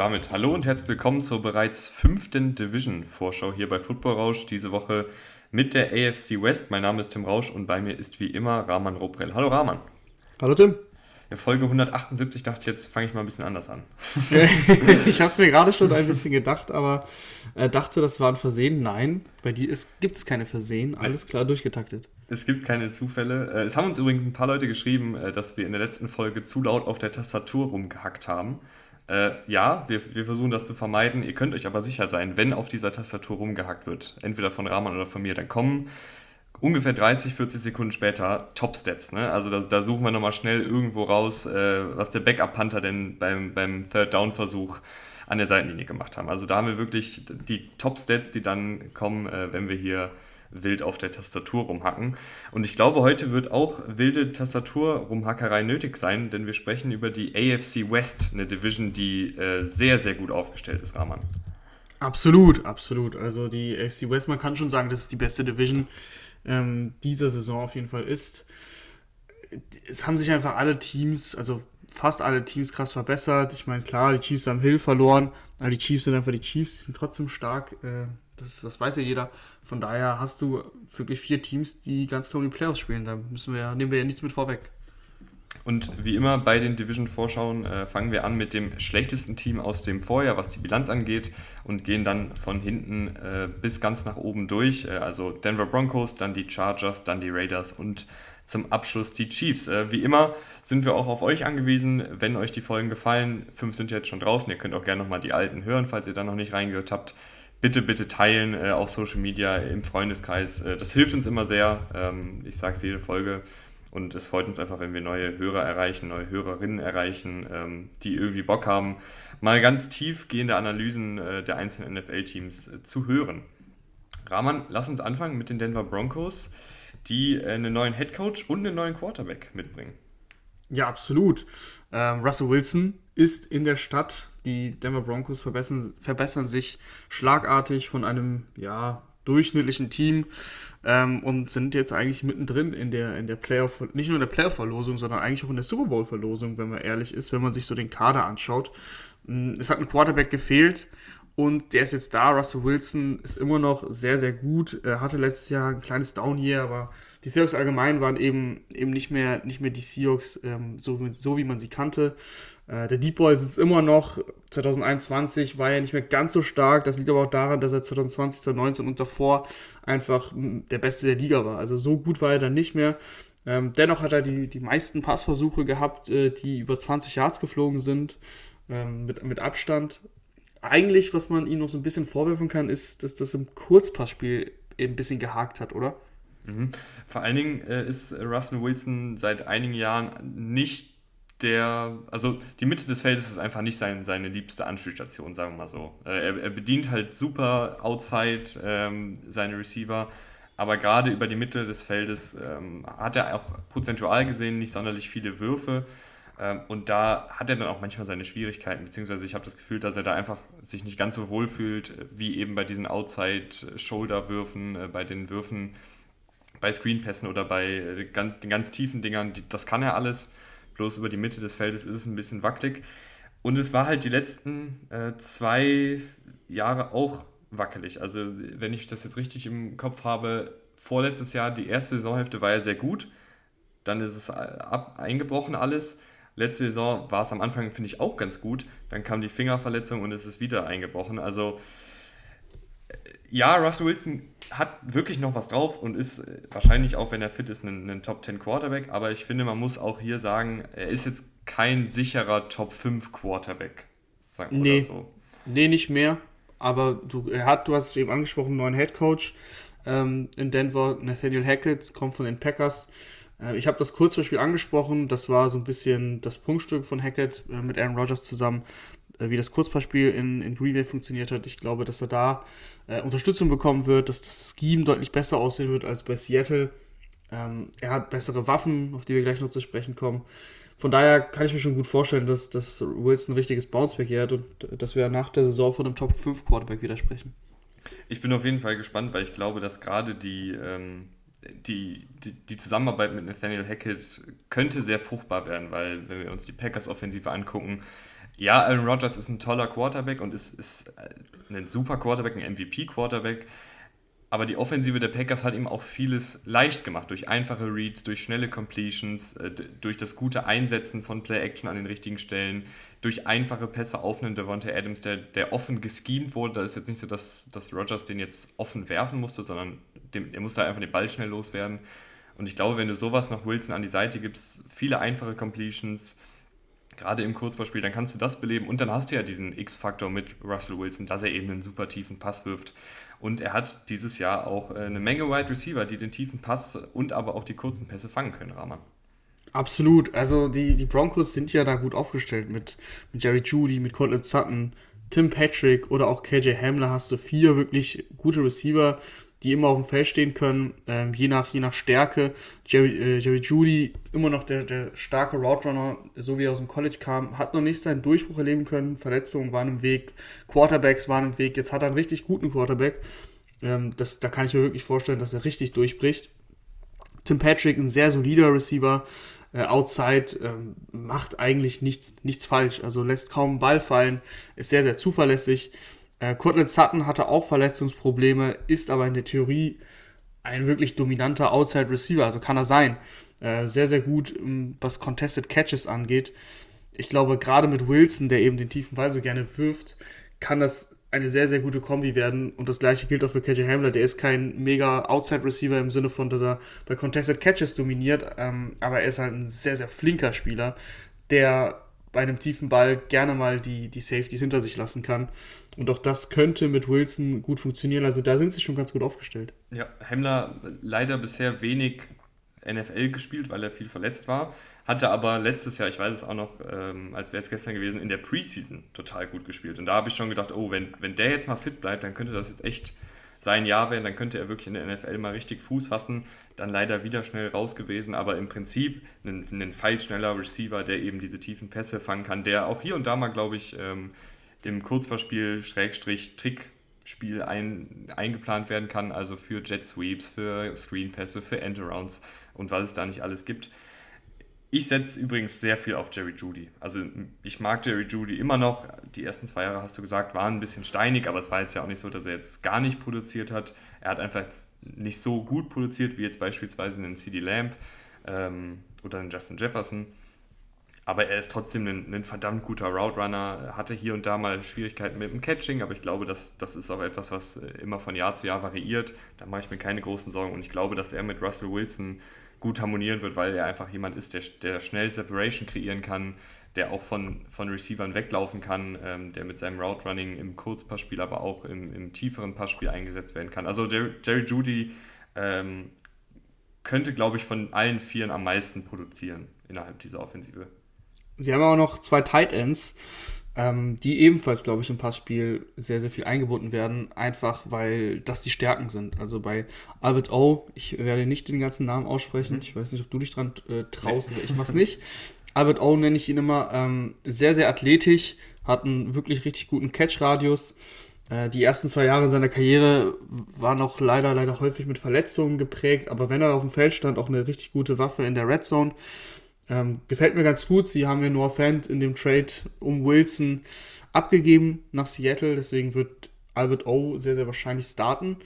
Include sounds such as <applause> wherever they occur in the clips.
Damit hallo und herzlich willkommen zur bereits fünften Division-Vorschau hier bei Football Rausch. Diese Woche mit der AFC West. Mein Name ist Tim Rausch und bei mir ist wie immer Rahman Robrell. Hallo Rahman. Hallo Tim. In Folge 178 dachte ich, jetzt fange ich mal ein bisschen anders an. <laughs> ich habe es mir gerade schon ein bisschen gedacht, aber äh, dachte, das war ein Versehen. Nein, bei dir gibt es keine Versehen. Alles klar durchgetaktet. Es gibt keine Zufälle. Äh, es haben uns übrigens ein paar Leute geschrieben, äh, dass wir in der letzten Folge zu laut auf der Tastatur rumgehackt haben. Äh, ja, wir, wir versuchen das zu vermeiden. Ihr könnt euch aber sicher sein, wenn auf dieser Tastatur rumgehackt wird, entweder von Rahman oder von mir, dann kommen ungefähr 30, 40 Sekunden später Top-Stats. Ne? Also da, da, suchen wir nochmal schnell irgendwo raus, äh, was der Backup-Panther denn beim, beim Third-Down-Versuch an der Seitenlinie gemacht haben. Also da haben wir wirklich die Top-Stats, die dann kommen, äh, wenn wir hier wild auf der Tastatur rumhacken. Und ich glaube, heute wird auch wilde Tastatur-Rumhackerei nötig sein, denn wir sprechen über die AFC West, eine Division, die äh, sehr, sehr gut aufgestellt ist, Rahman. Absolut, absolut. Also die AFC West, man kann schon sagen, dass es die beste Division ähm, dieser Saison auf jeden Fall ist. Es haben sich einfach alle Teams, also fast alle Teams krass verbessert. Ich meine, klar, die Chiefs haben Hill verloren, aber die Chiefs sind einfach die Chiefs, die sind trotzdem stark. Äh, das, das weiß ja jeder. Von daher hast du wirklich vier Teams, die ganz toll die Playoffs spielen. Da müssen wir, nehmen wir ja nichts mit vorweg. Und wie immer bei den Division-Vorschauen äh, fangen wir an mit dem schlechtesten Team aus dem Vorjahr, was die Bilanz angeht, und gehen dann von hinten äh, bis ganz nach oben durch. Äh, also Denver Broncos, dann die Chargers, dann die Raiders und zum Abschluss die Chiefs. Äh, wie immer sind wir auch auf euch angewiesen, wenn euch die Folgen gefallen. Fünf sind jetzt schon draußen. Ihr könnt auch gerne nochmal die alten hören, falls ihr da noch nicht reingehört habt bitte, bitte teilen äh, auf Social Media, im Freundeskreis. Äh, das hilft uns immer sehr. Ähm, ich sage es jede Folge. Und es freut uns einfach, wenn wir neue Hörer erreichen, neue Hörerinnen erreichen, ähm, die irgendwie Bock haben, mal ganz tiefgehende Analysen äh, der einzelnen NFL-Teams äh, zu hören. Rahman, lass uns anfangen mit den Denver Broncos, die äh, einen neuen Headcoach und einen neuen Quarterback mitbringen. Ja, absolut. Ähm, Russell Wilson ist in der Stadt. Die Denver Broncos verbessern, verbessern sich schlagartig von einem ja, durchschnittlichen Team ähm, und sind jetzt eigentlich mittendrin in der, in der Playoff, nicht nur in der Playoff-Verlosung, sondern eigentlich auch in der Super Bowl-Verlosung, wenn man ehrlich ist, wenn man sich so den Kader anschaut. Mm, es hat ein Quarterback gefehlt und der ist jetzt da. Russell Wilson ist immer noch sehr, sehr gut. Er hatte letztes Jahr ein kleines Down hier, aber die Seahawks allgemein waren eben, eben nicht, mehr, nicht mehr die Seahawks, ähm, so, so wie man sie kannte. Äh, der Deep Boy sitzt immer noch. 2021 war er nicht mehr ganz so stark. Das liegt aber auch daran, dass er 2020, 2019 und davor einfach der Beste der Liga war. Also so gut war er dann nicht mehr. Ähm, dennoch hat er die, die meisten Passversuche gehabt, äh, die über 20 Yards geflogen sind, ähm, mit, mit Abstand. Eigentlich, was man ihm noch so ein bisschen vorwerfen kann, ist, dass das im Kurzpassspiel ein bisschen gehakt hat, oder? Mhm. Vor allen Dingen äh, ist Russell Wilson seit einigen Jahren nicht der, also die Mitte des Feldes ist einfach nicht sein, seine liebste Anspielstation, sagen wir mal so. Äh, er, er, bedient halt super outside ähm, seine Receiver, aber gerade über die Mitte des Feldes ähm, hat er auch prozentual gesehen nicht sonderlich viele Würfe. Ähm, und da hat er dann auch manchmal seine Schwierigkeiten, beziehungsweise ich habe das Gefühl, dass er da einfach sich nicht ganz so wohl fühlt, wie eben bei diesen Outside-Shoulder-Würfen, äh, bei den Würfen bei Screenpässen oder bei äh, ganz, den ganz tiefen Dingern. Die, das kann er alles bloß über die Mitte des Feldes ist es ein bisschen wackelig. Und es war halt die letzten äh, zwei Jahre auch wackelig. Also, wenn ich das jetzt richtig im Kopf habe, vorletztes Jahr, die erste Saisonhälfte war ja sehr gut. Dann ist es ab, eingebrochen alles. Letzte Saison war es am Anfang, finde ich, auch ganz gut. Dann kam die Fingerverletzung und es ist wieder eingebrochen. Also, ja, Russell Wilson hat wirklich noch was drauf und ist äh, wahrscheinlich auch, wenn er fit ist, ein, ein Top 10 Quarterback. Aber ich finde, man muss auch hier sagen, er ist jetzt kein sicherer Top 5 Quarterback. Sagen nee, so. nee, nicht mehr. Aber du, er hat, du hast es eben angesprochen, einen neuen Head Coach ähm, in Denver. Nathaniel Hackett kommt von den Packers. Äh, ich habe das Kurzbeispiel angesprochen. Das war so ein bisschen das Prunkstück von Hackett äh, mit Aaron Rodgers zusammen. Äh, wie das Kurzpassspiel in, in Green Bay funktioniert hat. Ich glaube, dass er da äh, Unterstützung bekommen wird, dass das Scheme deutlich besser aussehen wird als bei Seattle. Ähm, er hat bessere Waffen, auf die wir gleich noch zu sprechen kommen. Von daher kann ich mir schon gut vorstellen, dass, dass Wilson ein richtiges Bounceback hier hat und dass wir nach der Saison von einem Top 5 Quarterback widersprechen. Ich bin auf jeden Fall gespannt, weil ich glaube, dass gerade die, ähm, die, die, die, Zusammenarbeit mit Nathaniel Hackett könnte sehr fruchtbar werden, weil wenn wir uns die Packers-Offensive angucken, ja, Aaron Rodgers ist ein toller Quarterback und ist, ist äh, ein super Quarterback, ein MVP-Quarterback. Aber die Offensive der Packers hat ihm auch vieles leicht gemacht. Durch einfache Reads, durch schnelle Completions, äh, durch das gute Einsetzen von Play-Action an den richtigen Stellen, durch einfache Pässe auf einen Devontae Adams, der, der offen geschemt wurde. Da ist jetzt nicht so, dass, dass Rodgers den jetzt offen werfen musste, sondern dem, er musste einfach den Ball schnell loswerden. Und ich glaube, wenn du sowas noch Wilson an die Seite gibst, viele einfache Completions, gerade im Kurzballspiel, dann kannst du das beleben. Und dann hast du ja diesen X-Faktor mit Russell Wilson, dass er eben einen super tiefen Pass wirft. Und er hat dieses Jahr auch äh, eine Menge Wide Receiver, die den tiefen Pass und aber auch die kurzen Pässe fangen können, Rahman. Absolut. Also die, die Broncos sind ja da gut aufgestellt mit, mit Jerry Judy, mit Cortland Sutton, Tim Patrick oder auch KJ Hamler hast du vier wirklich gute Receiver, die immer auf dem Feld stehen können, ähm, je, nach, je nach Stärke. Jerry, äh, Jerry Judy, immer noch der, der starke Route Runner, so wie er aus dem College kam, hat noch nicht seinen Durchbruch erleben können. Verletzungen waren im Weg, Quarterbacks waren im Weg. Jetzt hat er einen richtig guten Quarterback. Ähm, das, da kann ich mir wirklich vorstellen, dass er richtig durchbricht. Tim Patrick, ein sehr solider Receiver, äh, outside, ähm, macht eigentlich nichts, nichts falsch. Also lässt kaum einen Ball fallen, ist sehr, sehr zuverlässig. Äh, Cortland Sutton hatte auch Verletzungsprobleme, ist aber in der Theorie ein wirklich dominanter Outside Receiver, also kann er sein. Äh, sehr, sehr gut, ähm, was Contested Catches angeht. Ich glaube, gerade mit Wilson, der eben den tiefen Ball so gerne wirft, kann das eine sehr, sehr gute Kombi werden. Und das gleiche gilt auch für KJ Hamler. Der ist kein mega Outside Receiver im Sinne von, dass er bei Contested Catches dominiert, ähm, aber er ist halt ein sehr, sehr flinker Spieler, der bei einem tiefen Ball gerne mal die, die Safeties hinter sich lassen kann. Und auch das könnte mit Wilson gut funktionieren. Also da sind sie schon ganz gut aufgestellt. Ja, Hemmler leider bisher wenig NFL gespielt, weil er viel verletzt war. Hatte aber letztes Jahr, ich weiß es auch noch, ähm, als wäre es gestern gewesen, in der Preseason total gut gespielt. Und da habe ich schon gedacht, oh, wenn, wenn der jetzt mal fit bleibt, dann könnte das jetzt echt sein Jahr werden, dann könnte er wirklich in der NFL mal richtig Fuß fassen. Dann leider wieder schnell raus gewesen, aber im Prinzip ein, ein feilschneller Receiver, der eben diese tiefen Pässe fangen kann, der auch hier und da mal, glaube ich, ähm, im Kurzverspiel Schrägstrich Trickspiel ein, eingeplant werden kann, also für Jet Sweeps, für Screenpässe, für Endarounds und was es da nicht alles gibt. Ich setze übrigens sehr viel auf Jerry Judy. Also ich mag Jerry Judy immer noch. Die ersten zwei Jahre, hast du gesagt, waren ein bisschen steinig, aber es war jetzt ja auch nicht so, dass er jetzt gar nicht produziert hat. Er hat einfach nicht so gut produziert wie jetzt beispielsweise einen CD Lamb ähm, oder einen Justin Jefferson. Aber er ist trotzdem ein, ein, verdammt guter Route Runner. Hatte hier und da mal Schwierigkeiten mit dem Catching, aber ich glaube, dass, das ist auch etwas, was immer von Jahr zu Jahr variiert. Da mache ich mir keine großen Sorgen und ich glaube, dass er mit Russell Wilson gut harmonieren wird, weil er einfach jemand ist, der, der schnell Separation kreieren kann, der auch von, von Receivern weglaufen kann, ähm, der mit seinem Route Running im Kurzpassspiel, aber auch im, im tieferen Passspiel eingesetzt werden kann. Also Jerry, Jerry Judy ähm, könnte, glaube ich, von allen Vieren am meisten produzieren innerhalb dieser Offensive. Sie haben auch noch zwei Tight Ends ähm, die ebenfalls, glaube ich, im Passspiel sehr, sehr viel eingebunden werden, einfach weil das die Stärken sind. Also bei Albert O, ich werde nicht den ganzen Namen aussprechen, mhm. ich weiß nicht, ob du dich dran äh, traust, aber ich mach's nicht. <laughs> Albert O nenne ich ihn immer, ähm, sehr, sehr athletisch, hat einen wirklich richtig guten Catch-Radius. Äh, die ersten zwei Jahre seiner Karriere waren noch leider, leider häufig mit Verletzungen geprägt, aber wenn er auf dem Feld stand, auch eine richtig gute Waffe in der Red Zone. Ähm, gefällt mir ganz gut. Sie haben ja Fant in dem Trade um Wilson abgegeben nach Seattle. Deswegen wird Albert O sehr, sehr wahrscheinlich starten.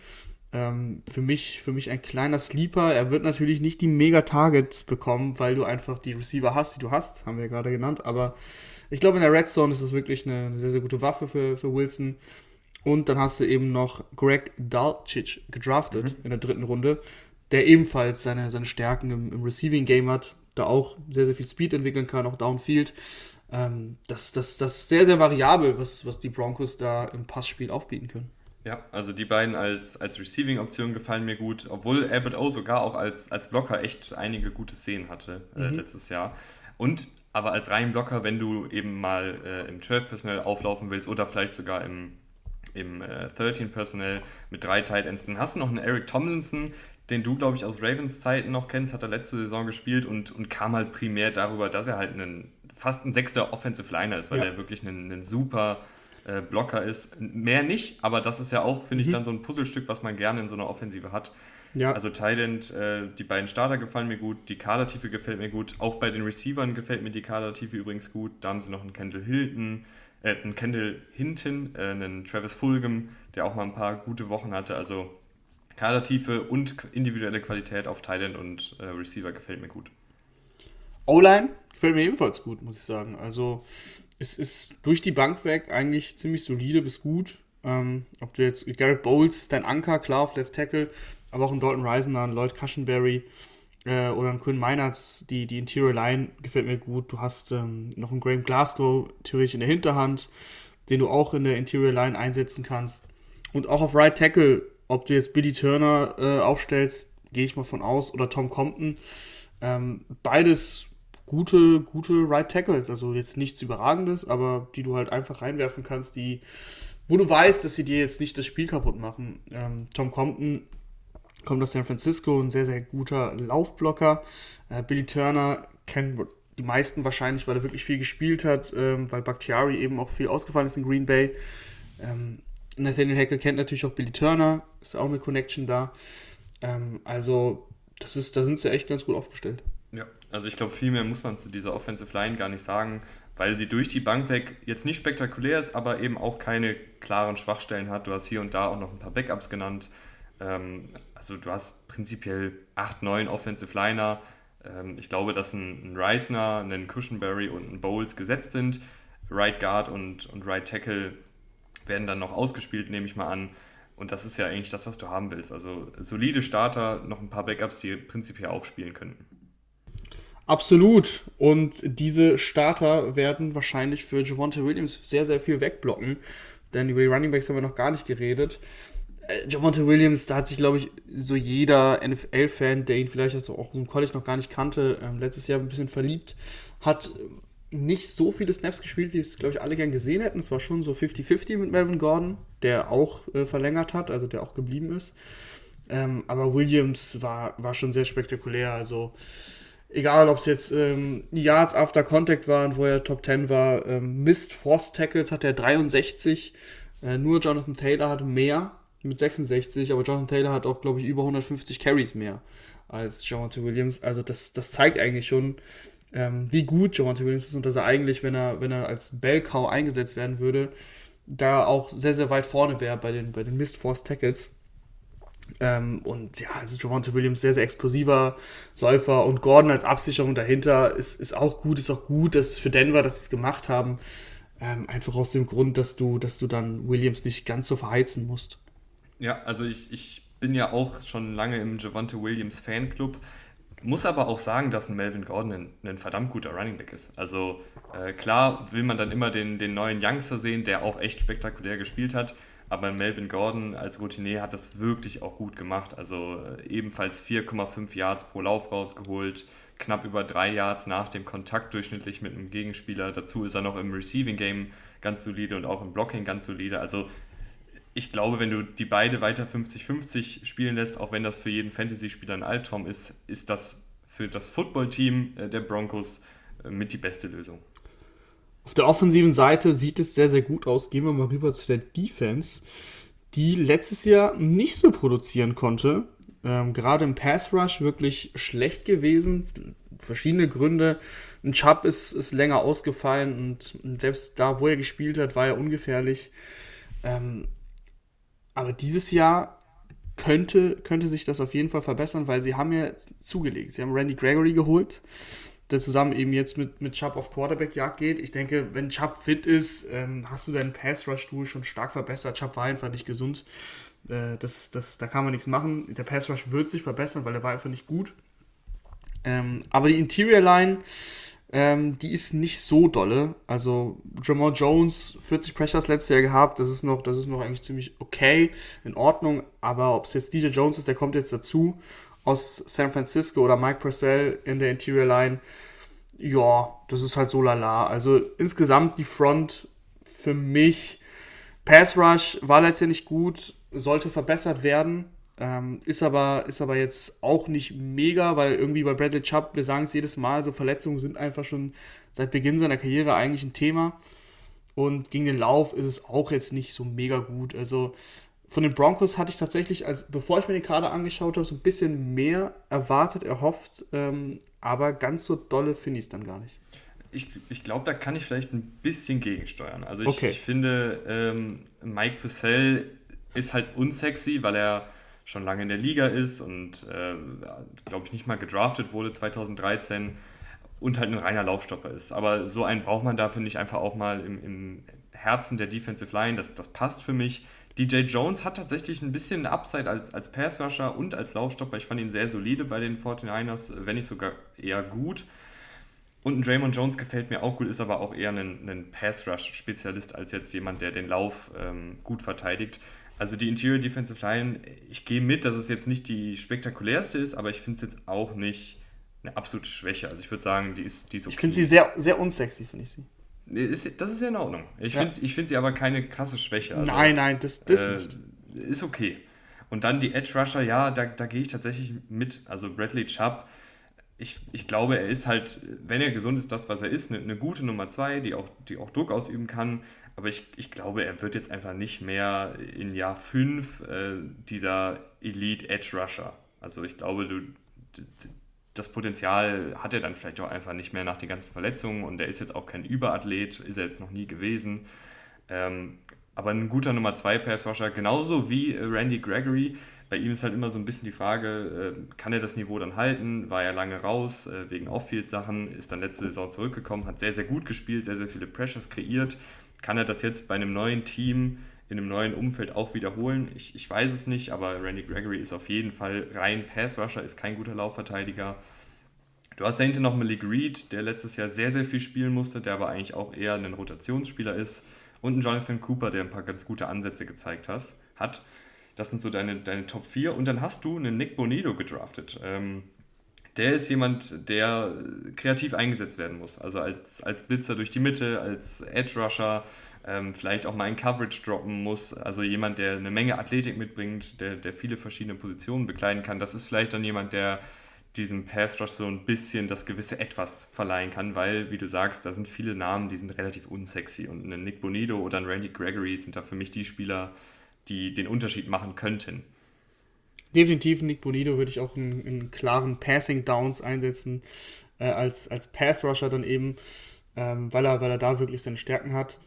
Ähm, für, mich, für mich ein kleiner Sleeper. Er wird natürlich nicht die Mega-Targets bekommen, weil du einfach die Receiver hast, die du hast. Haben wir ja gerade genannt. Aber ich glaube, in der Red Zone ist das wirklich eine, eine sehr, sehr gute Waffe für, für Wilson. Und dann hast du eben noch Greg Dalcic gedraftet mhm. in der dritten Runde, der ebenfalls seine, seine Stärken im, im Receiving Game hat da auch sehr, sehr viel Speed entwickeln kann, auch Downfield. Ähm, das, das, das ist sehr, sehr variabel, was, was die Broncos da im Passspiel aufbieten können. Ja, also die beiden als, als Receiving-Option gefallen mir gut, obwohl Albert O sogar auch als, als Blocker echt einige gute Szenen hatte äh, mhm. letztes Jahr. Und aber als reinen Blocker, wenn du eben mal äh, im 12-Personal auflaufen willst oder vielleicht sogar im, im äh, 13-Personal mit drei Tight Ends, dann hast du noch einen Eric Tomlinson, den du, glaube ich, aus Ravens Zeiten noch kennst, hat er letzte Saison gespielt und, und kam halt primär darüber, dass er halt einen, fast ein sechster Offensive Liner ist, weil ja. er wirklich ein, ein super äh, Blocker ist. Mehr nicht, aber das ist ja auch, finde mhm. ich, dann so ein Puzzlestück, was man gerne in so einer Offensive hat. Ja. Also Thailand, äh, die beiden Starter gefallen mir gut, die Kadertiefe gefällt mir gut. Auch bei den Receivern gefällt mir die Kadertiefe übrigens gut. Da haben sie noch einen Kendall Hilton, äh, einen Kendall Hinton, äh, einen Travis Fulgham, der auch mal ein paar gute Wochen hatte. Also Kadertiefe und individuelle Qualität auf Thailand und äh, Receiver gefällt mir gut. O-Line gefällt mir ebenfalls gut, muss ich sagen. Also es ist durch die Bank weg eigentlich ziemlich solide bis gut. Ähm, ob du jetzt Garrett Bowles, dein Anker, klar auf Left Tackle, aber auch ein Dalton Reisner, ein Lloyd Cushenberry äh, oder ein Quinn Meinerts, die, die Interior Line gefällt mir gut. Du hast ähm, noch einen Graham Glasgow theoretisch in der Hinterhand, den du auch in der Interior Line einsetzen kannst. Und auch auf Right Tackle, ob du jetzt Billy Turner äh, aufstellst, gehe ich mal von aus, oder Tom Compton. Ähm, beides gute, gute Right Tackles. Also jetzt nichts Überragendes, aber die du halt einfach reinwerfen kannst, die, wo du weißt, dass sie dir jetzt nicht das Spiel kaputt machen. Ähm, Tom Compton kommt aus San Francisco, ein sehr, sehr guter Laufblocker. Äh, Billy Turner kennt die meisten wahrscheinlich, weil er wirklich viel gespielt hat, ähm, weil Bakhtiari eben auch viel ausgefallen ist in Green Bay. Ähm, Nathaniel Hackle kennt natürlich auch Billy Turner, ist auch eine Connection da. Ähm, also, das ist, da sind sie echt ganz gut aufgestellt. Ja, also ich glaube, viel mehr muss man zu dieser Offensive Line gar nicht sagen, weil sie durch die Bank weg jetzt nicht spektakulär ist, aber eben auch keine klaren Schwachstellen hat. Du hast hier und da auch noch ein paar Backups genannt. Ähm, also du hast prinzipiell 8, 9 Offensive Liner. Ähm, ich glaube, dass ein, ein Reisner, ein Cushionberry und ein Bowles gesetzt sind. Right Guard und, und Right Tackle werden dann noch ausgespielt, nehme ich mal an. Und das ist ja eigentlich das, was du haben willst. Also solide Starter, noch ein paar Backups, die prinzipiell auch spielen könnten. Absolut. Und diese Starter werden wahrscheinlich für Javonte Williams sehr, sehr viel wegblocken. Denn über die Running Backs haben wir noch gar nicht geredet. Äh, Javonte Williams, da hat sich, glaube ich, so jeder NFL-Fan, der ihn vielleicht also auch im College noch gar nicht kannte, ähm, letztes Jahr ein bisschen verliebt, hat nicht so viele Snaps gespielt, wie es, glaube ich, alle gern gesehen hätten. Es war schon so 50-50 mit Melvin Gordon, der auch äh, verlängert hat, also der auch geblieben ist. Ähm, aber Williams war, war schon sehr spektakulär. Also egal ob es jetzt ähm, Yards after Contact waren, wo er Top 10 war, ähm, Missed Force Tackles hat er 63, äh, nur Jonathan Taylor hatte mehr mit 66, aber Jonathan Taylor hat auch, glaube ich, über 150 Carries mehr als Javante Williams. Also das, das zeigt eigentlich schon, ähm, wie gut Javante Williams ist und dass er eigentlich, wenn er, wenn er als Bellcow eingesetzt werden würde, da auch sehr, sehr weit vorne wäre bei den, bei den Missed Force Tackles. Ähm, und ja, also Javante Williams sehr, sehr explosiver Läufer und Gordon als Absicherung dahinter ist, ist auch gut, ist auch gut, dass für Denver, dass sie es gemacht haben. Ähm, einfach aus dem Grund, dass du, dass du dann Williams nicht ganz so verheizen musst. Ja, also ich, ich bin ja auch schon lange im Javante Williams Fanclub. Muss aber auch sagen, dass ein Melvin Gordon ein, ein verdammt guter Running Back ist. Also äh, klar will man dann immer den, den neuen Youngster sehen, der auch echt spektakulär gespielt hat. Aber Melvin Gordon als Routinier hat das wirklich auch gut gemacht. Also äh, ebenfalls 4,5 Yards pro Lauf rausgeholt, knapp über 3 Yards nach dem Kontakt durchschnittlich mit einem Gegenspieler. Dazu ist er noch im Receiving Game ganz solide und auch im Blocking ganz solide. Also ich glaube, wenn du die beide weiter 50-50 spielen lässt, auch wenn das für jeden Fantasy-Spieler ein Albtraum ist, ist das für das Football-Team äh, der Broncos äh, mit die beste Lösung. Auf der offensiven Seite sieht es sehr, sehr gut aus. Gehen wir mal rüber zu der Defense, die letztes Jahr nicht so produzieren konnte. Ähm, gerade im Pass Rush wirklich schlecht gewesen. Verschiedene Gründe. Ein Chubb ist, ist länger ausgefallen und selbst da, wo er gespielt hat, war er ungefährlich. Ähm, aber dieses Jahr könnte, könnte sich das auf jeden Fall verbessern, weil sie haben ja zugelegt. Sie haben Randy Gregory geholt der zusammen eben jetzt mit, mit Chubb auf Quarterback-Jagd geht. Ich denke, wenn Chubb fit ist, ähm, hast du deinen Pass-Rush-Tool schon stark verbessert. Chubb war einfach nicht gesund. Äh, das, das, da kann man nichts machen. Der Pass-Rush wird sich verbessern, weil er war einfach nicht gut. Ähm, aber die Interior-Line, ähm, die ist nicht so dolle. Also Jamal Jones, 40 Pressures letztes Jahr gehabt, das ist noch, das ist noch eigentlich ziemlich okay, in Ordnung. Aber ob es jetzt DJ Jones ist, der kommt jetzt dazu aus San Francisco oder Mike Purcell in der Interior Line, ja, das ist halt so lala. Also insgesamt die Front für mich, Pass Rush war letztendlich gut, sollte verbessert werden. Ähm, ist, aber, ist aber jetzt auch nicht mega, weil irgendwie bei Bradley Chubb, wir sagen es jedes Mal, so Verletzungen sind einfach schon seit Beginn seiner Karriere eigentlich ein Thema. Und gegen den Lauf ist es auch jetzt nicht so mega gut. Also von den Broncos hatte ich tatsächlich, als, bevor ich mir den Kader angeschaut habe, so ein bisschen mehr erwartet, erhofft. Ähm, aber ganz so dolle finde ich es dann gar nicht. Ich, ich glaube, da kann ich vielleicht ein bisschen gegensteuern. Also ich, okay. ich finde, ähm, Mike Purcell ist halt unsexy, weil er schon lange in der Liga ist und, äh, glaube ich, nicht mal gedraftet wurde 2013 und halt ein reiner Laufstopper ist. Aber so einen braucht man da, finde ich, einfach auch mal im, im Herzen der Defensive Line. Das, das passt für mich. DJ Jones hat tatsächlich ein bisschen Upside als, als Passrusher und als Laufstopper. Ich fand ihn sehr solide bei den 49ers, wenn nicht sogar eher gut. Und ein Draymond Jones gefällt mir auch gut, ist aber auch eher ein, ein Pass-Rush-Spezialist als jetzt jemand, der den Lauf ähm, gut verteidigt. Also die Interior Defensive Line, ich gehe mit, dass es jetzt nicht die spektakulärste ist, aber ich finde es jetzt auch nicht eine absolute Schwäche. Also ich würde sagen, die ist, die ist okay. Ich finde sie sehr, sehr unsexy, finde ich sie. Ist, das ist ja in Ordnung. Ich ja. finde find sie aber keine krasse Schwäche. Also, nein, nein, das, das äh, nicht. Ist okay. Und dann die Edge Rusher, ja, da, da gehe ich tatsächlich mit. Also Bradley Chubb, ich, ich glaube, er ist halt, wenn er gesund ist, das, was er ist, eine, eine gute Nummer zwei, die auch, die auch Druck ausüben kann. Aber ich, ich glaube, er wird jetzt einfach nicht mehr in Jahr 5 äh, dieser Elite Edge Rusher. Also ich glaube, du, das Potenzial hat er dann vielleicht auch einfach nicht mehr nach den ganzen Verletzungen und er ist jetzt auch kein Überathlet, ist er jetzt noch nie gewesen. Ähm, aber ein guter Nummer 2 Pass Rusher, genauso wie Randy Gregory. Bei ihm ist halt immer so ein bisschen die Frage, äh, kann er das Niveau dann halten? War er lange raus äh, wegen Off-Field-Sachen, ist dann letzte Saison zurückgekommen, hat sehr, sehr gut gespielt, sehr, sehr viele Pressures kreiert. Kann er das jetzt bei einem neuen Team in einem neuen Umfeld auch wiederholen? Ich, ich weiß es nicht, aber Randy Gregory ist auf jeden Fall rein Pass-Rusher, ist kein guter Laufverteidiger. Du hast dahinter noch Malik Reed, der letztes Jahr sehr, sehr viel spielen musste, der aber eigentlich auch eher ein Rotationsspieler ist. Und einen Jonathan Cooper, der ein paar ganz gute Ansätze gezeigt hat. Das sind so deine, deine Top 4. Und dann hast du einen Nick Bonito gedraftet. Ähm, der ist jemand, der kreativ eingesetzt werden muss. Also als, als Blitzer durch die Mitte, als Edge Rusher, ähm, vielleicht auch mal in Coverage droppen muss. Also jemand, der eine Menge Athletik mitbringt, der, der viele verschiedene Positionen bekleiden kann. Das ist vielleicht dann jemand, der diesem Pass Rush so ein bisschen das gewisse Etwas verleihen kann, weil, wie du sagst, da sind viele Namen, die sind relativ unsexy. Und ein Nick Bonito oder ein Randy Gregory sind da für mich die Spieler, die den Unterschied machen könnten. Definitiv Nick Bonito würde ich auch in, in klaren Passing Downs einsetzen, äh, als, als Pass Rusher dann eben, ähm, weil, er, weil er da wirklich seine Stärken hat.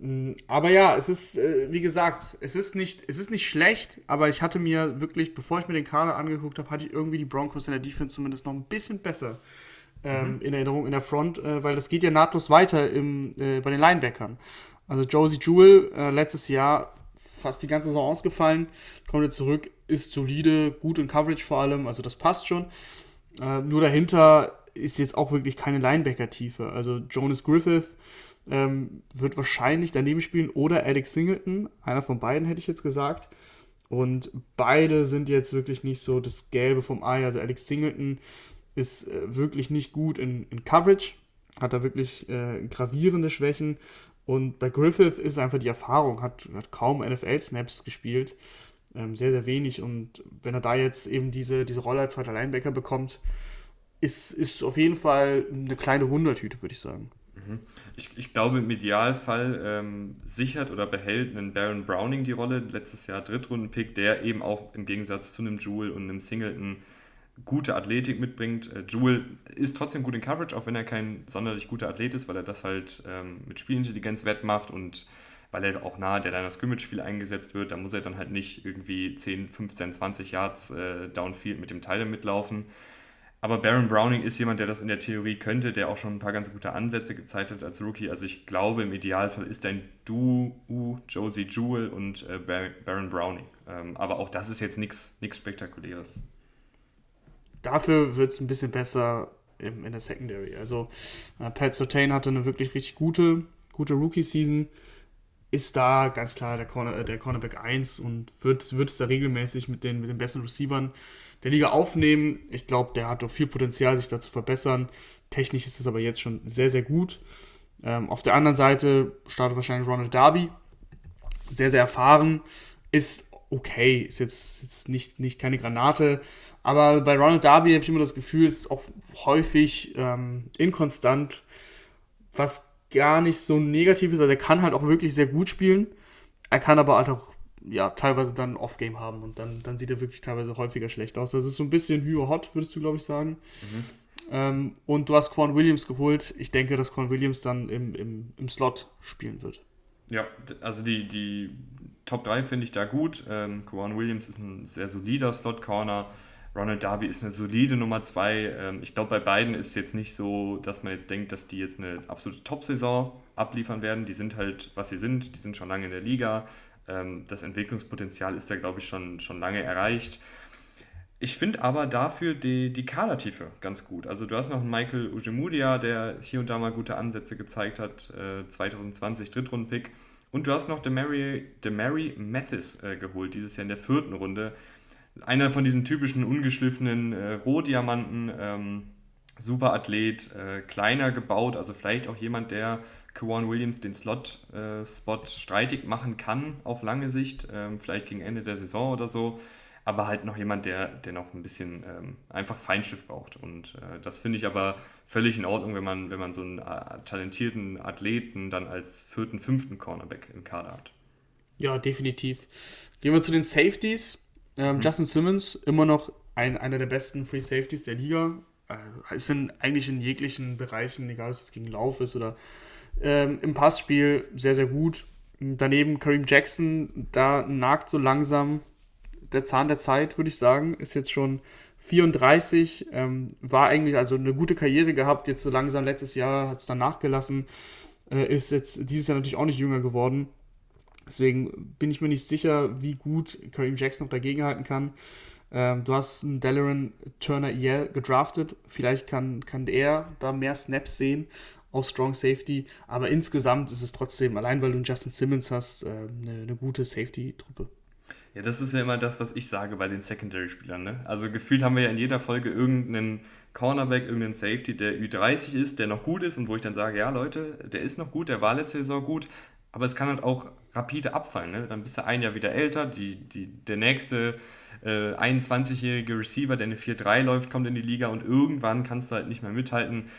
Mm, aber ja, es ist, äh, wie gesagt, es ist, nicht, es ist nicht schlecht, aber ich hatte mir wirklich, bevor ich mir den Kader angeguckt habe, hatte ich irgendwie die Broncos in der Defense zumindest noch ein bisschen besser ähm, mhm. in Erinnerung in der Front, äh, weil das geht ja nahtlos weiter im, äh, bei den Linebackern. Also Josie Jewell, äh, letztes Jahr fast die ganze Saison ausgefallen, kommt jetzt zurück, ist solide, gut in Coverage vor allem, also das passt schon. Äh, nur dahinter ist jetzt auch wirklich keine Linebacker-Tiefe. Also Jonas Griffith ähm, wird wahrscheinlich daneben spielen oder Alex Singleton. Einer von beiden hätte ich jetzt gesagt. Und beide sind jetzt wirklich nicht so das Gelbe vom Ei. Also Alex Singleton ist äh, wirklich nicht gut in, in Coverage, hat da wirklich äh, gravierende Schwächen. Und bei Griffith ist einfach die Erfahrung, hat, hat kaum NFL-Snaps gespielt, ähm, sehr, sehr wenig. Und wenn er da jetzt eben diese, diese Rolle als zweiter Linebacker bekommt, ist, ist auf jeden Fall eine kleine Wundertüte, würde ich sagen. Mhm. Ich, ich glaube, im Idealfall ähm, sichert oder behält einen Baron Browning die Rolle, letztes Jahr Drittrunden-Pick, der eben auch im Gegensatz zu einem Jewel und einem Singleton gute Athletik mitbringt. Äh, Jewel ist trotzdem gut in Coverage, auch wenn er kein sonderlich guter Athlet ist, weil er das halt ähm, mit Spielintelligenz wettmacht und weil er auch nahe der Liner Scrimmage viel eingesetzt wird. Da muss er dann halt nicht irgendwie 10, 15, 20 Yards äh, Downfield mit dem Teil mitlaufen. Aber Baron Browning ist jemand, der das in der Theorie könnte, der auch schon ein paar ganz gute Ansätze gezeigt hat als Rookie. Also ich glaube, im Idealfall ist ein Duo Josie Jewell und äh, Baron Browning. Ähm, aber auch das ist jetzt nichts Spektakuläres. Dafür wird es ein bisschen besser im, in der Secondary. Also äh, Pat Sotain hatte eine wirklich richtig gute, gute Rookie-Season. Ist da ganz klar der, Corner, äh, der Cornerback 1 und wird, wird es da regelmäßig mit den, mit den besten Receivern der Liga aufnehmen. Ich glaube, der hat doch viel Potenzial, sich da zu verbessern. Technisch ist es aber jetzt schon sehr, sehr gut. Ähm, auf der anderen Seite startet wahrscheinlich Ronald Darby. Sehr, sehr erfahren. Ist okay, ist jetzt, jetzt nicht, nicht keine Granate. Aber bei Ronald Darby habe ich immer das Gefühl, ist auch häufig ähm, inkonstant, was gar nicht so negativ ist. Also er kann halt auch wirklich sehr gut spielen. Er kann aber halt auch ja, teilweise dann Off-Game haben und dann, dann sieht er wirklich teilweise häufiger schlecht aus. Das ist so ein bisschen Hü-Hot, würdest du, glaube ich, sagen. Mhm. Ähm, und du hast Quan Williams geholt. Ich denke, dass Quan Williams dann im, im, im Slot spielen wird. Ja, also die, die Top 3 finde ich da gut. Ähm, Quan Williams ist ein sehr solider Slot-Corner. Ronald Darby ist eine solide Nummer 2. Ähm, ich glaube, bei beiden ist es jetzt nicht so, dass man jetzt denkt, dass die jetzt eine absolute Top-Saison abliefern werden. Die sind halt, was sie sind. Die sind schon lange in der Liga. Ähm, das Entwicklungspotenzial ist da, glaube ich, schon, schon lange erreicht. Ich finde aber dafür die, die Kadertiefe ganz gut. Also du hast noch einen Michael Ujemudia, der hier und da mal gute Ansätze gezeigt hat, äh, 2020 Drittrunden-Pick. Und du hast noch Demary, Demary Mathis äh, geholt, dieses Jahr in der vierten Runde. Einer von diesen typischen ungeschliffenen äh, Rohdiamanten, ähm, super Athlet, äh, kleiner gebaut, also vielleicht auch jemand, der Kawan Williams den Slot-Spot äh, streitig machen kann auf lange Sicht, ähm, vielleicht gegen Ende der Saison oder so aber halt noch jemand, der, der noch ein bisschen ähm, einfach Feinschliff braucht. Und äh, das finde ich aber völlig in Ordnung, wenn man, wenn man so einen äh, talentierten Athleten dann als vierten, fünften Cornerback im Kader hat. Ja, definitiv. Gehen wir zu den Safeties. Ähm, mhm. Justin Simmons, immer noch ein, einer der besten Free Safeties der Liga. Äh, ist in, eigentlich in jeglichen Bereichen, egal ob es gegen Lauf ist oder ähm, im Passspiel, sehr, sehr gut. Daneben Kareem Jackson, da nagt so langsam der Zahn der Zeit, würde ich sagen. Ist jetzt schon 34, ähm, war eigentlich also eine gute Karriere gehabt, jetzt so langsam letztes Jahr hat es dann nachgelassen, äh, ist jetzt dieses Jahr natürlich auch nicht jünger geworden. Deswegen bin ich mir nicht sicher, wie gut Kareem Jackson noch dagegenhalten kann. Ähm, du hast einen Delaran Turner EL gedraftet. Vielleicht kann, kann er da mehr Snaps sehen auf Strong Safety. Aber insgesamt ist es trotzdem, allein weil du einen Justin Simmons hast, äh, eine, eine gute Safety-Truppe. Ja, das ist ja immer das, was ich sage bei den Secondary-Spielern. Ne? Also gefühlt haben wir ja in jeder Folge irgendeinen Cornerback, irgendeinen Safety, der Ü30 ist, der noch gut ist und wo ich dann sage, ja Leute, der ist noch gut, der war letzte Saison gut, aber es kann halt auch rapide abfallen. Ne? Dann bist du ein Jahr wieder älter, die, die, der nächste äh, 21-jährige Receiver, der eine 4-3 läuft, kommt in die Liga und irgendwann kannst du halt nicht mehr mithalten.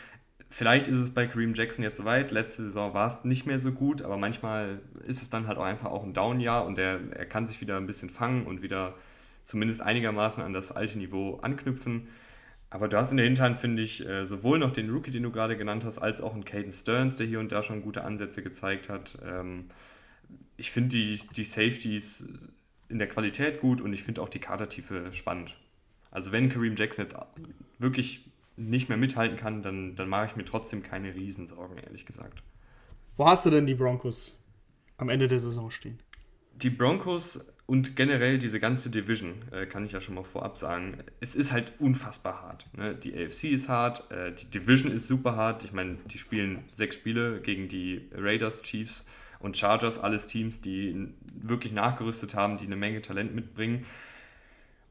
Vielleicht ist es bei Kareem Jackson jetzt soweit. Letzte Saison war es nicht mehr so gut, aber manchmal ist es dann halt auch einfach auch ein Down-Jahr und er, er kann sich wieder ein bisschen fangen und wieder zumindest einigermaßen an das alte Niveau anknüpfen. Aber du hast in der Hinterhand, finde ich, äh, sowohl noch den Rookie, den du gerade genannt hast, als auch einen Caden Stearns, der hier und da schon gute Ansätze gezeigt hat. Ähm, ich finde die, die Safeties in der Qualität gut und ich finde auch die Kadertiefe spannend. Also wenn Kareem Jackson jetzt wirklich nicht mehr mithalten kann, dann, dann mache ich mir trotzdem keine Riesensorgen, ehrlich gesagt. Wo hast du denn die Broncos am Ende der Saison stehen? Die Broncos und generell diese ganze Division, äh, kann ich ja schon mal vorab sagen, es ist halt unfassbar hart. Ne? Die AFC ist hart, äh, die Division ist super hart. Ich meine, die spielen sechs Spiele gegen die Raiders, Chiefs und Chargers, alles Teams, die wirklich nachgerüstet haben, die eine Menge Talent mitbringen.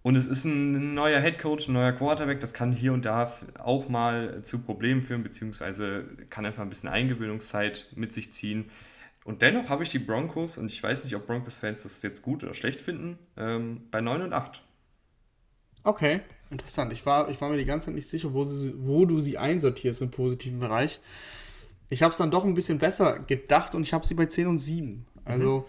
Und es ist ein neuer Headcoach, ein neuer Quarterback, das kann hier und da auch mal zu Problemen führen, beziehungsweise kann einfach ein bisschen Eingewöhnungszeit mit sich ziehen. Und dennoch habe ich die Broncos, und ich weiß nicht, ob Broncos-Fans das jetzt gut oder schlecht finden, ähm, bei 9 und 8. Okay, interessant. Ich war, ich war mir die ganze Zeit nicht sicher, wo, sie, wo du sie einsortierst im positiven Bereich. Ich habe es dann doch ein bisschen besser gedacht und ich habe sie bei 10 und 7. Also,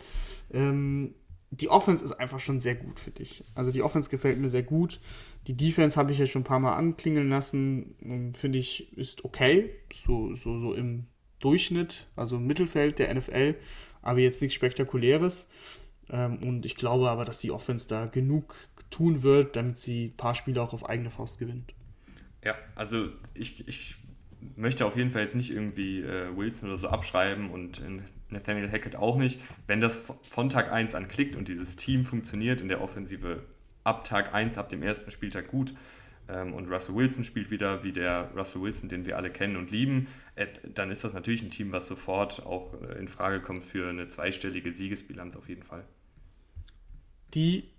mhm. ähm, die Offense ist einfach schon sehr gut für dich. Also die Offense gefällt mir sehr gut. Die Defense habe ich ja schon ein paar Mal anklingeln lassen. Finde ich, ist okay. So, so, so im Durchschnitt, also im Mittelfeld der NFL, aber jetzt nichts Spektakuläres. Ähm, und ich glaube aber, dass die Offense da genug tun wird, damit sie ein paar Spiele auch auf eigene Faust gewinnt. Ja, also ich, ich möchte auf jeden Fall jetzt nicht irgendwie äh, Wilson oder so abschreiben und Nathaniel Hackett auch nicht. Wenn das von Tag 1 an klickt und dieses Team funktioniert in der Offensive ab Tag 1, ab dem ersten Spieltag gut ähm, und Russell Wilson spielt wieder wie der Russell Wilson, den wir alle kennen und lieben, äh, dann ist das natürlich ein Team, was sofort auch äh, in Frage kommt für eine zweistellige Siegesbilanz auf jeden Fall. Die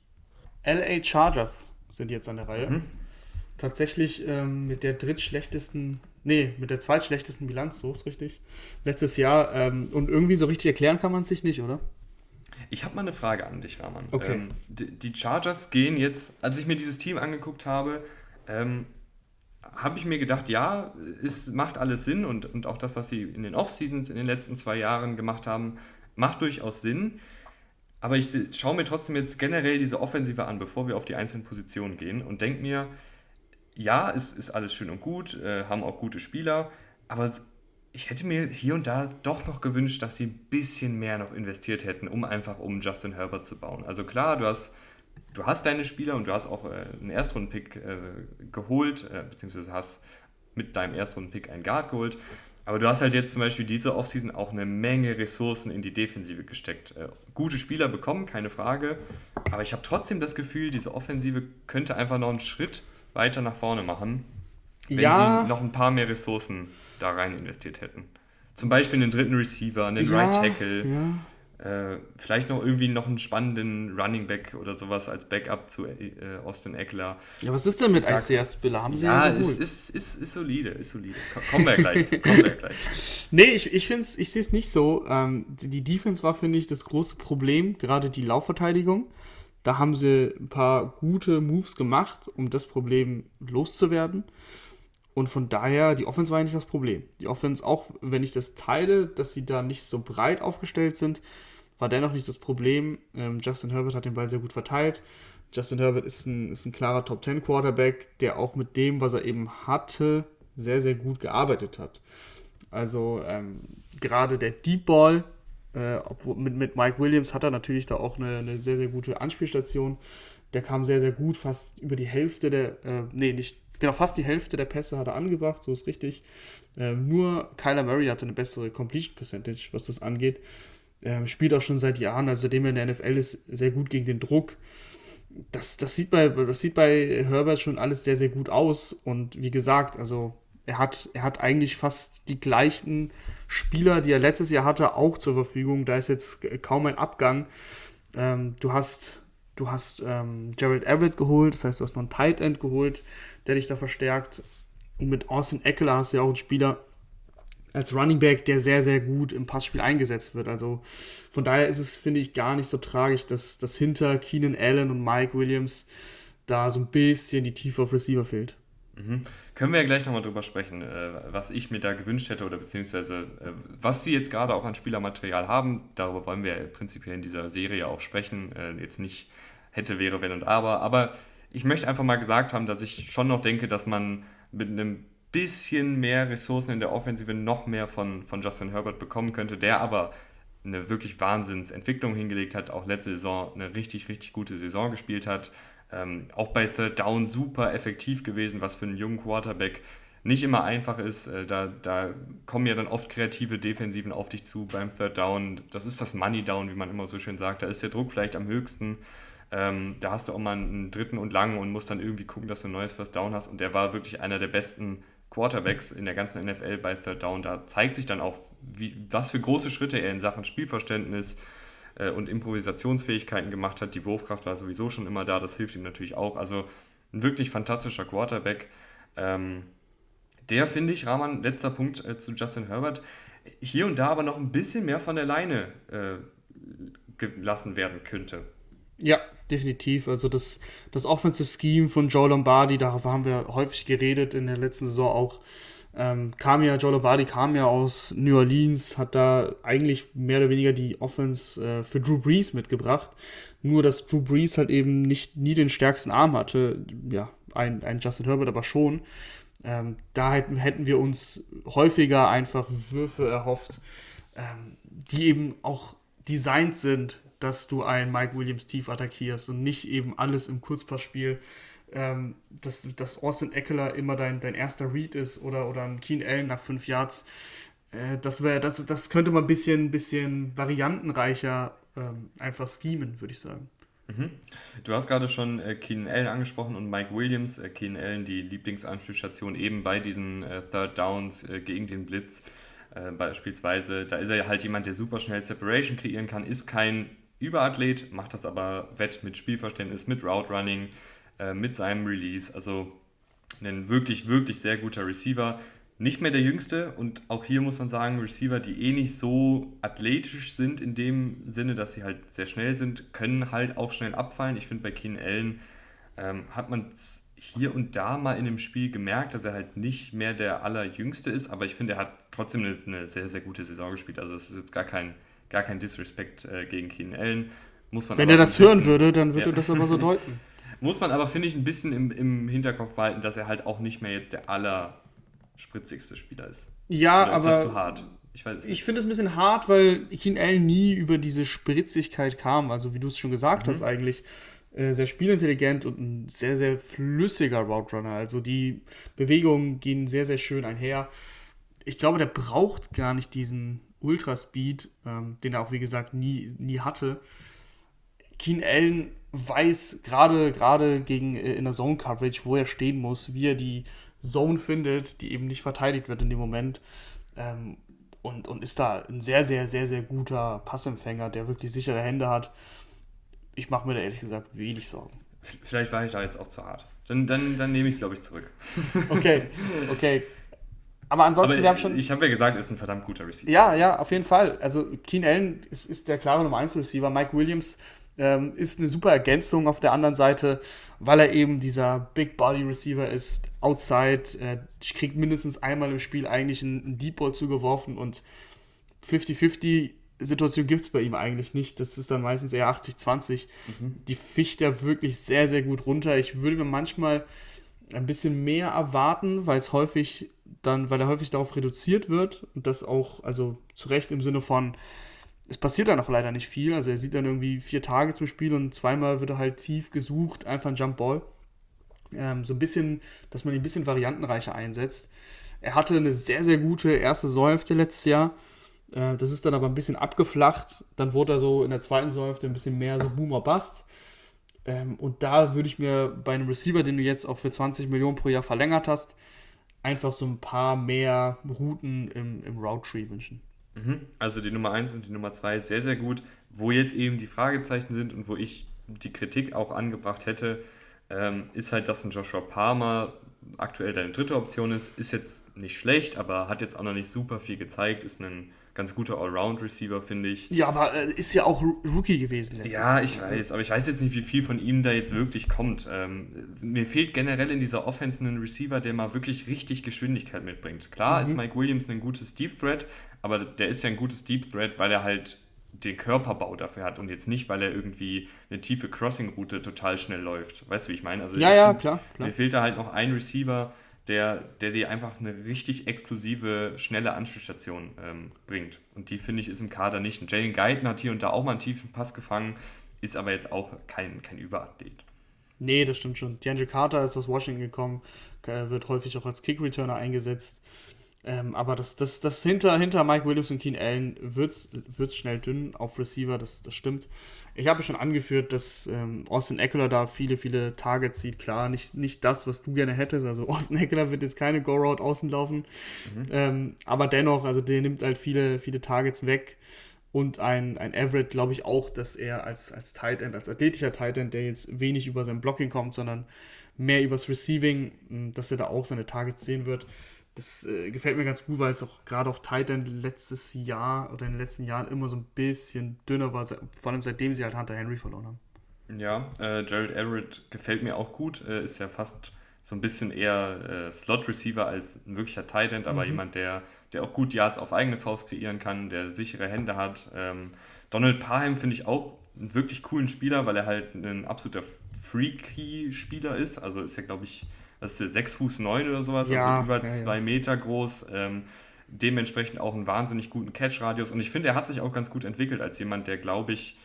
LA Chargers sind jetzt an der Reihe. Mhm. Tatsächlich ähm, mit der drittschlechtesten Nee, mit der zweitschlechtesten Bilanz, so ist richtig. Letztes Jahr. Ähm, und irgendwie so richtig erklären kann man es sich nicht, oder? Ich habe mal eine Frage an dich, Rahman. Okay. Ähm, die, Chargers gehen jetzt, als ich mir dieses Team angeguckt habe, ähm, habe ich mir gedacht, ja, es macht alles Sinn und, und auch das, was sie in den Off-Seasons in den letzten zwei Jahren gemacht haben, macht durchaus Sinn. Aber ich schaue mir trotzdem jetzt generell diese Offensive an, bevor wir auf die einzelnen Positionen gehen und denke mir, ja, es ist alles schön und gut, äh, haben auch gute Spieler, aber ich hätte mir hier und da doch noch gewünscht, dass sie ein bisschen mehr noch investiert hätten, um einfach um Justin Herbert zu bauen. Also klar, du hast, du hast deine Spieler und du hast auch äh, einen Erstrunden-Pick äh, geholt, äh, beziehungsweise hast mit deinem Erstrunden-Pick einen Guard geholt. Aber du hast halt jetzt zum Beispiel diese Offseason auch eine Menge Ressourcen in die Defensive gesteckt. Äh, gute Spieler bekommen, keine Frage. Aber ich habe trotzdem das Gefühl, diese Offensive könnte einfach noch einen Schritt weiter nach vorne machen, wenn ja. sie noch ein paar mehr Ressourcen da rein investiert hätten. Zum Beispiel einen dritten Receiver, einen ja, Right Tackle. Ja. Äh, vielleicht noch irgendwie noch einen spannenden Running Back oder sowas als Backup zu äh, Austin Eckler. Ja, was ist denn mit Isaiah Spiller? Haben sie ja, ja ist, ist, ist, ist solide, ist solide. Kommen wir gleich Kommen wir gleich. <laughs> nee, ich, ich, ich sehe es nicht so. Ähm, die Defense war, finde ich, das große Problem, gerade die Laufverteidigung. Da haben sie ein paar gute Moves gemacht, um das Problem loszuwerden. Und von daher, die Offense war ja nicht das Problem. Die Offense, auch wenn ich das teile, dass sie da nicht so breit aufgestellt sind, war dennoch nicht das Problem. Ähm, Justin Herbert hat den Ball sehr gut verteilt. Justin Herbert ist ein, ist ein klarer Top 10 Quarterback, der auch mit dem, was er eben hatte, sehr, sehr gut gearbeitet hat. Also ähm, gerade der Deep Ball äh, mit, mit Mike Williams hat er natürlich da auch eine, eine, sehr, sehr gute Anspielstation. Der kam sehr, sehr gut, fast über die Hälfte der, äh, nee, nicht, genau, fast die Hälfte der Pässe hat er angebracht, so ist richtig. Äh, nur Kyler Murray hatte eine bessere Completion Percentage, was das angeht. Ähm, spielt auch schon seit Jahren, also seitdem er in der NFL ist, sehr gut gegen den Druck. Das, das, sieht bei, das sieht bei Herbert schon alles sehr, sehr gut aus. Und wie gesagt, also er hat, er hat eigentlich fast die gleichen Spieler, die er letztes Jahr hatte, auch zur Verfügung. Da ist jetzt kaum ein Abgang. Ähm, du hast, du hast ähm, Gerald Everett geholt, das heißt, du hast noch einen Tight End geholt, der dich da verstärkt. Und mit Austin Eckler hast du ja auch einen Spieler, als Running Back, der sehr, sehr gut im Passspiel eingesetzt wird. Also von daher ist es, finde ich, gar nicht so tragisch, dass, dass hinter Keenan Allen und Mike Williams da so ein bisschen die Tiefe auf Receiver fehlt. Mhm. Können wir ja gleich nochmal drüber sprechen, äh, was ich mir da gewünscht hätte oder beziehungsweise äh, was sie jetzt gerade auch an Spielermaterial haben. Darüber wollen wir prinzipiell in dieser Serie auch sprechen. Äh, jetzt nicht hätte, wäre, wenn und aber. Aber ich möchte einfach mal gesagt haben, dass ich schon noch denke, dass man mit einem bisschen mehr Ressourcen in der Offensive noch mehr von, von Justin Herbert bekommen könnte, der aber eine wirklich Wahnsinnsentwicklung hingelegt hat, auch letzte Saison eine richtig, richtig gute Saison gespielt hat. Ähm, auch bei Third Down super effektiv gewesen, was für einen jungen Quarterback nicht immer einfach ist. Äh, da, da kommen ja dann oft kreative Defensiven auf dich zu beim Third Down. Das ist das Money Down, wie man immer so schön sagt. Da ist der Druck vielleicht am höchsten. Ähm, da hast du auch mal einen dritten und langen und musst dann irgendwie gucken, dass du ein neues First Down hast. Und der war wirklich einer der besten Quarterbacks in der ganzen NFL bei Third Down. Da zeigt sich dann auch, wie, was für große Schritte er in Sachen Spielverständnis äh, und Improvisationsfähigkeiten gemacht hat. Die Wurfkraft war sowieso schon immer da, das hilft ihm natürlich auch. Also ein wirklich fantastischer Quarterback. Ähm, der finde ich, Rahman, letzter Punkt äh, zu Justin Herbert, hier und da aber noch ein bisschen mehr von der Leine äh, gelassen werden könnte. Ja, definitiv. Also das, das Offensive Scheme von Joe Lombardi, darüber haben wir häufig geredet in der letzten Saison auch. Ähm, kam ja, Joe Lombardi kam ja aus New Orleans, hat da eigentlich mehr oder weniger die Offense äh, für Drew Brees mitgebracht. Nur, dass Drew Brees halt eben nicht nie den stärksten Arm hatte. Ja, ein, ein Justin Herbert aber schon. Ähm, da hätten, hätten wir uns häufiger einfach Würfe erhofft, ähm, die eben auch designt sind dass du einen Mike Williams tief attackierst und nicht eben alles im Kurzpassspiel, ähm, dass, dass Austin Eckler immer dein, dein erster Read ist oder, oder ein Keen Allen nach fünf Yards. Äh, das, wär, das, das könnte man ein bisschen, bisschen variantenreicher ähm, einfach schemen, würde ich sagen. Mhm. Du hast gerade schon äh, Keenan Allen angesprochen und Mike Williams. Äh, Keenan Allen, die Lieblingsanspielstation eben bei diesen äh, Third Downs äh, gegen den Blitz. Äh, beispielsweise, da ist er halt jemand, der super schnell Separation kreieren kann, ist kein Überathlet, macht das aber wett mit Spielverständnis, mit Route Running, äh, mit seinem Release. Also ein wirklich, wirklich sehr guter Receiver. Nicht mehr der jüngste und auch hier muss man sagen, Receiver, die eh nicht so athletisch sind, in dem Sinne, dass sie halt sehr schnell sind, können halt auch schnell abfallen. Ich finde, bei Keenan Allen ähm, hat man es hier und da mal in dem Spiel gemerkt, dass er halt nicht mehr der allerjüngste ist, aber ich finde, er hat trotzdem eine, eine sehr, sehr gute Saison gespielt. Also es ist jetzt gar kein gar kein Disrespect äh, gegen Keenan Allen. Muss man Wenn er das hören würde, dann würde ja. er das aber so deuten. <laughs> Muss man aber, finde ich, ein bisschen im, im Hinterkopf behalten, dass er halt auch nicht mehr jetzt der allerspritzigste Spieler ist. Ja, Oder ist aber. Das zu hart? Ich, ich finde es ein bisschen hart, weil Keen Allen nie über diese Spritzigkeit kam. Also, wie du es schon gesagt mhm. hast, eigentlich äh, sehr spielintelligent und ein sehr, sehr flüssiger Route Runner. Also, die Bewegungen gehen sehr, sehr schön einher. Ich glaube, der braucht gar nicht diesen Ultraspeed, ähm, den er auch, wie gesagt, nie, nie hatte. Keen Allen weiß gerade gerade gegen äh, in der Zone Coverage, wo er stehen muss, wie er die Zone findet, die eben nicht verteidigt wird in dem Moment. Ähm, und, und ist da ein sehr, sehr, sehr, sehr guter Passempfänger, der wirklich sichere Hände hat. Ich mache mir da ehrlich gesagt wenig Sorgen. Vielleicht war ich da jetzt auch zu hart. Dann, dann, dann nehme ich es, glaube ich, zurück. <laughs> Okay, okay. Aber ansonsten, Aber wir haben schon. Ich habe ja gesagt, ist ein verdammt guter Receiver. Ja, ja, auf jeden Fall. Also, Keen Allen ist, ist der klare Nummer 1 Receiver. Mike Williams ähm, ist eine super Ergänzung auf der anderen Seite, weil er eben dieser Big Body Receiver ist, outside, äh, kriegt mindestens einmal im Spiel eigentlich einen, einen Deep Ball zugeworfen und 50-50 Situation gibt es bei ihm eigentlich nicht. Das ist dann meistens eher 80-20. Mhm. Die ficht er wirklich sehr, sehr gut runter. Ich würde mir manchmal ein bisschen mehr erwarten, weil es häufig dann, weil er häufig darauf reduziert wird und das auch, also zu Recht im Sinne von, es passiert dann auch leider nicht viel. Also er sieht dann irgendwie vier Tage zum Spiel und zweimal wird er halt tief gesucht, einfach ein Jump Ball. Ähm, so ein bisschen, dass man ihn ein bisschen variantenreicher einsetzt. Er hatte eine sehr, sehr gute erste Säufte letztes Jahr. Äh, das ist dann aber ein bisschen abgeflacht. Dann wurde er so in der zweiten Säufte ein bisschen mehr so Boomer Bust. Ähm, und da würde ich mir bei einem Receiver, den du jetzt auch für 20 Millionen pro Jahr verlängert hast, einfach so ein paar mehr Routen im, im Route Tree wünschen. Mhm. Also die Nummer 1 und die Nummer 2 sehr, sehr gut. Wo jetzt eben die Fragezeichen sind und wo ich die Kritik auch angebracht hätte, ähm, ist halt, dass ein Joshua Palmer aktuell deine dritte Option ist. Ist jetzt nicht schlecht, aber hat jetzt auch noch nicht super viel gezeigt. Ist ein ganz guter Allround-Receiver, finde ich. Ja, aber äh, ist ja auch Rookie gewesen letztes Ja, Jahr. ich weiß, aber ich weiß jetzt nicht, wie viel von ihm da jetzt wirklich kommt. Ähm, mir fehlt generell in dieser Offense ein Receiver, der mal wirklich richtig Geschwindigkeit mitbringt. Klar mhm. ist Mike Williams ein gutes Deep Threat, aber der ist ja ein gutes Deep Threat, weil er halt den Körperbau dafür hat und jetzt nicht, weil er irgendwie eine tiefe Crossing-Route total schnell läuft. Weißt du, wie ich meine? Also ja, ja, find, klar, klar. Mir fehlt da halt noch ein Receiver, der, der dir einfach eine richtig exklusive, schnelle Anspielstation ähm, bringt. Und die, finde ich, ist im Kader nicht. Jalen Guyton hat hier und da auch mal einen tiefen Pass gefangen, ist aber jetzt auch kein, kein Überathlet. Nee, das stimmt schon. DeAndre Carter ist aus Washington gekommen, wird häufig auch als Kick-Returner eingesetzt. Ähm, aber das, das, das hinter, hinter Mike Williams und Keen Allen wird es schnell dünn auf Receiver, das, das stimmt. Ich habe schon angeführt, dass ähm, Austin Eckler da viele, viele Targets sieht. Klar, nicht, nicht das, was du gerne hättest. Also <laughs> Austin Eckler wird jetzt keine Go-Route außen laufen. Mhm. Ähm, aber dennoch, also der nimmt halt viele, viele Targets weg. Und ein, ein Everett, glaube ich auch, dass er als, als Tight End, als athletischer Tight End, der jetzt wenig über sein Blocking kommt, sondern mehr übers Receiving, dass er da auch seine Targets sehen wird. Das äh, gefällt mir ganz gut, weil es auch gerade auf Titan letztes Jahr oder in den letzten Jahren immer so ein bisschen dünner war, vor allem seitdem sie halt Hunter Henry verloren haben. Ja, äh, Jared Everett gefällt mir auch gut, äh, ist ja fast so ein bisschen eher äh, Slot-Receiver als ein wirklicher Titan, aber mhm. jemand, der, der auch gut Yards auf eigene Faust kreieren kann, der sichere Hände hat. Ähm, Donald Parham finde ich auch einen wirklich coolen Spieler, weil er halt ein absoluter Freaky-Spieler ist. Also ist ja, glaube ich, was ist der, 6 Fuß 9 oder sowas, ja, also über 2 ja, Meter groß. Ähm, dementsprechend auch einen wahnsinnig guten Catch-Radius. Und ich finde, er hat sich auch ganz gut entwickelt als jemand, der, glaube ich,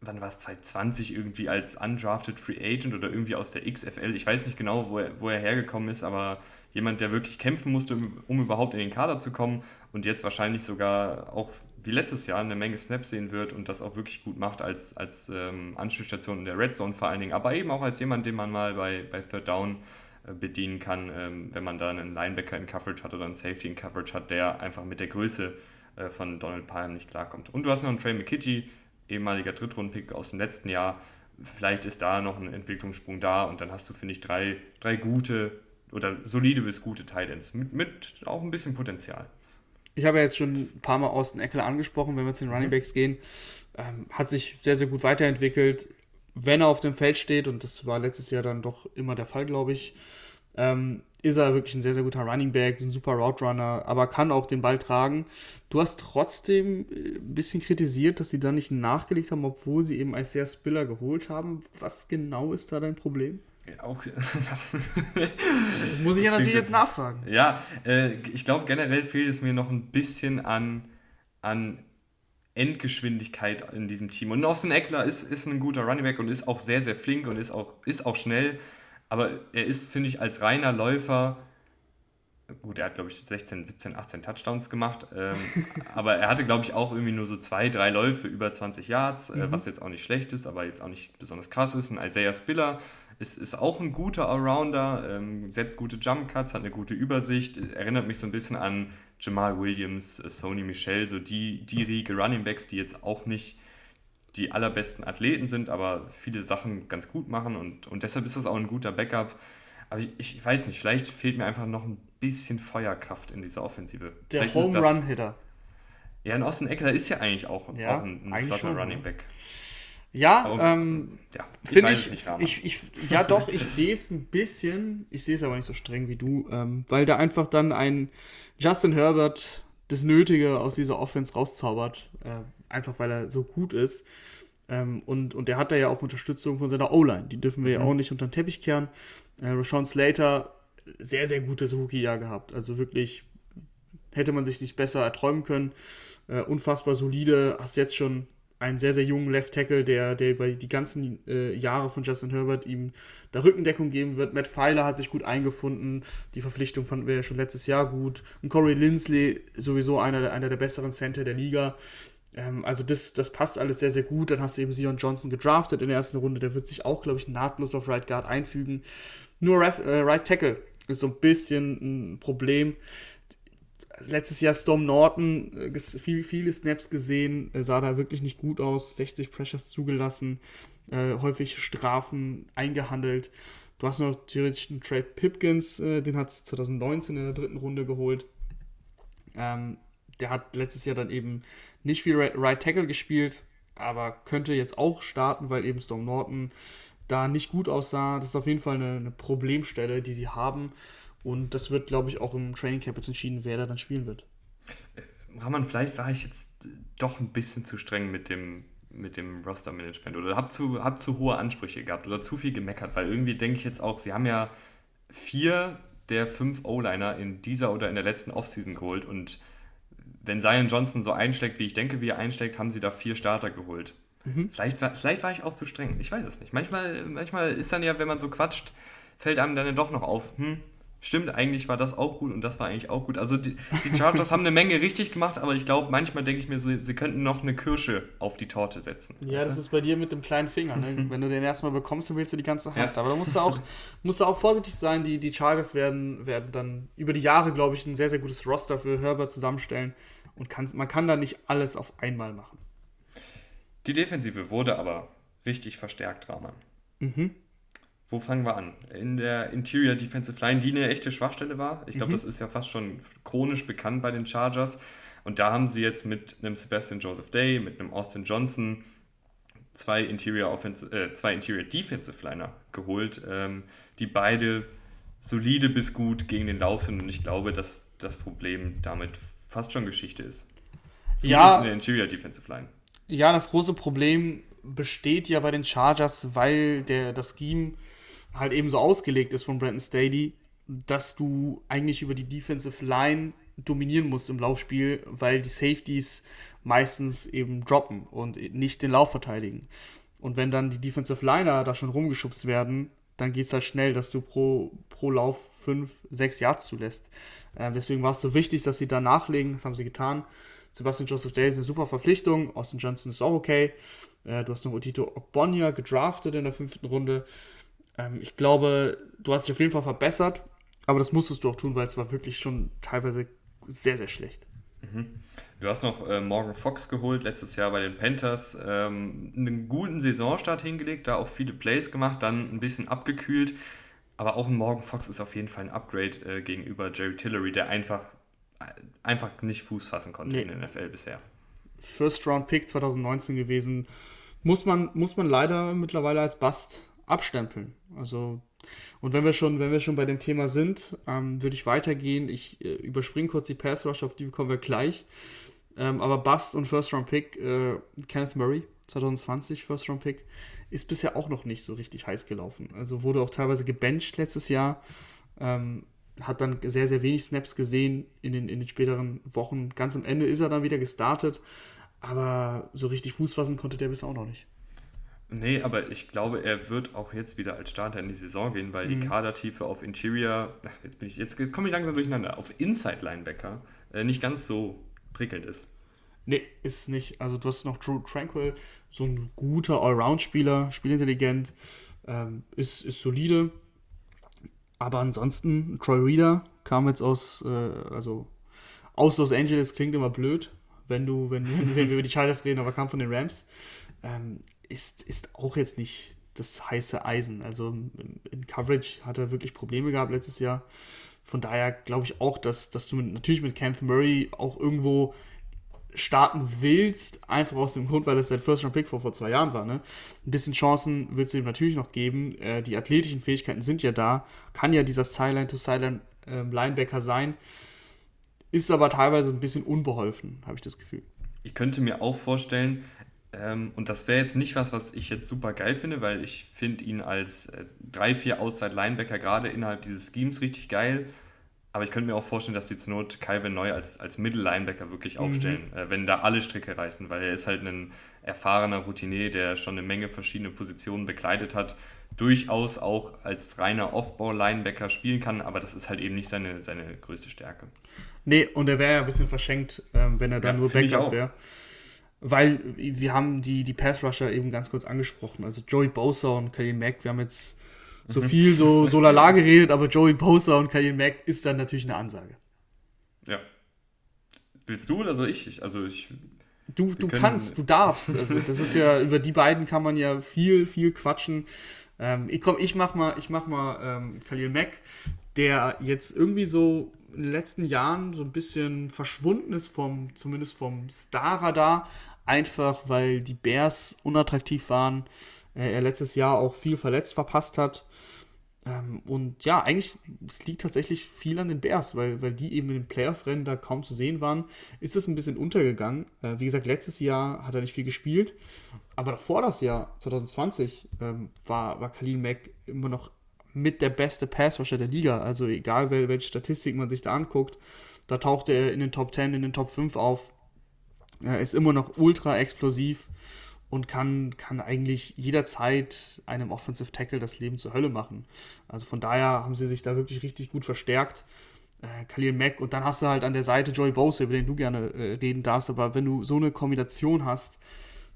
wann war es 2020 irgendwie als undrafted Free Agent oder irgendwie aus der XFL, ich weiß nicht genau, wo er, wo er hergekommen ist, aber jemand, der wirklich kämpfen musste, um überhaupt in den Kader zu kommen und jetzt wahrscheinlich sogar auch wie letztes Jahr eine Menge Snaps sehen wird und das auch wirklich gut macht als, als ähm, Anspielstation in der Red Zone vor allen Dingen, aber eben auch als jemand, den man mal bei, bei Third Down bedienen kann, ähm, wenn man da einen Linebacker in Coverage hat oder einen Safety in Coverage hat, der einfach mit der Größe äh, von Donald Palm nicht klarkommt. Und du hast noch einen Trey McKitty, ehemaliger Drittrundpick aus dem letzten Jahr. Vielleicht ist da noch ein Entwicklungssprung da und dann hast du, finde ich, drei, drei gute oder solide bis gute Titans mit, mit auch ein bisschen Potenzial. Ich habe ja jetzt schon ein paar Mal Austin Eckler angesprochen, wenn wir zu den Running Backs gehen. Ähm, hat sich sehr, sehr gut weiterentwickelt wenn er auf dem Feld steht, und das war letztes Jahr dann doch immer der Fall, glaube ich, ähm, ist er wirklich ein sehr, sehr guter Running Back, ein super Route Runner, aber kann auch den Ball tragen. Du hast trotzdem äh, ein bisschen kritisiert, dass sie da nicht nachgelegt haben, obwohl sie eben Isaiah Spiller geholt haben. Was genau ist da dein Problem? Auch. <laughs> das muss ich ja natürlich jetzt nachfragen. Ja, äh, ich glaube generell fehlt es mir noch ein bisschen an, an Endgeschwindigkeit in diesem Team. Und Austin Eckler ist, ist ein guter Running Back und ist auch sehr, sehr flink und ist auch, ist auch schnell. Aber er ist, finde ich, als reiner Läufer, gut, er hat, glaube ich, 16, 17, 18 Touchdowns gemacht, ähm, <laughs> aber er hatte, glaube ich, auch irgendwie nur so zwei, drei Läufe über 20 Yards, äh, mhm. was jetzt auch nicht schlecht ist, aber jetzt auch nicht besonders krass ist. Ein Isaiah Spiller ist, ist auch ein guter Allrounder, ähm, setzt gute Jump Cuts, hat eine gute Übersicht, erinnert mich so ein bisschen an Jamal Williams, äh, Sony Michel, so die, die Riege Running Backs, die jetzt auch nicht die allerbesten Athleten sind, aber viele Sachen ganz gut machen und, und deshalb ist das auch ein guter Backup. Aber ich, ich weiß nicht, vielleicht fehlt mir einfach noch ein bisschen Feuerkraft in dieser Offensive. Der Home Run Hitter. Ja, und Austin Eckler ist ja eigentlich auch, ja, auch ein, ein flotter Running Back. Ja, ähm, ja finde ich, ich, ich, ich, ja doch, ich sehe es ein bisschen, ich sehe es aber nicht so streng wie du, ähm, weil da einfach dann ein Justin Herbert das Nötige aus dieser Offense rauszaubert, äh, einfach weil er so gut ist. Ähm, und, und er hat da ja auch Unterstützung von seiner O-Line, die dürfen wir mhm. ja auch nicht unter den Teppich kehren. Äh, Rashawn Slater, sehr, sehr gutes Rookie-Jahr gehabt, also wirklich hätte man sich nicht besser erträumen können. Äh, unfassbar solide, hast jetzt schon einen sehr, sehr jungen Left Tackle, der, der über die ganzen äh, Jahre von Justin Herbert ihm da Rückendeckung geben wird. Matt Pfeiler hat sich gut eingefunden. Die Verpflichtung fanden wir ja schon letztes Jahr gut. Und Corey Lindsley, sowieso einer, einer der besseren Center der Liga. Ähm, also das, das passt alles sehr, sehr gut. Dann hast du eben Sion Johnson gedraftet in der ersten Runde. Der wird sich auch, glaube ich, nahtlos auf Right Guard einfügen. Nur Ref, äh, Right Tackle ist so ein bisschen ein Problem letztes Jahr Storm Norton, äh, viel, viele Snaps gesehen, sah da wirklich nicht gut aus, 60 Pressures zugelassen, äh, häufig Strafen eingehandelt. Du hast noch theoretisch einen Trey Pipkins, äh, den hat es 2019 in der dritten Runde geholt. Ähm, der hat letztes Jahr dann eben nicht viel Right Tackle gespielt, aber könnte jetzt auch starten, weil eben Storm Norton da nicht gut aussah. Das ist auf jeden Fall eine, eine Problemstelle, die sie haben. Und das wird, glaube ich, auch im Training Camp jetzt entschieden, wer da dann spielen wird. Äh, Raman, vielleicht war ich jetzt doch ein bisschen zu streng mit dem, mit dem Roster-Management oder habe zu, hab zu hohe Ansprüche gehabt oder zu viel gemeckert, weil irgendwie denke ich jetzt auch, sie haben ja vier der fünf O-Liner in dieser oder in der letzten Offseason geholt und wenn Zion Johnson so einschlägt, wie ich denke, wie er einschlägt, haben sie da vier Starter geholt. Mhm. Vielleicht, war, vielleicht war ich auch zu streng. Ich weiß es nicht. Manchmal, manchmal ist dann ja, wenn man so quatscht, fällt einem dann doch noch auf, hm, stimmt, eigentlich war das auch gut und das war eigentlich auch gut. Also die, die Chargers haben eine Menge richtig gemacht, aber ich glaube, manchmal denke ich mir, sie, sie, könnten noch eine Kirsche auf die Torte setzen. Ja, das du? ist bei dir mit dem kleinen Finger. Ne? <laughs> Wenn du den erstmal bekommst, dann willst du die ganze Hand. Ja. Aber da musst du auch, musst du auch vorsichtig sein. Die, die Chargers werden, werden dann über die Jahre, glaube ich, ein sehr, sehr gutes Roster für Herbert zusammenstellen. Und kann, man kann da nicht alles auf einmal machen. Die Defensive wurde aber richtig verstärkt, Rahman. Mhm wo fangen wir an? In der Interior Defensive Line, die eine echte Schwachstelle war. Ich glaube, mhm. das ist ja fast schon chronisch bekannt bei den Chargers. Und da haben sie jetzt mit einem Sebastian Joseph Day, mit einem Austin Johnson zwei Interior, Offensive, äh, zwei Interior Defensive Liner geholt, ähm, die beide solide bis gut gegen den Lauf sind. Und ich glaube, dass das Problem damit fast schon Geschichte ist. Zumindest ja, in der Interior Defensive Line. Ja, das große Problem besteht ja bei den Chargers, weil der, das Scheme halt eben so ausgelegt ist von Brandon Staley, dass du eigentlich über die Defensive Line dominieren musst im Laufspiel, weil die Safeties meistens eben droppen und nicht den Lauf verteidigen. Und wenn dann die Defensive Liner da schon rumgeschubst werden, dann geht es halt schnell, dass du pro, pro Lauf 5, 6 Yards zulässt. Äh, deswegen war es so wichtig, dass sie da nachlegen. Das haben sie getan. Sebastian Joseph Dale ist eine super Verpflichtung. Austin Johnson ist auch okay. Äh, du hast noch Otito Ogbonia gedraftet in der fünften Runde. Ähm, ich glaube, du hast dich auf jeden Fall verbessert, aber das musstest du auch tun, weil es war wirklich schon teilweise sehr, sehr schlecht. Mhm. Du hast noch äh, Morgan Fox geholt, letztes Jahr bei den Panthers. Ähm, einen guten Saisonstart hingelegt, da auch viele Plays gemacht, dann ein bisschen abgekühlt. Aber auch ein Morgan Fox ist auf jeden Fall ein Upgrade äh, gegenüber Jerry Tillery, der einfach, äh, einfach nicht Fuß fassen konnte nee. in der NFL bisher. First Round Pick 2019 gewesen. Muss man, muss man leider mittlerweile als Bust abstempeln. Also Und wenn wir schon, wenn wir schon bei dem Thema sind, ähm, würde ich weitergehen. Ich äh, überspringe kurz die Pass Rush, auf die kommen wir gleich. Ähm, aber Bust und First Round Pick, äh, Kenneth Murray, 2020 First Round Pick, ist bisher auch noch nicht so richtig heiß gelaufen. Also wurde auch teilweise gebencht letztes Jahr. Ähm, hat dann sehr, sehr wenig Snaps gesehen in den, in den späteren Wochen. Ganz am Ende ist er dann wieder gestartet, aber so richtig Fuß fassen konnte der bisher auch noch nicht. Nee, aber ich glaube, er wird auch jetzt wieder als Starter in die Saison gehen, weil mhm. die Kadertiefe auf Interior, jetzt bin ich, jetzt, jetzt komme ich langsam durcheinander, auf Inside Linebacker äh, nicht ganz so prickelnd ist. Nee, ist nicht. Also du hast noch True Tranquil, so ein guter Allround-Spieler, spielintelligent, ähm, ist, ist solide. Aber ansonsten, Troy Reader kam jetzt aus, äh, also aus Los Angeles, klingt immer blöd, wenn du, wenn, wenn wir über die Chargers reden, aber kam von den Rams. Ähm, ist, ist auch jetzt nicht das heiße Eisen. Also in Coverage hat er wirklich Probleme gehabt letztes Jahr. Von daher glaube ich auch, dass, dass du mit, natürlich mit Kenneth Murray auch irgendwo starten willst, einfach aus dem Grund, weil das dein First Round Pick vor, vor zwei Jahren war. Ne? Ein bisschen Chancen willst du ihm natürlich noch geben. Äh, die athletischen Fähigkeiten sind ja da. Kann ja dieser Sideline-to-Sideline äh, Linebacker sein. Ist aber teilweise ein bisschen unbeholfen, habe ich das Gefühl. Ich könnte mir auch vorstellen, ähm, und das wäre jetzt nicht was, was ich jetzt super geil finde, weil ich finde ihn als äh, 3-4 Outside-Linebacker gerade innerhalb dieses Schemes richtig geil. Aber ich könnte mir auch vorstellen, dass die zur Not Calvin Neu als, als Mittellinebacker wirklich mhm. aufstellen, mhm. äh, wenn da alle Stricke reißen, weil er ist halt ein erfahrener Routinier, der schon eine Menge verschiedene Positionen bekleidet hat, durchaus auch als reiner Off-Ball-Linebacker spielen kann, aber das ist halt eben nicht seine, seine größte Stärke. Nee, und er wäre ja ein bisschen verschenkt, ähm, wenn er dann ja, nur Backup wäre. Weil wir haben die, die Pass-Rusher eben ganz kurz angesprochen. Also Joey Bosa und Khalil Mack, wir haben jetzt so mhm. viel so, so <laughs> lala geredet, aber Joey Bosa und Khalil Mack ist dann natürlich eine Ansage. Ja. Willst du oder soll ich? Also ich. Du, du kannst, du darfst. Also das ist ja, über die beiden kann man ja viel, viel quatschen. Ähm, ich komm, ich mach mal, ich mach mal ähm, Khalil Mack, der jetzt irgendwie so in den letzten Jahren so ein bisschen verschwunden ist vom, zumindest vom Star-Radar, einfach weil die Bears unattraktiv waren. Äh, er letztes Jahr auch viel verletzt verpasst hat. Ähm, und ja, eigentlich, es liegt tatsächlich viel an den Bears, weil, weil die eben in den Playoff-Rennen da kaum zu sehen waren, ist es ein bisschen untergegangen. Äh, wie gesagt, letztes Jahr hat er nicht viel gespielt, aber davor das Jahr, 2020, ähm, war, war Khalil Mack immer noch mit der beste Passrusher der Liga. Also egal, welche Statistik man sich da anguckt, da taucht er in den Top 10, in den Top 5 auf. Er ist immer noch ultra explosiv und kann, kann eigentlich jederzeit einem Offensive Tackle das Leben zur Hölle machen. Also von daher haben sie sich da wirklich richtig gut verstärkt. Äh, Khalil Mack und dann hast du halt an der Seite Joey Bosa, über den du gerne äh, reden darfst, aber wenn du so eine Kombination hast,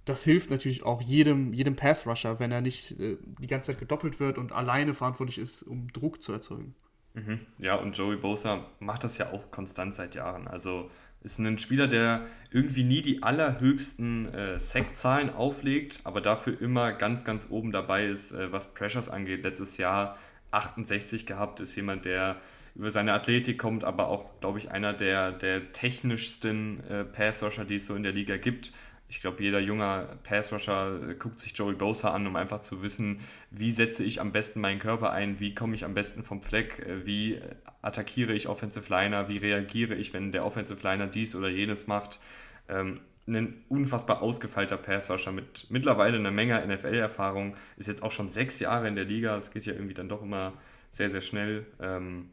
das hilft natürlich auch jedem, jedem Pass-Rusher, wenn er nicht äh, die ganze Zeit gedoppelt wird und alleine verantwortlich ist, um Druck zu erzeugen. Mhm. Ja, und Joey Bosa macht das ja auch konstant seit Jahren. Also ist ein Spieler, der irgendwie nie die allerhöchsten äh, Sack-Zahlen auflegt, aber dafür immer ganz, ganz oben dabei ist, äh, was Pressures angeht. Letztes Jahr 68 gehabt, ist jemand, der über seine Athletik kommt, aber auch, glaube ich, einer der, der technischsten äh, Pass-Rusher, die es so in der Liga gibt ich glaube, jeder junger Pass-Rusher guckt sich Joey Bosa an, um einfach zu wissen, wie setze ich am besten meinen Körper ein, wie komme ich am besten vom Fleck, äh, wie attackiere ich Offensive Liner, wie reagiere ich, wenn der Offensive Liner dies oder jenes macht. Ähm, ein unfassbar ausgefeilter Pass-Rusher mit mittlerweile einer Menge NFL-Erfahrung, ist jetzt auch schon sechs Jahre in der Liga, es geht ja irgendwie dann doch immer sehr, sehr schnell. Ähm,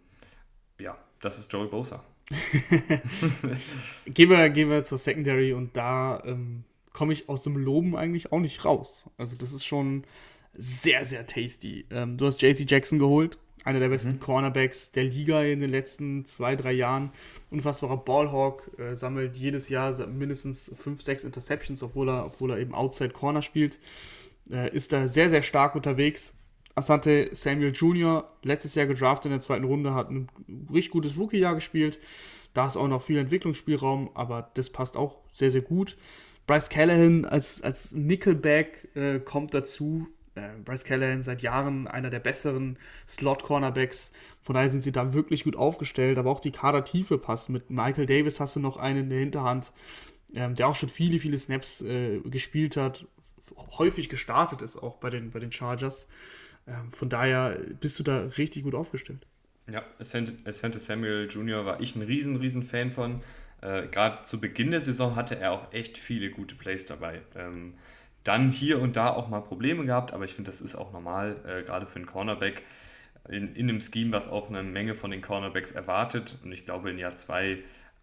ja, das ist Joey Bosa. <laughs> gehen, wir, gehen wir zur Secondary und da ähm, komme ich aus dem Loben eigentlich auch nicht raus. Also das ist schon sehr, sehr tasty. Ähm, du hast JC Jackson geholt, einer der besten mhm. Cornerbacks der Liga in den letzten zwei, drei Jahren. Unfassbarer Ballhawk, äh, sammelt jedes Jahr mindestens fünf, sechs Interceptions, obwohl er, obwohl er eben Outside Corner spielt. Äh, ist da sehr, sehr stark unterwegs. Asante Samuel Jr., letztes Jahr gedraftet in der zweiten Runde, hat ein richtig gutes Rookie-Jahr gespielt. Da ist auch noch viel Entwicklungsspielraum, aber das passt auch sehr, sehr gut. Bryce Callahan als, als Nickelback äh, kommt dazu. Äh, Bryce Callahan seit Jahren einer der besseren Slot-Cornerbacks. Von daher sind sie da wirklich gut aufgestellt, aber auch die Kadertiefe passt. Mit Michael Davis hast du noch einen in der Hinterhand, ähm, der auch schon viele, viele Snaps äh, gespielt hat häufig gestartet ist, auch bei den, bei den Chargers. Ähm, von daher bist du da richtig gut aufgestellt. Ja, Asante Samuel Jr. war ich ein riesen, riesen Fan von. Äh, Gerade zu Beginn der Saison hatte er auch echt viele gute Plays dabei. Ähm, dann hier und da auch mal Probleme gehabt, aber ich finde, das ist auch normal, äh, gerade für einen Cornerback in, in einem Scheme, was auch eine Menge von den Cornerbacks erwartet. Und ich glaube, in Jahr 2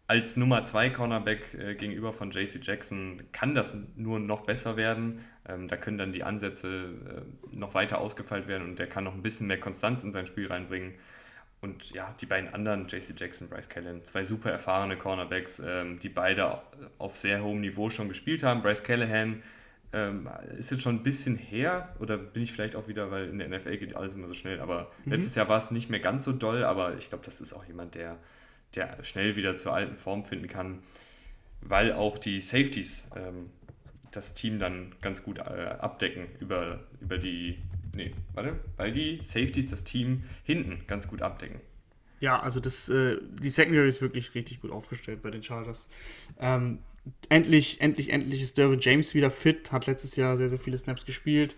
als Nummer 2 Cornerback äh, gegenüber von JC Jackson kann das nur noch besser werden. Ähm, da können dann die Ansätze äh, noch weiter ausgefeilt werden und der kann noch ein bisschen mehr Konstanz in sein Spiel reinbringen. Und ja, die beiden anderen, JC Jackson, Bryce Callahan, zwei super erfahrene Cornerbacks, ähm, die beide auf sehr hohem Niveau schon gespielt haben. Bryce Callahan ähm, ist jetzt schon ein bisschen her, oder bin ich vielleicht auch wieder, weil in der NFL geht alles immer so schnell, aber mhm. letztes Jahr war es nicht mehr ganz so doll, aber ich glaube, das ist auch jemand, der, der schnell wieder zur alten Form finden kann, weil auch die Safeties ähm, das Team dann ganz gut äh, abdecken über, über die Nee, warte. Weil die Safeties das Team hinten ganz gut abdecken. Ja, also das, äh, die Secondary ist wirklich richtig gut aufgestellt bei den Chargers. Ähm, endlich, endlich, endlich ist Derwin James wieder fit, hat letztes Jahr sehr, sehr viele Snaps gespielt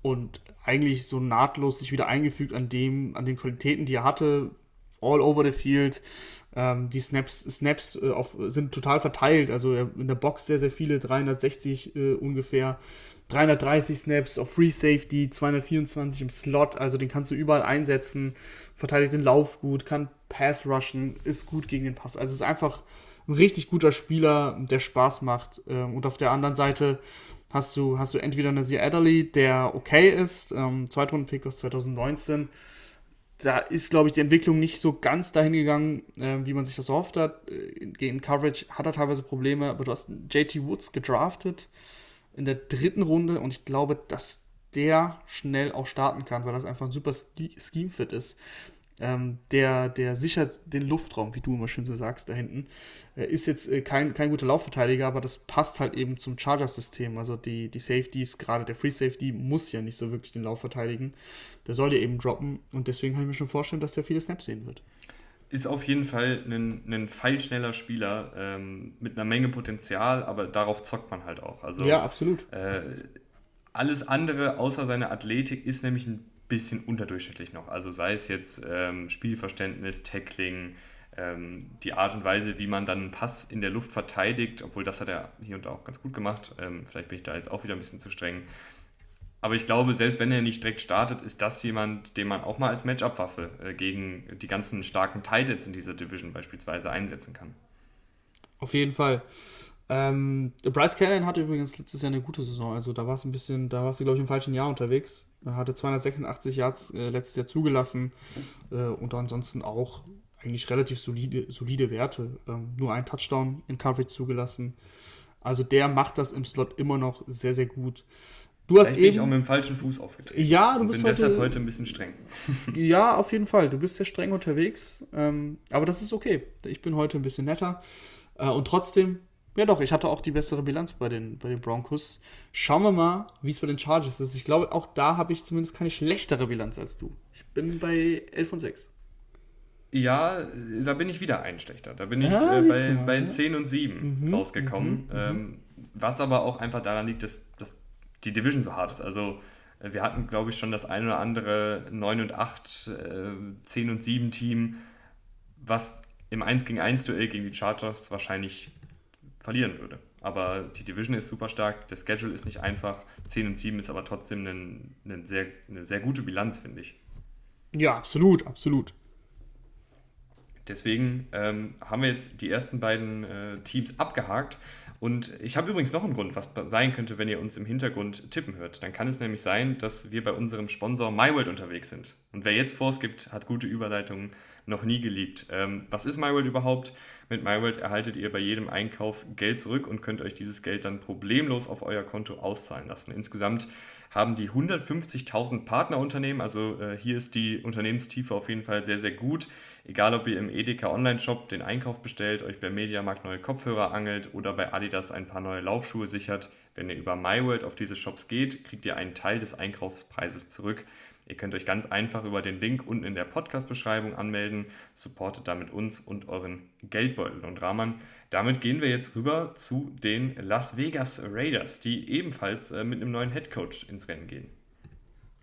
und eigentlich so nahtlos sich wieder eingefügt an dem, an den Qualitäten, die er hatte, all over the field. Ähm, die Snaps, Snaps äh, auf, sind total verteilt, also in der Box sehr, sehr viele, 360 äh, ungefähr. 330 Snaps auf Free Safety, 224 im Slot, also den kannst du überall einsetzen, verteidigt den Lauf gut, kann Pass rushen, ist gut gegen den Pass. Also ist einfach ein richtig guter Spieler, der Spaß macht. Ähm, und auf der anderen Seite hast du, hast du entweder Nazir Adderley, der okay ist, ähm, Zweitrunden-Pick aus 2019. Da ist, glaube ich, die Entwicklung nicht so ganz dahin gegangen, äh, wie man sich das erhofft hat. Äh, in Coverage hat er teilweise Probleme, aber du hast JT Woods gedraftet in der dritten Runde und ich glaube, dass der schnell auch starten kann, weil das einfach ein super Scheme-Fit ist. Ähm, der, der sichert den Luftraum, wie du immer schön so sagst, da hinten. Er ist jetzt äh, kein, kein guter Laufverteidiger, aber das passt halt eben zum Charger-System. Also die, die Safeties, gerade der Free Safety, muss ja nicht so wirklich den Lauf verteidigen. Der soll ja eben droppen und deswegen kann ich mir schon vorstellen, dass der viele Snaps sehen wird ist auf jeden Fall ein, ein feilschneller Spieler ähm, mit einer Menge Potenzial, aber darauf zockt man halt auch. Also, ja, absolut. Äh, alles andere außer seiner Athletik ist nämlich ein bisschen unterdurchschnittlich noch. Also sei es jetzt ähm, Spielverständnis, Tackling, ähm, die Art und Weise, wie man dann einen Pass in der Luft verteidigt, obwohl das hat er hier und da auch ganz gut gemacht. Ähm, vielleicht bin ich da jetzt auch wieder ein bisschen zu streng. Aber ich glaube, selbst wenn er nicht direkt startet, ist das jemand, den man auch mal als Matchup-Waffe äh, gegen die ganzen starken Titans in dieser Division beispielsweise einsetzen kann. Auf jeden Fall. Ähm, Bryce Callahan hatte übrigens letztes Jahr eine gute Saison. Also da war es ein bisschen, da warst du, glaube ich, im falschen Jahr unterwegs. Er hatte 286 Yards äh, letztes Jahr zugelassen äh, und ansonsten auch eigentlich relativ solide, solide Werte. Ähm, nur ein Touchdown in Coverage zugelassen. Also der macht das im Slot immer noch sehr, sehr gut. Du hast Vielleicht eben, bin ich auch mit dem falschen Fuß aufgetreten. Ja, du bist bin heute, deshalb heute ein bisschen streng. <laughs> ja, auf jeden Fall. Du bist sehr streng unterwegs. Ähm, aber das ist okay. Ich bin heute ein bisschen netter. Äh, und trotzdem, ja doch, ich hatte auch die bessere Bilanz bei den, bei den Broncos. Schauen wir mal, wie es bei den Chargers ist. Ich glaube, auch da habe ich zumindest keine schlechtere Bilanz als du. Ich bin bei 11 und 6. Ja, da bin ich wieder ein schlechter. Da bin ich ja, äh, bei, bei 10 und 7 mhm, rausgekommen. Mhm, mhm, ähm, was aber auch einfach daran liegt, dass, dass die Division so hart ist. Also äh, wir hatten, glaube ich, schon das ein oder andere 9 und 8, äh, 10 und 7 Team, was im 1 gegen 1 Duell gegen die Chargers wahrscheinlich verlieren würde. Aber die Division ist super stark, der Schedule ist nicht einfach. 10 und 7 ist aber trotzdem ein, ein sehr, eine sehr gute Bilanz, finde ich. Ja, absolut, absolut. Deswegen ähm, haben wir jetzt die ersten beiden äh, Teams abgehakt. Und ich habe übrigens noch einen Grund, was sein könnte, wenn ihr uns im Hintergrund tippen hört. Dann kann es nämlich sein, dass wir bei unserem Sponsor MyWorld unterwegs sind. Und wer jetzt vorskippt, hat gute Überleitungen noch nie geliebt. Ähm, was ist MyWorld überhaupt? Mit MyWorld erhaltet ihr bei jedem Einkauf Geld zurück und könnt euch dieses Geld dann problemlos auf euer Konto auszahlen lassen. Insgesamt haben die 150.000 Partnerunternehmen, also äh, hier ist die Unternehmenstiefe auf jeden Fall sehr, sehr gut. Egal, ob ihr im Edeka Online-Shop den Einkauf bestellt, euch bei Mediamarkt neue Kopfhörer angelt oder bei Adidas ein paar neue Laufschuhe sichert, wenn ihr über MyWorld auf diese Shops geht, kriegt ihr einen Teil des Einkaufspreises zurück. Ihr könnt euch ganz einfach über den Link unten in der Podcast-Beschreibung anmelden, supportet damit uns und euren Geldbeutel. Und Rahman, damit gehen wir jetzt rüber zu den Las Vegas Raiders, die ebenfalls äh, mit einem neuen Headcoach ins Rennen gehen.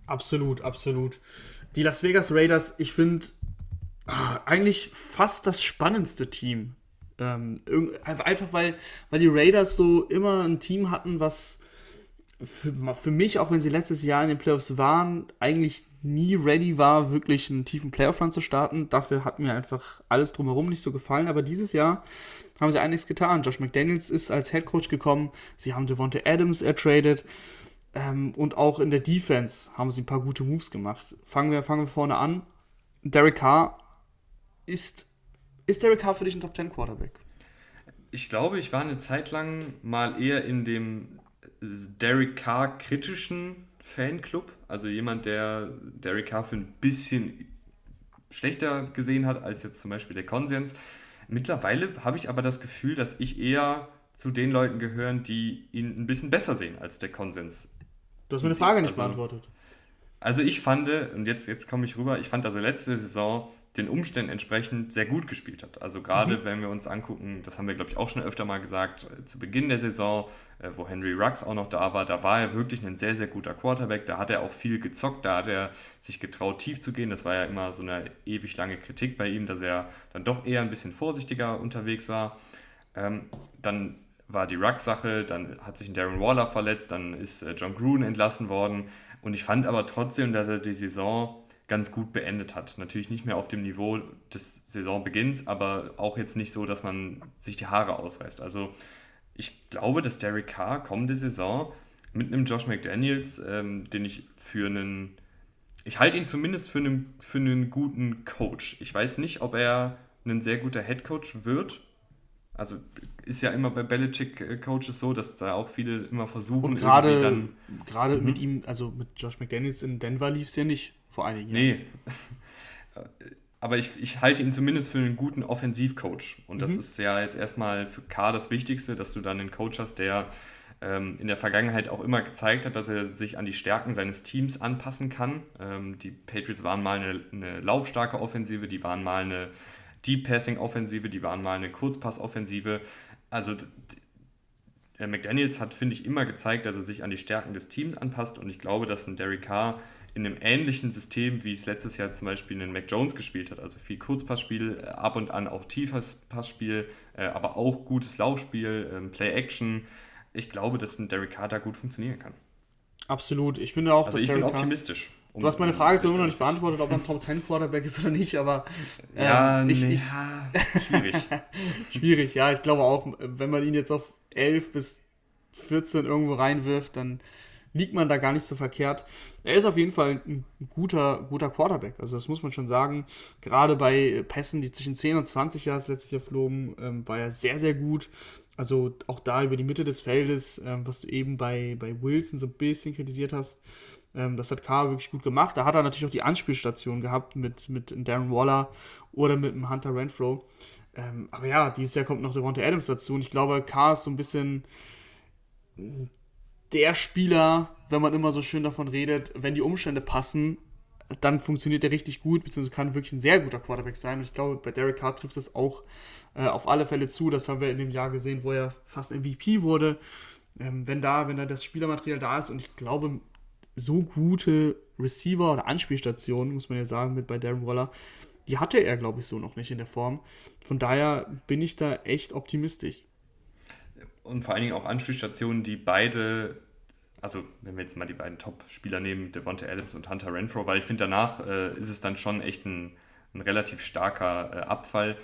Absolut, absolut. Die Las Vegas Raiders, ich finde, ah, eigentlich fast das spannendste Team. Ähm, einfach weil, weil die Raiders so immer ein Team hatten, was für, für mich, auch wenn sie letztes Jahr in den Playoffs waren, eigentlich nie ready war, wirklich einen tiefen Playoff-Run zu starten. Dafür hat mir einfach alles drumherum nicht so gefallen. Aber dieses Jahr haben sie einiges getan. Josh McDaniels ist als Head Coach gekommen. Sie haben Devonta Adams ertradet. Ähm, und auch in der Defense haben sie ein paar gute Moves gemacht. Fangen wir, fangen wir vorne an. Derek Carr ist, ist Derek Carr für dich ein Top 10 Quarterback? Ich glaube, ich war eine Zeit lang mal eher in dem Derek Carr kritischen Fanclub. Also jemand, der Derek Carr für ein bisschen schlechter gesehen hat als jetzt zum Beispiel der Konsens. Mittlerweile habe ich aber das Gefühl, dass ich eher zu den Leuten gehöre, die ihn ein bisschen besser sehen als der Konsens. Du hast meine Frage nicht also, beantwortet. Also ich fand, und jetzt, jetzt komme ich rüber, ich fand also letzte Saison den Umständen entsprechend sehr gut gespielt hat. Also gerade mhm. wenn wir uns angucken, das haben wir glaube ich auch schon öfter mal gesagt, äh, zu Beginn der Saison, äh, wo Henry Rux auch noch da war, da war er wirklich ein sehr, sehr guter Quarterback. Da hat er auch viel gezockt, da hat er sich getraut, tief zu gehen. Das war ja immer so eine ewig lange Kritik bei ihm, dass er dann doch eher ein bisschen vorsichtiger unterwegs war. Ähm, dann war die Rux-Sache, dann hat sich ein Darren Waller verletzt, dann ist äh, John Gruden entlassen worden. Und ich fand aber trotzdem, dass er die Saison ganz gut beendet hat. Natürlich nicht mehr auf dem Niveau des Saisonbeginns, aber auch jetzt nicht so, dass man sich die Haare ausreißt. Also ich glaube, dass Derek Carr kommende Saison mit einem Josh McDaniels, ähm, den ich für einen, ich halte ihn zumindest für einen, für einen guten Coach. Ich weiß nicht, ob er ein sehr guter Head Coach wird. Also ist ja immer bei Belichick-Coaches so, dass da auch viele immer versuchen, Und gerade, dann. Gerade mit mhm. ihm, also mit Josh McDaniels in Denver lief es ja nicht vor einigen Jahren. Nee. <laughs> Aber ich, ich halte ihn zumindest für einen guten Offensivcoach. Und das mhm. ist ja jetzt erstmal für K das Wichtigste, dass du dann einen Coach hast, der ähm, in der Vergangenheit auch immer gezeigt hat, dass er sich an die Stärken seines Teams anpassen kann. Ähm, die Patriots waren mal eine, eine laufstarke Offensive, die waren mal eine Deep Passing Offensive, die waren mal eine Kurzpass Offensive. Also McDaniels hat, finde ich, immer gezeigt, dass er sich an die Stärken des Teams anpasst und ich glaube, dass ein Derek Carr in einem ähnlichen System, wie es letztes Jahr zum Beispiel in Mac Jones gespielt hat. Also viel Kurzpassspiel, äh, ab und an auch tiefes Passspiel, äh, aber auch gutes Laufspiel, ähm, Play-Action. Ich glaube, dass ein Derek Carter gut funktionieren kann. Absolut. Ich finde auch, also dass ich Derek bin optimistisch. Um, du hast meine Frage zu immer noch nicht beantwortet, ob er ein Top 10 Quarterback ist oder nicht, aber ähm, ja, ich, nee, ich, ja, schwierig. <laughs> schwierig, ja. Ich glaube auch, wenn man ihn jetzt auf 11 bis 14 irgendwo reinwirft, dann liegt man da gar nicht so verkehrt. Er ist auf jeden Fall ein guter, guter Quarterback. Also das muss man schon sagen. Gerade bei Pässen, die zwischen 10 und 20 Jahre letztes Jahr flogen, ähm, war er sehr, sehr gut. Also auch da über die Mitte des Feldes, ähm, was du eben bei, bei Wilson so ein bisschen kritisiert hast, ähm, das hat Carr wirklich gut gemacht. Da hat er natürlich auch die Anspielstation gehabt mit, mit Darren Waller oder mit dem Hunter Renfro. Ähm, aber ja, dieses Jahr kommt noch Devonta Adams dazu und ich glaube, Carr ist so ein bisschen der Spieler, wenn man immer so schön davon redet, wenn die Umstände passen, dann funktioniert er richtig gut, beziehungsweise kann wirklich ein sehr guter Quarterback sein. Und ich glaube, bei Derek Carr trifft das auch äh, auf alle Fälle zu. Das haben wir in dem Jahr gesehen, wo er fast MVP wurde. Ähm, wenn da, wenn da das Spielermaterial da ist und ich glaube, so gute Receiver oder Anspielstationen, muss man ja sagen, mit bei Darren Waller, die hatte er, glaube ich, so noch nicht in der Form. Von daher bin ich da echt optimistisch und vor allen Dingen auch Anspielstationen, die beide, also wenn wir jetzt mal die beiden Top-Spieler nehmen, Devonta Adams und Hunter Renfro, weil ich finde, danach äh, ist es dann schon echt ein, ein relativ starker äh, Abfall.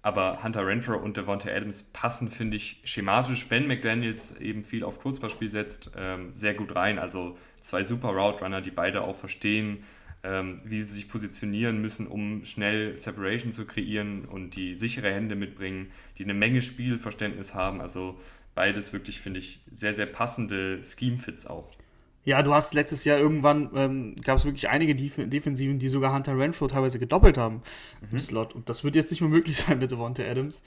Aber Hunter Renfro und Devonta Adams passen, finde ich, schematisch, wenn McDaniels eben viel auf Kurzballspiel setzt, ähm, sehr gut rein. Also zwei super Route Runner, die beide auch verstehen, ähm, wie sie sich positionieren müssen, um schnell Separation zu kreieren und die sichere Hände mitbringen, die eine Menge Spielverständnis haben. Also beides wirklich, finde ich, sehr, sehr passende Scheme-Fits auch. Ja, du hast letztes Jahr irgendwann, ähm, gab es wirklich einige Def Defensiven, die sogar Hunter Renfro teilweise gedoppelt haben mhm. im Slot. Und das wird jetzt nicht mehr möglich <laughs> sein mit Devonta Adams.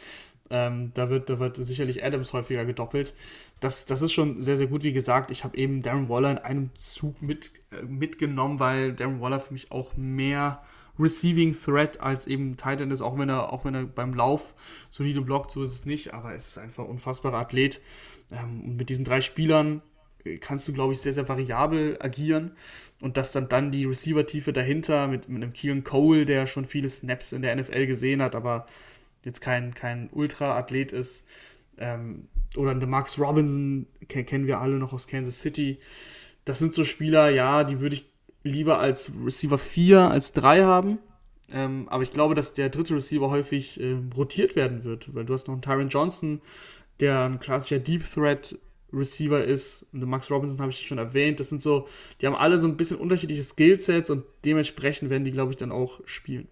Ähm, da, wird, da wird sicherlich Adams häufiger gedoppelt. Das, das ist schon sehr, sehr gut. Wie gesagt, ich habe eben Darren Waller in einem Zug mit, äh, mitgenommen, weil Darren Waller für mich auch mehr Receiving Threat als eben Titan ist, auch wenn er, auch wenn er beim Lauf solide blockt, so ist es nicht, aber er ist einfach ein unfassbarer Athlet. Ähm, und mit diesen drei Spielern äh, kannst du, glaube ich, sehr, sehr variabel agieren. Und dass dann, dann die Receiver-Tiefe dahinter mit, mit einem Keelan Cole, der schon viele Snaps in der NFL gesehen hat, aber jetzt kein, kein Ultra-Athlet ist. Ähm, oder der Max Robinson, kennen wir alle noch aus Kansas City. Das sind so Spieler, ja, die würde ich lieber als Receiver 4 als 3 haben. Ähm, aber ich glaube, dass der dritte Receiver häufig äh, rotiert werden wird, weil du hast noch einen Tyron Johnson, der ein klassischer Deep Threat Receiver ist. Und Max Robinson habe ich schon erwähnt. Das sind so, die haben alle so ein bisschen unterschiedliche Skillsets und dementsprechend werden die, glaube ich, dann auch spielen.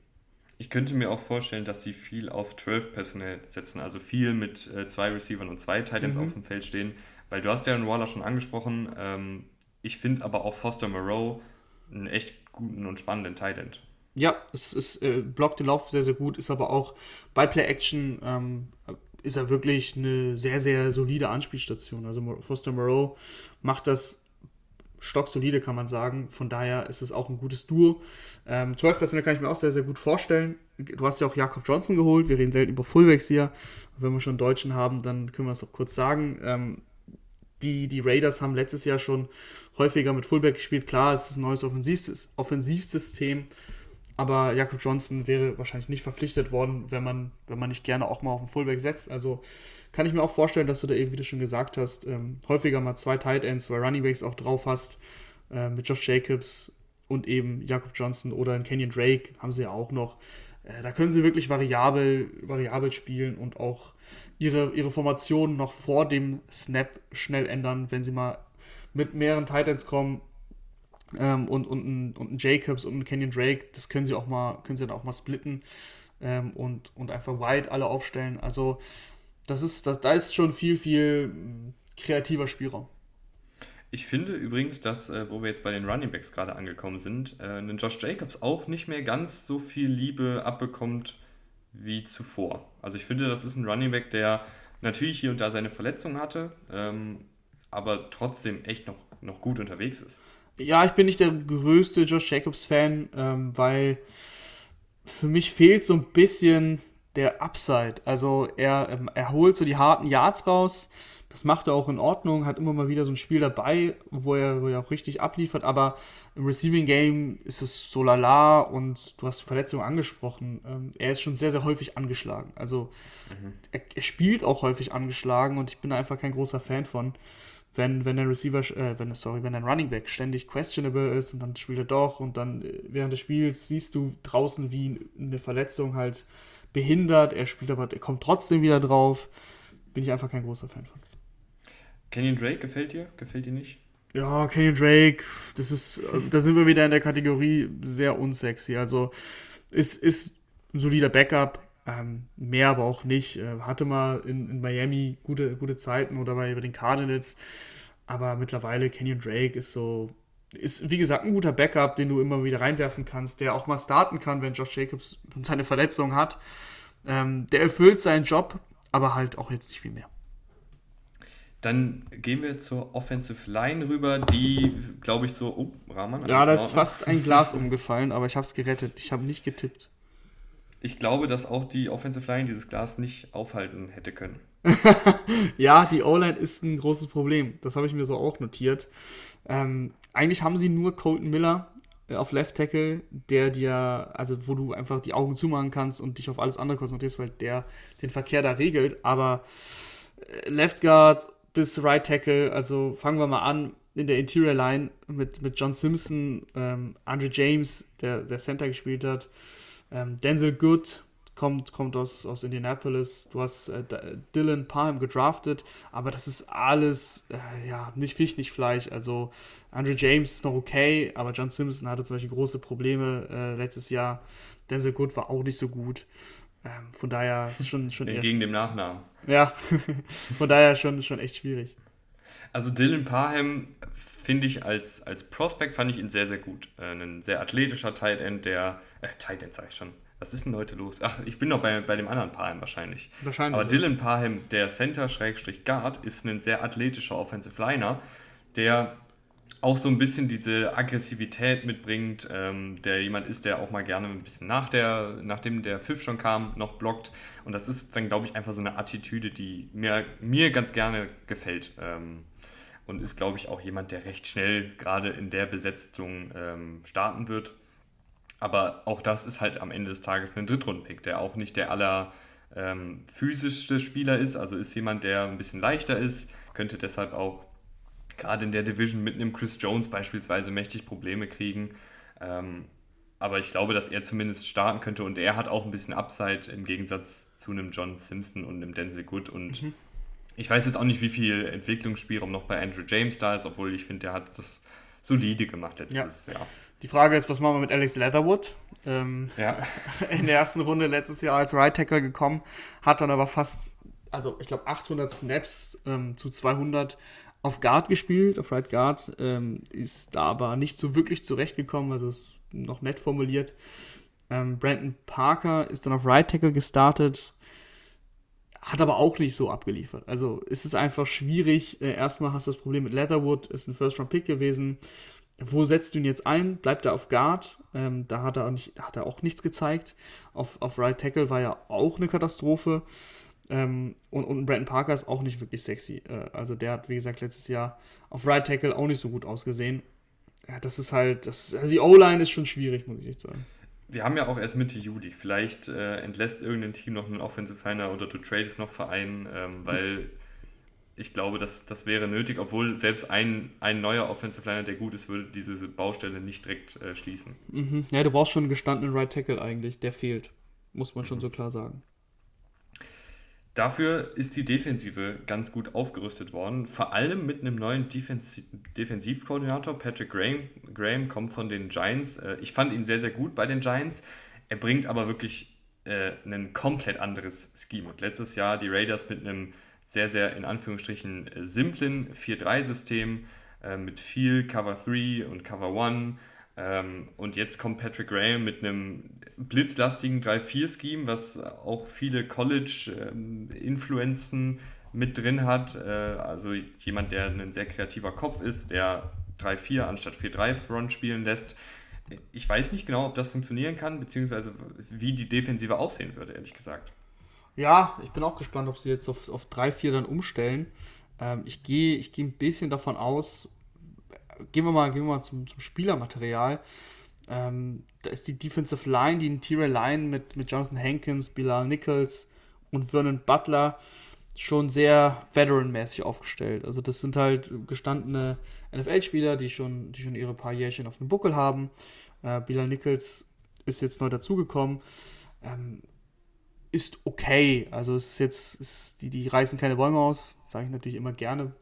Ich könnte mir auch vorstellen, dass sie viel auf 12 Personell setzen, also viel mit äh, zwei Receivern und zwei Titans mhm. auf dem Feld stehen, weil du hast Darren Waller schon angesprochen. Ähm, ich finde aber auch Foster Moreau einen echt guten und spannenden Titan. Ja, es ist, äh, blockt den Lauf sehr, sehr gut, ist aber auch bei Play-Action ähm, ist er wirklich eine sehr, sehr solide Anspielstation. Also Foster Moreau macht das stocksolide, kann man sagen. Von daher ist es auch ein gutes Duo. Ähm, 12 Personal kann ich mir auch sehr, sehr gut vorstellen. Du hast ja auch Jakob Johnson geholt. Wir reden selten über Fullbacks hier. Wenn wir schon einen Deutschen haben, dann können wir es auch kurz sagen. Ähm, die, die Raiders haben letztes Jahr schon häufiger mit Fullback gespielt. Klar, es ist ein neues Offensivsystem. Offensivsystem aber Jakob Johnson wäre wahrscheinlich nicht verpflichtet worden, wenn man, wenn man nicht gerne auch mal auf den Fullback setzt. Also kann ich mir auch vorstellen, dass du da eben, wie du schon gesagt hast, ähm, häufiger mal zwei Tight Ends, zwei Running Backs auch drauf hast, äh, mit Josh Jacobs und eben Jakob Johnson oder in Kenyon Drake haben sie ja auch noch. Äh, da können sie wirklich variabel, variabel spielen und auch ihre, ihre Formation noch vor dem Snap schnell ändern, wenn sie mal mit mehreren Tight Ends kommen ähm, und, und, ein, und ein Jacobs und ein Kenyon Drake, das können sie auch mal, können sie dann auch mal splitten ähm, und, und einfach wide alle aufstellen. Also das ist, das, da ist schon viel, viel kreativer Spielraum. Ich finde übrigens, dass, äh, wo wir jetzt bei den Running Backs gerade angekommen sind, äh, ein Josh Jacobs auch nicht mehr ganz so viel Liebe abbekommt wie zuvor. Also ich finde, das ist ein Running Back, der natürlich hier und da seine Verletzung hatte, ähm, aber trotzdem echt noch, noch gut unterwegs ist ja, ich bin nicht der größte Josh Jacobs-Fan, ähm, weil für mich fehlt so ein bisschen der Upside. Also er, ähm, er holt so die harten Yards raus. Das macht er auch in Ordnung, hat immer mal wieder so ein Spiel dabei, wo er, wo er auch richtig abliefert, aber im Receiving Game ist es so lala und du hast Verletzungen angesprochen. Ähm, er ist schon sehr, sehr häufig angeschlagen. Also mhm. er, er, spielt auch häufig angeschlagen und ich bin da einfach kein großer Fan von wenn, wenn der Receiver, äh, wenn, sorry, wenn ein Running Back ständig questionable ist und dann spielt er doch und dann äh, während des Spiels siehst du draußen, wie eine Verletzung halt behindert, er spielt aber, er kommt trotzdem wieder drauf, bin ich einfach kein großer Fan von. Kenyon Drake gefällt dir? Gefällt dir nicht? Ja, Kenyon Drake, das ist, da sind wir wieder in der Kategorie sehr unsexy. Also ist, ist ein solider Backup, ähm, mehr aber auch nicht. Äh, hatte mal in, in Miami gute, gute Zeiten oder bei, bei den Cardinals. Aber mittlerweile Kenyon Drake ist so, ist wie gesagt ein guter Backup, den du immer wieder reinwerfen kannst, der auch mal starten kann, wenn Josh Jacobs seine Verletzung hat. Ähm, der erfüllt seinen Job, aber halt auch jetzt nicht viel mehr. Dann gehen wir zur Offensive Line rüber, die, glaube ich, so. Oh, Rahman. Ja, da ist fast ein Glas umgefallen, aber ich habe es gerettet. Ich habe nicht getippt ich glaube, dass auch die Offensive Line dieses Glas nicht aufhalten hätte können. <laughs> ja, die O-Line ist ein großes Problem. Das habe ich mir so auch notiert. Ähm, eigentlich haben sie nur Colton Miller äh, auf Left Tackle, der dir, also wo du einfach die Augen zumachen kannst und dich auf alles andere konzentrierst, weil der den Verkehr da regelt. Aber äh, Left Guard bis Right Tackle, also fangen wir mal an in der Interior Line mit, mit John Simpson, ähm, Andre James, der, der Center gespielt hat, ähm, Denzel Good kommt, kommt aus, aus Indianapolis. Du hast äh, Dylan Palm gedraftet, aber das ist alles äh, ja nicht Fisch, nicht Fleisch. Also Andrew James ist noch okay, aber John Simpson hatte zum Beispiel große Probleme äh, letztes Jahr. Denzel Good war auch nicht so gut. Ähm, von daher ist es schon, schon <laughs> Gegen dem Ja, <laughs> von daher schon, schon echt schwierig. Also Dylan Parham finde ich als, als Prospect fand ich ihn sehr, sehr gut. Äh, ein sehr athletischer Tight End, der, äh, Tight End sag ich schon, was ist denn heute los? Ach, ich bin noch bei, bei dem anderen Parham wahrscheinlich. Wahrscheinlich. Aber Dylan Parham, der Center-Guard, ist ein sehr athletischer Offensive Liner, der auch so ein bisschen diese Aggressivität mitbringt, ähm, der jemand ist, der auch mal gerne ein bisschen nach der, nachdem der Pfiff schon kam, noch blockt. Und das ist dann, glaube ich, einfach so eine Attitüde, die mir, mir ganz gerne gefällt. Ähm, und ist, glaube ich, auch jemand, der recht schnell gerade in der Besetzung ähm, starten wird. Aber auch das ist halt am Ende des Tages ein Drittrunden-Pick, der auch nicht der aller ähm, physischste Spieler ist, also ist jemand, der ein bisschen leichter ist, könnte deshalb auch gerade in der Division mit einem Chris Jones beispielsweise mächtig Probleme kriegen. Ähm, aber ich glaube, dass er zumindest starten könnte und er hat auch ein bisschen Upside im Gegensatz zu einem John Simpson und einem Denzel Good. Und mhm. Ich weiß jetzt auch nicht, wie viel Entwicklungsspielraum noch bei Andrew James da ist, obwohl ich finde, der hat das solide gemacht letztes ja. Jahr. Die Frage ist, was machen wir mit Alex Leatherwood? Ähm, ja. <laughs> In der ersten Runde letztes Jahr als Right Tackle gekommen, hat dann aber fast, also ich glaube 800 Snaps ähm, zu 200 auf Guard gespielt, auf Right Guard, ähm, ist da aber nicht so wirklich zurechtgekommen, also ist noch nett formuliert. Ähm, Brandon Parker ist dann auf Right Tackle gestartet, hat aber auch nicht so abgeliefert. Also ist es einfach schwierig. Äh, erstmal hast du das Problem mit Leatherwood, ist ein First-Round-Pick gewesen. Wo setzt du ihn jetzt ein? Bleibt er auf Guard? Ähm, da hat er, auch nicht, hat er auch nichts gezeigt. Auf, auf Right Tackle war ja auch eine Katastrophe. Ähm, und, und Brandon Parker ist auch nicht wirklich sexy. Äh, also der hat, wie gesagt, letztes Jahr auf Right Tackle auch nicht so gut ausgesehen. Ja, das ist halt, das, also die O-Line ist schon schwierig, muss ich echt sagen. Wir haben ja auch erst Mitte Juli. Vielleicht äh, entlässt irgendein Team noch einen Offensive Liner oder du tradest noch Verein, ähm, weil ich glaube, das, das wäre nötig, obwohl selbst ein, ein neuer Offensive Liner, der gut ist, würde diese Baustelle nicht direkt äh, schließen. Mhm. Ja, du brauchst schon einen gestandenen Right Tackle eigentlich, der fehlt. Muss man schon mhm. so klar sagen. Dafür ist die Defensive ganz gut aufgerüstet worden, vor allem mit einem neuen Defensiv Defensivkoordinator. Patrick Graham, Graham kommt von den Giants. Äh, ich fand ihn sehr, sehr gut bei den Giants. Er bringt aber wirklich äh, ein komplett anderes Scheme. Und letztes Jahr die Raiders mit einem sehr, sehr in Anführungsstrichen äh, simplen 4-3-System äh, mit viel Cover 3 und Cover 1 ähm, und jetzt kommt Patrick Graham mit einem blitzlastigen 3-4-Scheme, was auch viele College-Influenzen ähm, mit drin hat. Äh, also jemand, der ein sehr kreativer Kopf ist, der 3-4 anstatt 4-3-Front spielen lässt. Ich weiß nicht genau, ob das funktionieren kann, beziehungsweise wie die Defensive aussehen würde, ehrlich gesagt. Ja, ich bin auch gespannt, ob sie jetzt auf, auf 3-4 dann umstellen. Ähm, ich gehe ich geh ein bisschen davon aus, gehen wir mal, gehen wir mal zum, zum Spielermaterial. Ähm, da ist die Defensive Line, die Interior Line mit, mit Jonathan Hankins, Bilal Nichols und Vernon Butler schon sehr veteran-mäßig aufgestellt. Also das sind halt gestandene NFL-Spieler, die schon, die schon ihre paar Jährchen auf dem Buckel haben. Äh, Bilal Nichols ist jetzt neu dazugekommen. Ähm, ist okay. Also es ist jetzt, ist, die, die reißen keine Bäume aus, sage ich natürlich immer gerne.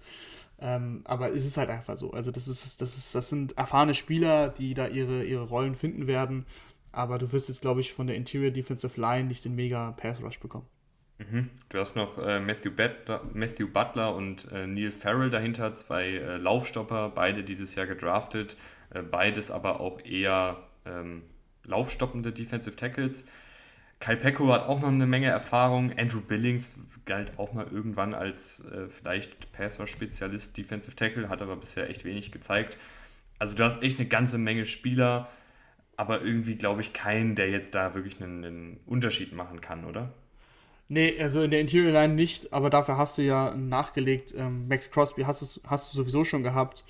Ähm, aber es ist halt einfach so. Also das ist, das ist, das sind erfahrene Spieler, die da ihre, ihre Rollen finden werden. Aber du wirst jetzt, glaube ich, von der Interior Defensive Line nicht den mega Pass Rush bekommen. Mhm. Du hast noch äh, Matthew, Butler, Matthew, Butler, und äh, Neil Farrell dahinter, zwei äh, Laufstopper, beide dieses Jahr gedraftet, äh, beides aber auch eher ähm, laufstoppende Defensive Tackles. Kai Pecco hat auch noch eine Menge Erfahrung. Andrew Billings galt auch mal irgendwann als äh, vielleicht Passer-Spezialist, Defensive Tackle, hat aber bisher echt wenig gezeigt. Also du hast echt eine ganze Menge Spieler, aber irgendwie glaube ich keinen, der jetzt da wirklich einen, einen, Unterschied machen kann, oder? Nee, also in der Interior Line nicht, aber dafür hast du ja nachgelegt. Ähm, Max Crosby hast du, hast du sowieso schon gehabt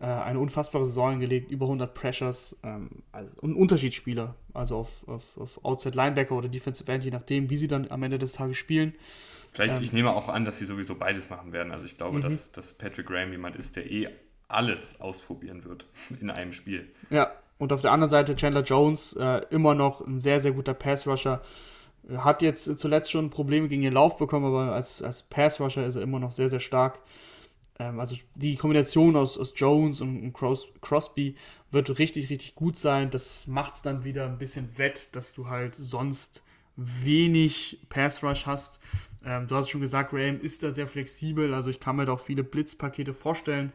äh, eine unfassbare Saison hingelegt, über 100 Pressures, ähm, also ein Unterschiedsspieler, also auf, auf, auf Outside Linebacker oder Defensive End, je nachdem, wie sie dann am Ende des Tages spielen. Vielleicht, ähm, ich nehme auch an, dass sie sowieso beides machen werden. Also ich glaube, mhm. dass, dass Patrick Graham jemand ist, der eh alles ausprobieren wird <laughs> in einem Spiel. Ja, und auf der anderen Seite Chandler Jones, äh, immer noch ein sehr, sehr guter Pass-Rusher. Hat jetzt zuletzt schon Probleme gegen den Lauf bekommen, aber als, als Pass-Rusher ist er immer noch sehr, sehr stark. Ähm, also die Kombination aus, aus Jones und, Cros Crosby wird richtig, richtig gut sein. Das macht es dann wieder ein bisschen wett, dass du halt sonst wenig Pass Rush hast. Ähm, du hast schon gesagt, Graham ist da sehr flexibel. Also ich kann mir da auch viele Blitzpakete vorstellen.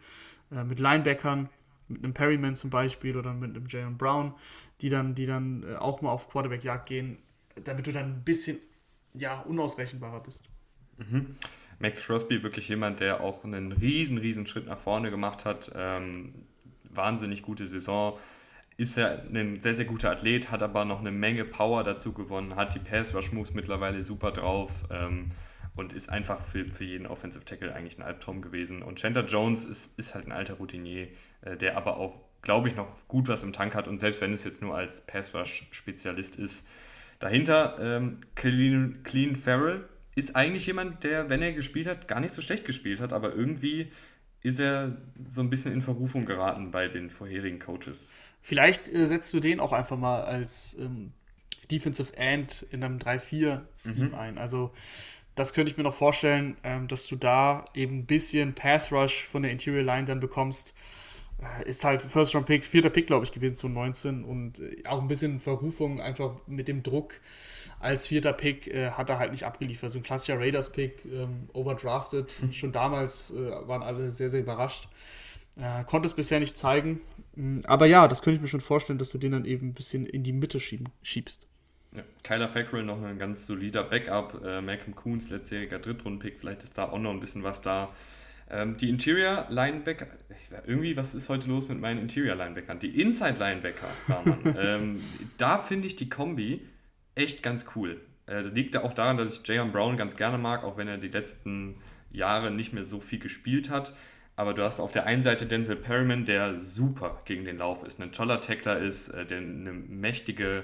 äh, mit Linebackern, mit einem Perryman zum Beispiel oder mit einem Jalen Brown, die dann, die dann äh, auch mal auf Quarterback-Jagd gehen, damit du dann ein bisschen ja, unausrechenbarer bist. Mhm. Max Crosby wirklich jemand, der auch einen riesen, riesen Schritt nach vorne gemacht hat. Ähm, wahnsinnig gute Saison. Ist er ein sehr, sehr guter Athlet, hat aber noch eine Menge Power dazu gewonnen, hat die Pass-Rush-Moves mittlerweile super drauf ähm, und ist einfach für, für jeden Offensive Tackle eigentlich ein Albtraum gewesen. Und Chandler Jones ist, ist halt ein alter Routinier, äh, der aber auch, glaube ich, noch gut was im Tank hat und selbst wenn es jetzt nur als Pass-Rush-Spezialist ist. Dahinter ähm, Clean, Clean Farrell, ist eigentlich jemand, der, wenn er gespielt hat, gar nicht so schlecht gespielt hat, aber irgendwie ist er so ein bisschen in Verrufung geraten bei den vorherigen Coaches. Vielleicht äh, setzt du den auch einfach mal als ähm, Defensive End in einem 3-4-Scheme mhm. ein. Also das könnte ich mir noch vorstellen, ähm, dass du da eben ein bisschen Pass Rush von der Interior Line dann bekommst. Äh, ist halt First Round Pick, vierter Pick, glaube ich, gewesen zu 19 und äh, auch ein bisschen Verrufung einfach mit dem Druck als vierter Pick äh, hat er halt nicht abgeliefert. So ein klassischer Raiders-Pick, ähm, overdrafted. Mhm. Schon damals äh, waren alle sehr, sehr überrascht. Äh, konnte es bisher nicht zeigen. Mm, aber ja, das könnte ich mir schon vorstellen, dass du den dann eben ein bisschen in die Mitte schieben, schiebst. Ja, Kyler Fackrell noch ein ganz solider Backup. Äh, Malcolm Coons, letztjähriger Drittrunden-Pick. Vielleicht ist da auch noch ein bisschen was da. Ähm, die Interior Linebacker, irgendwie, was ist heute los mit meinen Interior Linebackern? Die Inside Linebacker, <laughs> ähm, da finde ich die Kombi echt ganz cool. Äh, liegt ja auch daran, dass ich Jayon Brown ganz gerne mag, auch wenn er die letzten Jahre nicht mehr so viel gespielt hat. Aber du hast auf der einen Seite Denzel Perryman, der super gegen den Lauf ist, ein toller Tackler ist, äh, der eine mächtige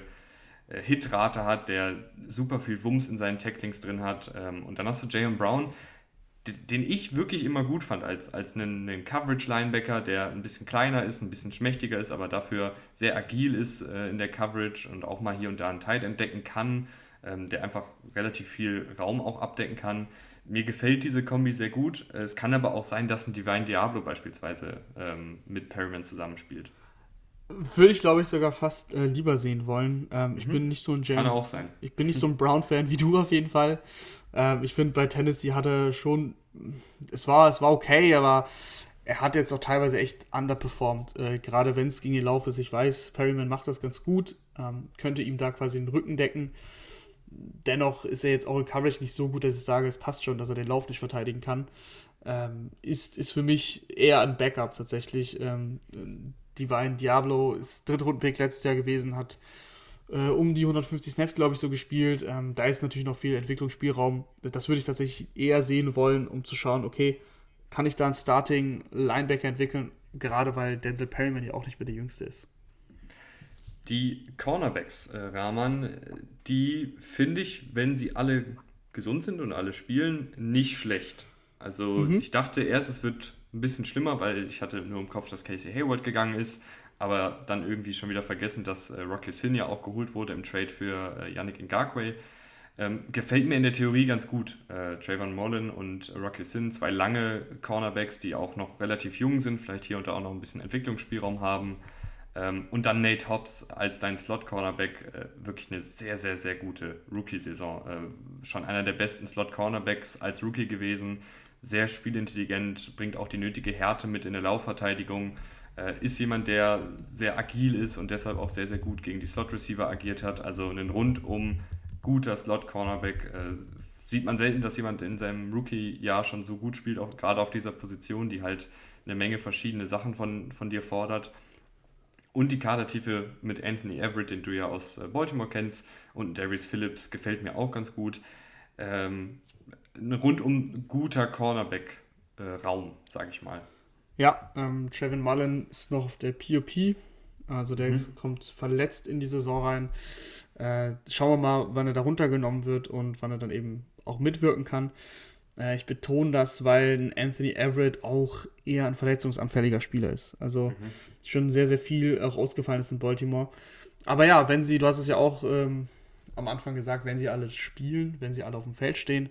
äh, Hitrate hat, der super viel Wumms in seinen Tacklings drin hat. Ähm, und dann hast du Jayon Brown, den ich wirklich immer gut fand, als, als einen, einen Coverage-Linebacker, der ein bisschen kleiner ist, ein bisschen schmächtiger ist, aber dafür sehr agil ist äh, in der Coverage und auch mal hier und da einen Tight entdecken kann, ähm, der einfach relativ viel Raum auch abdecken kann. Mir gefällt diese Kombi sehr gut. Es kann aber auch sein, dass ein Divine Diablo beispielsweise ähm, mit Perryman zusammenspielt. Würde ich, glaube ich, sogar fast äh, lieber sehen wollen. Ähm, mhm. Ich bin nicht so ein Jalen, Kann auch sein. Ich bin nicht so ein <laughs> Brown-Fan wie du auf jeden Fall. Ähm, ich finde, bei Tennessee hat er schon, es war, es war okay, aber er hat jetzt auch teilweise echt underperformed. Äh, gerade wenn es gegen den Lauf ist. Ich weiß, Perryman macht das ganz gut, ähm, könnte ihm da quasi den Rücken decken. Dennoch ist er jetzt auch in Coverage nicht so gut, dass ich sage, es passt schon, dass er den Lauf nicht verteidigen kann. Ähm, ist, ist für mich eher ein Backup tatsächlich. Ähm, Divine Diablo ist Drittrundenpick letztes Jahr gewesen, hat äh, um die 150 Snaps, glaube ich, so gespielt. Ähm, da ist natürlich noch viel Entwicklungsspielraum. Das würde ich tatsächlich eher sehen wollen, um zu schauen, okay, kann ich da einen Starting Linebacker entwickeln, gerade weil Denzel Perryman ja auch nicht mehr der Jüngste ist. Die Cornerbacks, äh, Rahman, die finde ich, wenn sie alle gesund sind und alle spielen, nicht schlecht. Also mhm. ich dachte erst, es wird ein bisschen schlimmer, weil ich hatte nur im Kopf, dass Casey Hayward gegangen ist aber dann irgendwie schon wieder vergessen, dass äh, Rocky Sin ja auch geholt wurde im Trade für äh, Yannick Ngakwe. Ähm, gefällt mir in der Theorie ganz gut. Äh, Trayvon Mullen und Rocky Sin, zwei lange Cornerbacks, die auch noch relativ jung sind, vielleicht hier und da auch noch ein bisschen Entwicklungsspielraum haben. Ähm, und dann Nate Hobbs als dein Slot-Cornerback, äh, wirklich eine sehr, sehr, sehr gute Rookie-Saison. Äh, schon einer der besten Slot-Cornerbacks als Rookie gewesen. Sehr spielintelligent, bringt auch die nötige Härte mit in der Laufverteidigung ist jemand, der sehr agil ist und deshalb auch sehr, sehr gut gegen die Slot-Receiver agiert hat. Also ein rundum guter Slot-Cornerback. Äh, sieht man selten, dass jemand in seinem Rookie-Jahr schon so gut spielt, auch gerade auf dieser Position, die halt eine Menge verschiedene Sachen von, von dir fordert. Und die Kadertiefe mit Anthony Everett, den du ja aus äh, Baltimore kennst, und Darius Phillips gefällt mir auch ganz gut. Ähm, ein rundum guter Cornerback-Raum, äh, sage ich mal. Ja, ähm, Trevin Mullen ist noch auf der POP. Also der mhm. kommt verletzt in die Saison rein. Äh, schauen wir mal, wann er da runtergenommen wird und wann er dann eben auch mitwirken kann. Äh, ich betone das, weil Anthony Everett auch eher ein verletzungsanfälliger Spieler ist. Also mhm. schon sehr, sehr viel auch ausgefallen ist in Baltimore. Aber ja, wenn sie, du hast es ja auch ähm, am Anfang gesagt, wenn sie alle spielen, wenn sie alle auf dem Feld stehen,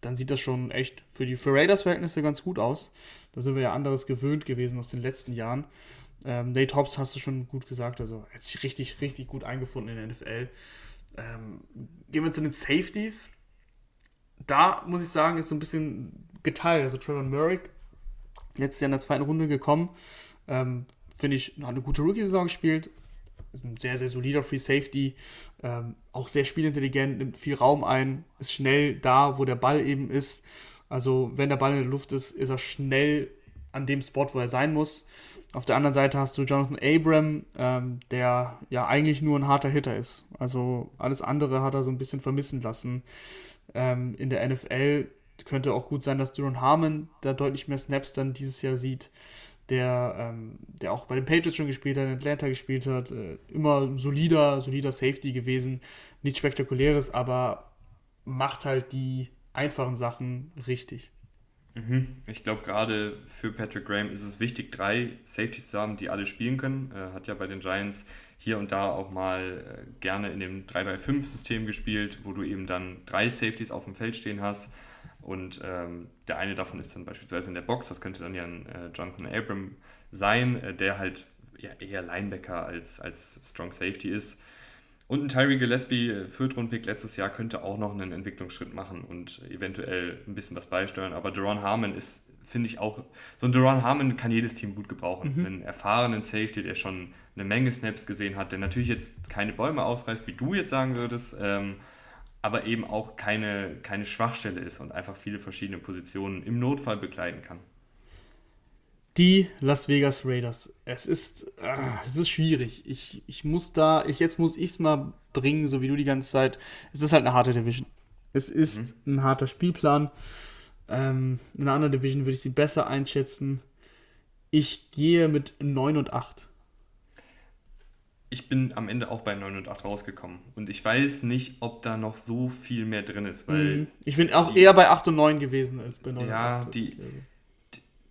dann sieht das schon echt für die für Raiders-Verhältnisse ganz gut aus. Da sind wir ja anderes gewöhnt gewesen aus den letzten Jahren. Ähm, Nate Hobbs hast du schon gut gesagt, also hat sich richtig, richtig gut eingefunden in der NFL. Ähm, gehen wir zu den Safeties. Da muss ich sagen, ist so ein bisschen geteilt. Also Trevor Merrick letztes Jahr in der zweiten Runde gekommen. Ähm, Finde ich, hat eine gute Rookie-Saison gespielt. Ein sehr, sehr solider Free Safety. Ähm, auch sehr spielintelligent, nimmt viel Raum ein, ist schnell da, wo der Ball eben ist. Also, wenn der Ball in der Luft ist, ist er schnell an dem Spot, wo er sein muss. Auf der anderen Seite hast du Jonathan Abram, ähm, der ja eigentlich nur ein harter Hitter ist. Also alles andere hat er so ein bisschen vermissen lassen. Ähm, in der NFL könnte auch gut sein, dass Duron Harmon da deutlich mehr Snaps dann dieses Jahr sieht, der, ähm, der auch bei den Patriots schon gespielt hat, in Atlanta gespielt hat. Äh, immer solider, solider Safety gewesen. Nichts Spektakuläres, aber macht halt die einfachen Sachen richtig. Mhm. Ich glaube, gerade für Patrick Graham ist es wichtig, drei Safeties zu haben, die alle spielen können. Er hat ja bei den Giants hier und da auch mal äh, gerne in dem 3-3-5-System gespielt, wo du eben dann drei Safeties auf dem Feld stehen hast. Und ähm, der eine davon ist dann beispielsweise in der Box. Das könnte dann ja ein äh, Jonathan Abram sein, äh, der halt ja, eher Linebacker als, als Strong Safety ist. Und ein Tyree Gillespie, äh, Viertrunden-Pick letztes Jahr, könnte auch noch einen Entwicklungsschritt machen und eventuell ein bisschen was beisteuern. Aber Deron Harmon ist, finde ich, auch. So ein Deron Harmon kann jedes Team gut gebrauchen. Mhm. Einen erfahrenen Safety, der schon eine Menge Snaps gesehen hat, der natürlich jetzt keine Bäume ausreißt, wie du jetzt sagen würdest, ähm, aber eben auch keine, keine Schwachstelle ist und einfach viele verschiedene Positionen im Notfall begleiten kann. Die Las Vegas Raiders. Es ist, ah, es ist schwierig. Ich, ich muss da, ich, jetzt muss ich es mal bringen, so wie du die ganze Zeit. Es ist halt eine harte Division. Es ist mhm. ein harter Spielplan. Ähm, in einer anderen Division würde ich sie besser einschätzen. Ich gehe mit 9 und 8. Ich bin am Ende auch bei 9 und 8 rausgekommen. Und ich weiß nicht, ob da noch so viel mehr drin ist, weil. Mhm. Ich bin auch die, eher bei 8 und 9 gewesen als bei 9 ja, und 8. Ja, die,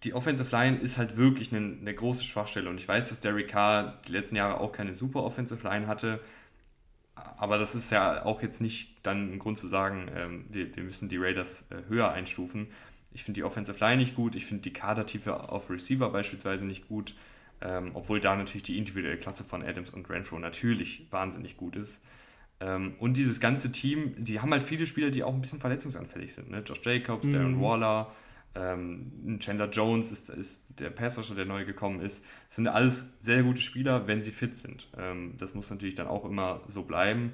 die Offensive Line ist halt wirklich eine, eine, große Schwachstelle. Und ich weiß, dass Derek Carr die letzten Jahre auch keine super Offensive Line hatte. Aber das ist ja auch jetzt nicht dann ein Grund zu sagen, ähm, wir, wir, müssen die Raiders äh, höher einstufen. Ich finde die Offensive Line nicht gut. Ich finde die Kadertiefe auf Receiver beispielsweise nicht gut. Ähm, obwohl da natürlich die individuelle Klasse von Adams und Renfro natürlich wahnsinnig gut ist. Ähm, und dieses ganze Team, die haben halt viele Spieler, die auch ein bisschen verletzungsanfällig sind. Ne? Josh Jacobs, mhm. Darren Waller, ähm, Chandler Jones ist, ist der Passrusher, der neu gekommen ist. Das sind alles sehr gute Spieler, wenn sie fit sind. Ähm, das muss natürlich dann auch immer so bleiben.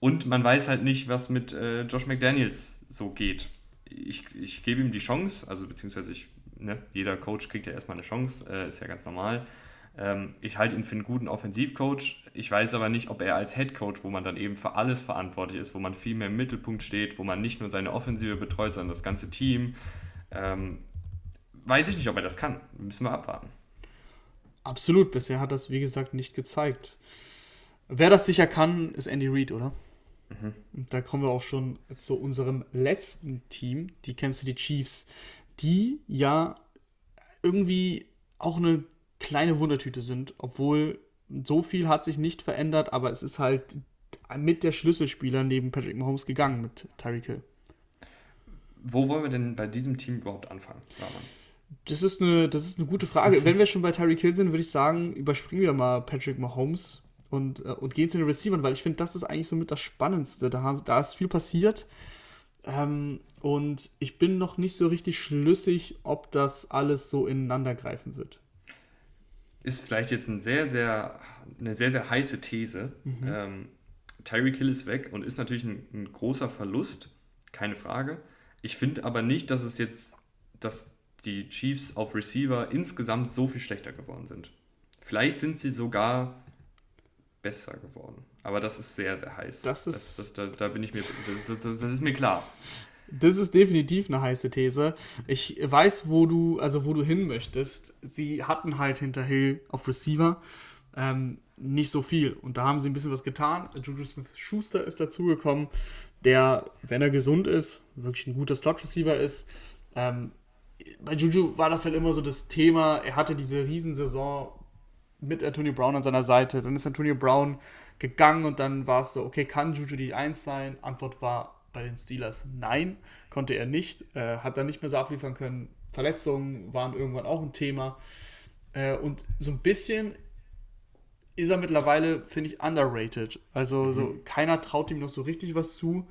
Und man weiß halt nicht, was mit äh, Josh McDaniels so geht. Ich, ich gebe ihm die Chance, also beziehungsweise ich, ne, jeder Coach kriegt ja erstmal eine Chance, äh, ist ja ganz normal. Ähm, ich halte ihn für einen guten Offensivcoach. Ich weiß aber nicht, ob er als Headcoach, wo man dann eben für alles verantwortlich ist, wo man viel mehr im Mittelpunkt steht, wo man nicht nur seine Offensive betreut, sondern das ganze Team, ähm, weiß ich nicht, ob er das kann. Müssen wir abwarten. Absolut, bisher hat das, wie gesagt, nicht gezeigt. Wer das sicher kann, ist Andy Reid, oder? Mhm. Und da kommen wir auch schon zu unserem letzten Team, die kennst du, die Chiefs, die ja irgendwie auch eine kleine Wundertüte sind, obwohl so viel hat sich nicht verändert, aber es ist halt mit der Schlüsselspieler neben Patrick Mahomes gegangen mit Tyreek Hill. Wo wollen wir denn bei diesem Team überhaupt anfangen, Rahman? Das ist, eine, das ist eine gute Frage. Wenn wir schon bei Tyreek Hill sind, würde ich sagen, überspringen wir mal Patrick Mahomes und, äh, und gehen zu den Receivern, weil ich finde, das ist eigentlich so mit das Spannendste. Da, haben, da ist viel passiert. Ähm, und ich bin noch nicht so richtig schlüssig, ob das alles so ineinander greifen wird. Ist vielleicht jetzt ein sehr, sehr, eine sehr, sehr heiße These. Mhm. Ähm, Tyreek Hill ist weg und ist natürlich ein, ein großer Verlust, keine Frage. Ich finde aber nicht, dass es jetzt, dass die Chiefs auf Receiver insgesamt so viel schlechter geworden sind. Vielleicht sind sie sogar besser geworden. Aber das ist sehr, sehr heiß. Das ist, das, das, da, da, bin ich mir, das, das, ist mir klar. Das ist definitiv eine heiße These. Ich weiß, wo du, also wo du hin möchtest. Sie hatten halt hinter Hill auf Receiver ähm, nicht so viel. Und da haben sie ein bisschen was getan. Juju Smith-Schuster ist dazugekommen der, wenn er gesund ist, wirklich ein guter Slot-Receiver ist. Ähm, bei Juju war das halt immer so das Thema, er hatte diese Riesensaison mit Antonio Brown an seiner Seite. Dann ist Antonio Brown gegangen und dann war es so, okay, kann Juju die 1 sein? Antwort war bei den Steelers nein, konnte er nicht. Äh, hat dann nicht mehr so abliefern können. Verletzungen waren irgendwann auch ein Thema. Äh, und so ein bisschen ist er mittlerweile, finde ich, underrated. Also mhm. so, keiner traut ihm noch so richtig was zu.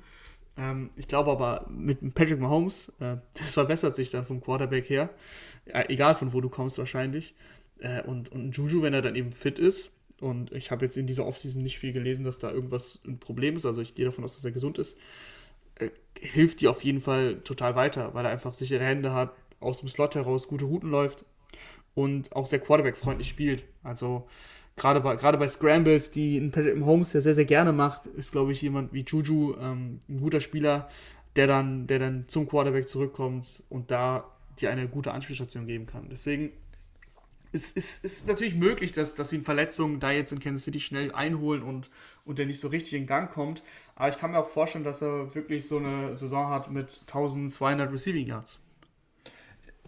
Ähm, ich glaube aber mit Patrick Mahomes, äh, <laughs> das verbessert sich dann vom Quarterback her. Äh, egal von wo du kommst wahrscheinlich. Äh, und, und Juju, wenn er dann eben fit ist, und ich habe jetzt in dieser Offseason nicht viel gelesen, dass da irgendwas ein Problem ist, also ich gehe davon aus, dass er gesund ist, äh, hilft dir auf jeden Fall total weiter, weil er einfach sichere Hände hat, aus dem Slot heraus gute Routen läuft und auch sehr Quarterback-freundlich spielt. Also gerade bei, gerade bei Scrambles, die ein Patrick Mahomes ja sehr, sehr gerne macht, ist, glaube ich, jemand wie Juju ähm, ein guter Spieler, der dann, der dann zum Quarterback zurückkommt und da dir eine gute Anspielstation geben kann. Deswegen ist, ist, ist natürlich möglich, dass, dass ihn Verletzungen da jetzt in Kansas City schnell einholen und, und der nicht so richtig in Gang kommt. Aber ich kann mir auch vorstellen, dass er wirklich so eine Saison hat mit 1200 Receiving Yards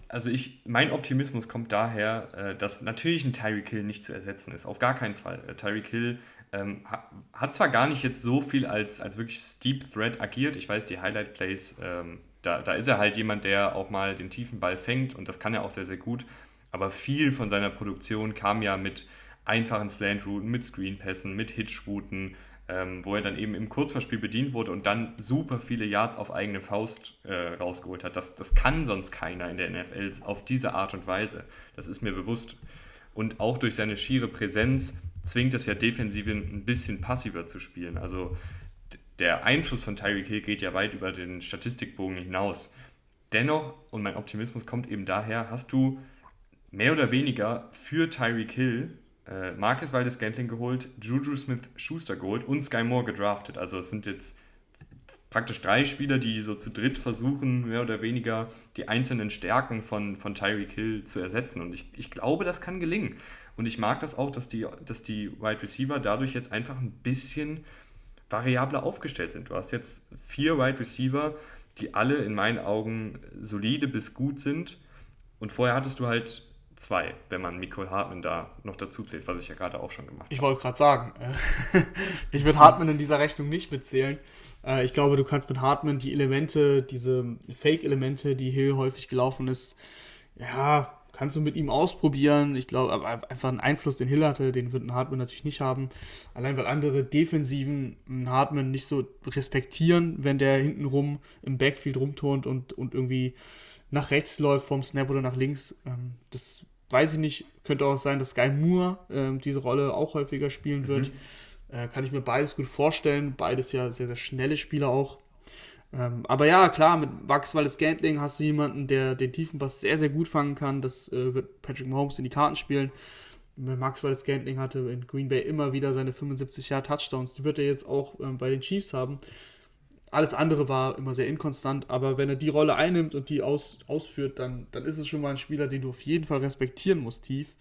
also ich, mein Optimismus kommt daher, äh, dass natürlich ein Tyreek Hill nicht zu ersetzen ist. Auf gar keinen Fall. Äh, Tyreek Hill ähm, hat zwar gar nicht jetzt so viel als, als wirklich Steep Threat agiert. Ich weiß, die Highlight Plays, ähm, da, da ist er halt jemand, der auch mal den tiefen Ball fängt und das kann er auch sehr, sehr gut. Aber viel von seiner Produktion kam ja mit einfachen Slant-Routen, mit Screen-Pässen, mit Hitch-Routen, ähm, wo er dann eben im Kurzverspiel bedient wurde und dann super viele Yards auf eigene Faust äh, rausgeholt hat. Das, das kann sonst keiner in der NFL auf diese Art und Weise. Das ist mir bewusst. Und auch durch seine schiere Präsenz zwingt es ja Defensive ein bisschen passiver zu spielen. Also der Einfluss von Tyreek Hill geht ja weit über den Statistikbogen hinaus. Dennoch, und mein Optimismus kommt eben daher, hast du mehr oder weniger für Tyreek Hill äh, Marcus Waldes Gantling geholt, Juju Smith Schuster geholt und Sky Moore gedraftet. Also es sind jetzt praktisch drei Spieler, die so zu dritt versuchen, mehr oder weniger die einzelnen Stärken von, von Tyreek Hill zu ersetzen. Und ich, ich glaube, das kann gelingen. Und ich mag das auch, dass die, dass die Wide Receiver dadurch jetzt einfach ein bisschen variabler aufgestellt sind. Du hast jetzt vier Wide Receiver, die alle in meinen Augen solide bis gut sind. Und vorher hattest du halt zwei, wenn man Nicole Hartmann da noch dazu zählt, was ich ja gerade auch schon gemacht habe. Ich wollte gerade sagen, äh, <laughs> ich würde Hartmann in dieser Rechnung nicht mitzählen. Äh, ich glaube, du kannst mit Hartmann die Elemente, diese Fake-Elemente, die Hill häufig gelaufen ist, ja, kannst du mit ihm ausprobieren. Ich glaube, aber einfach einen Einfluss, den Hill hatte, den wird ein Hartmann natürlich nicht haben. Allein weil andere Defensiven einen Hartmann nicht so respektieren, wenn der hintenrum im Backfield rumturnt und, und irgendwie nach rechts läuft vom Snap oder nach links. Ähm, das weiß ich nicht. Könnte auch sein, dass Sky Moore ähm, diese Rolle auch häufiger spielen wird. Mhm. Äh, kann ich mir beides gut vorstellen. Beides ja sehr, sehr schnelle Spieler auch. Ähm, aber ja, klar, mit Wachs Walles Gantling hast du jemanden, der den Tiefenpass sehr, sehr gut fangen kann. Das äh, wird Patrick Mahomes in die Karten spielen. Max Wallace Gantling hatte in Green Bay immer wieder seine 75 Jahre Touchdowns. Die wird er jetzt auch ähm, bei den Chiefs haben. Alles andere war immer sehr inkonstant, aber wenn er die Rolle einnimmt und die aus, ausführt, dann, dann ist es schon mal ein Spieler, den du auf jeden Fall respektieren musst, tief.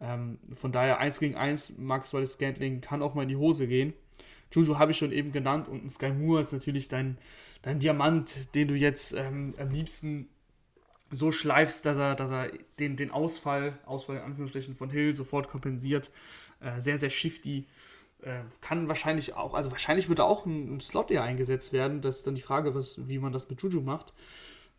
Ähm, von daher 1 gegen 1, Max Wallace Scantling kann auch mal in die Hose gehen. Juju habe ich schon eben genannt und Sky Moore ist natürlich dein, dein Diamant, den du jetzt ähm, am liebsten so schleifst, dass er, dass er den, den Ausfall, Ausfall in Anführungsstrichen von Hill sofort kompensiert. Äh, sehr, sehr shifty. Äh, kann wahrscheinlich auch, also wahrscheinlich wird er auch im, Slot eher eingesetzt werden. Das ist dann die Frage, was, wie man das mit Juju macht.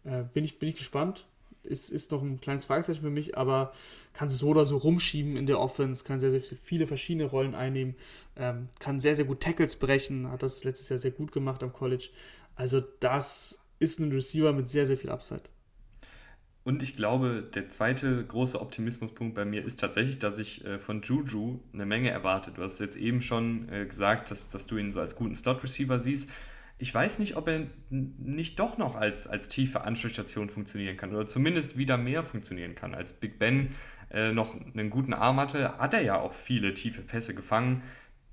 Äh, bin, ich, bin ich gespannt. Ist, ist noch ein kleines Fragezeichen für mich, aber kann so oder so rumschieben in der Offense, kann sehr, sehr viele verschiedene Rollen einnehmen, ähm, kann sehr, sehr gut Tackles brechen, hat das letztes Jahr sehr gut gemacht am College. Also das ist ein Receiver mit sehr, sehr viel Upside. Und ich glaube, der zweite große Optimismuspunkt bei mir ist tatsächlich, dass ich äh, von Juju eine Menge erwarte. Du hast jetzt eben schon äh, gesagt, dass, dass du ihn so als guten Slot-Receiver siehst. Ich weiß nicht, ob er nicht doch noch als, als tiefe Anschlussstation funktionieren kann oder zumindest wieder mehr funktionieren kann. Als Big Ben äh, noch einen guten Arm hatte, hat er ja auch viele tiefe Pässe gefangen.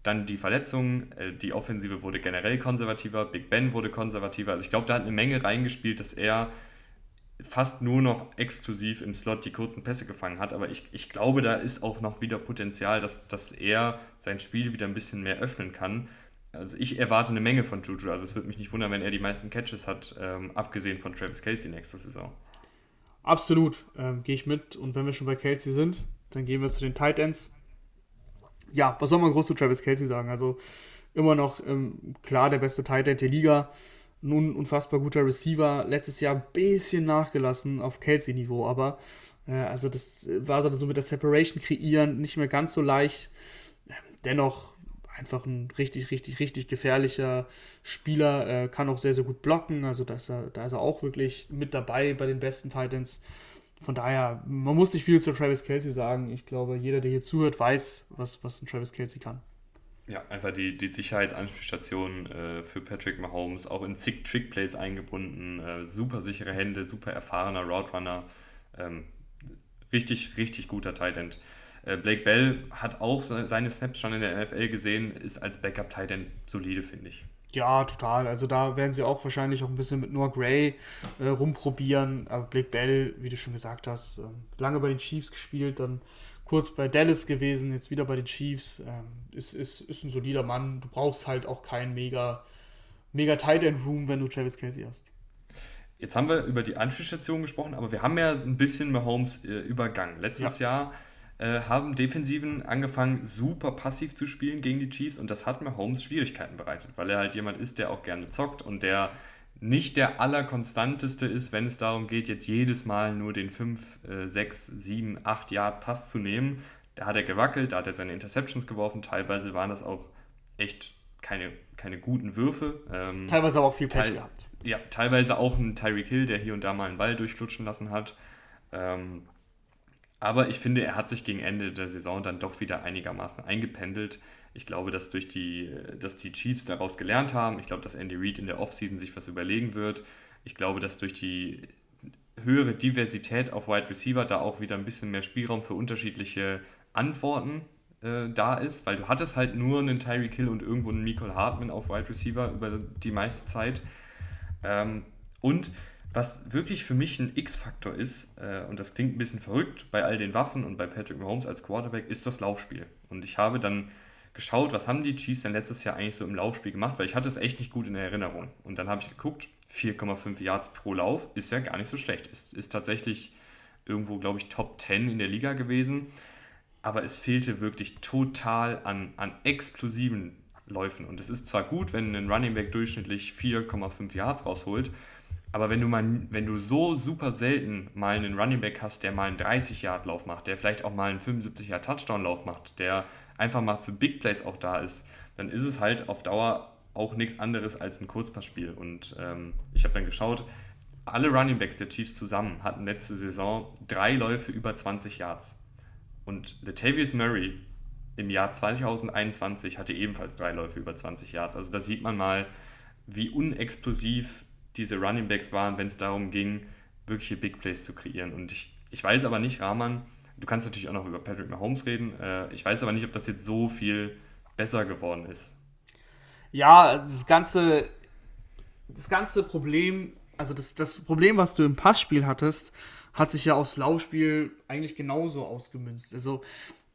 Dann die Verletzungen, äh, die Offensive wurde generell konservativer, Big Ben wurde konservativer. Also ich glaube, da hat eine Menge reingespielt, dass er fast nur noch exklusiv im Slot die kurzen Pässe gefangen hat. Aber ich, ich glaube, da ist auch noch wieder Potenzial, dass, dass er sein Spiel wieder ein bisschen mehr öffnen kann. Also ich erwarte eine Menge von Juju. Also es würde mich nicht wundern, wenn er die meisten Catches hat, ähm, abgesehen von Travis Kelsey nächste Saison. Absolut, ähm, gehe ich mit. Und wenn wir schon bei Kelsey sind, dann gehen wir zu den Tight Ends. Ja, was soll man groß zu Travis Kelsey sagen? Also immer noch ähm, klar der beste Tight End der Liga nun unfassbar guter Receiver. Letztes Jahr ein bisschen nachgelassen auf Kelsey-Niveau, aber äh, also das war so mit der Separation kreieren nicht mehr ganz so leicht. Dennoch einfach ein richtig, richtig, richtig gefährlicher Spieler. Äh, kann auch sehr, sehr gut blocken. Also da ist, er, da ist er auch wirklich mit dabei bei den besten Titans. Von daher, man muss nicht viel zu Travis Kelsey sagen. Ich glaube, jeder, der hier zuhört, weiß, was, was ein Travis Kelsey kann. Ja, einfach die, die Sicherheitsanspielstation äh, für Patrick Mahomes, auch in zig Trickplays eingebunden, äh, super sichere Hände, super erfahrener Route Runner. Ähm, richtig, richtig guter Tight End. Äh, Blake Bell hat auch seine Snaps schon in der NFL gesehen, ist als Backup Tight End solide, finde ich. Ja, total. Also da werden sie auch wahrscheinlich auch ein bisschen mit Noah Gray äh, rumprobieren. Aber Blake Bell, wie du schon gesagt hast, äh, lange bei den Chiefs gespielt, dann kurz bei Dallas gewesen, jetzt wieder bei den Chiefs. Ähm, ist, ist, ist ein solider Mann. Du brauchst halt auch keinen mega, mega Tight End Room, wenn du Travis Kelsey hast. Jetzt haben wir über die Anspielstation gesprochen, aber wir haben ja ein bisschen Mahomes äh, übergangen. Letztes ja. Jahr äh, haben Defensiven angefangen, super passiv zu spielen gegen die Chiefs und das hat Mahomes Schwierigkeiten bereitet, weil er halt jemand ist, der auch gerne zockt und der nicht der allerkonstanteste ist, wenn es darum geht, jetzt jedes Mal nur den 5, 6, 7, 8 Yard Pass zu nehmen. Da hat er gewackelt, da hat er seine Interceptions geworfen. Teilweise waren das auch echt keine, keine guten Würfe. Ähm, teilweise aber auch viel Pech gehabt. Ja, teilweise auch ein Tyreek Hill, der hier und da mal einen Ball durchflutschen lassen hat. Ähm, aber ich finde, er hat sich gegen Ende der Saison dann doch wieder einigermaßen eingependelt. Ich glaube, dass, durch die, dass die Chiefs daraus gelernt haben. Ich glaube, dass Andy Reid in der Offseason sich was überlegen wird. Ich glaube, dass durch die höhere Diversität auf Wide Receiver da auch wieder ein bisschen mehr Spielraum für unterschiedliche Antworten äh, da ist, weil du hattest halt nur einen Tyreek Hill und irgendwo einen Michael Hartman auf Wide Receiver über die meiste Zeit. Ähm, und was wirklich für mich ein X-Faktor ist, äh, und das klingt ein bisschen verrückt bei all den Waffen und bei Patrick Mahomes als Quarterback, ist das Laufspiel. Und ich habe dann geschaut, was haben die Chiefs denn letztes Jahr eigentlich so im Laufspiel gemacht, weil ich hatte es echt nicht gut in Erinnerung. Und dann habe ich geguckt, 4,5 Yards pro Lauf ist ja gar nicht so schlecht. Ist, ist tatsächlich irgendwo, glaube ich, Top 10 in der Liga gewesen. Aber es fehlte wirklich total an, an explosiven Läufen. Und es ist zwar gut, wenn ein Running Back durchschnittlich 4,5 Yards rausholt, aber wenn du mal, wenn du so super selten mal einen Running Back hast, der mal einen 30-Yard-Lauf macht, der vielleicht auch mal einen 75-Yard-Touchdown-Lauf macht, der einfach mal für Big Plays auch da ist, dann ist es halt auf Dauer auch nichts anderes als ein Kurzpassspiel. Und ähm, ich habe dann geschaut, alle Running Backs der Chiefs zusammen hatten letzte Saison drei Läufe über 20 Yards. Und Latavius Murray im Jahr 2021 hatte ebenfalls drei Läufe über 20 Yards. Also da sieht man mal, wie unexplosiv diese Running Backs waren, wenn es darum ging, wirkliche Big Plays zu kreieren. Und ich, ich weiß aber nicht, Rahman, du kannst natürlich auch noch über Patrick Mahomes reden, äh, ich weiß aber nicht, ob das jetzt so viel besser geworden ist. Ja, das ganze, das ganze Problem, also das, das Problem, was du im Passspiel hattest, hat sich ja aufs Laufspiel eigentlich genauso ausgemünzt. Also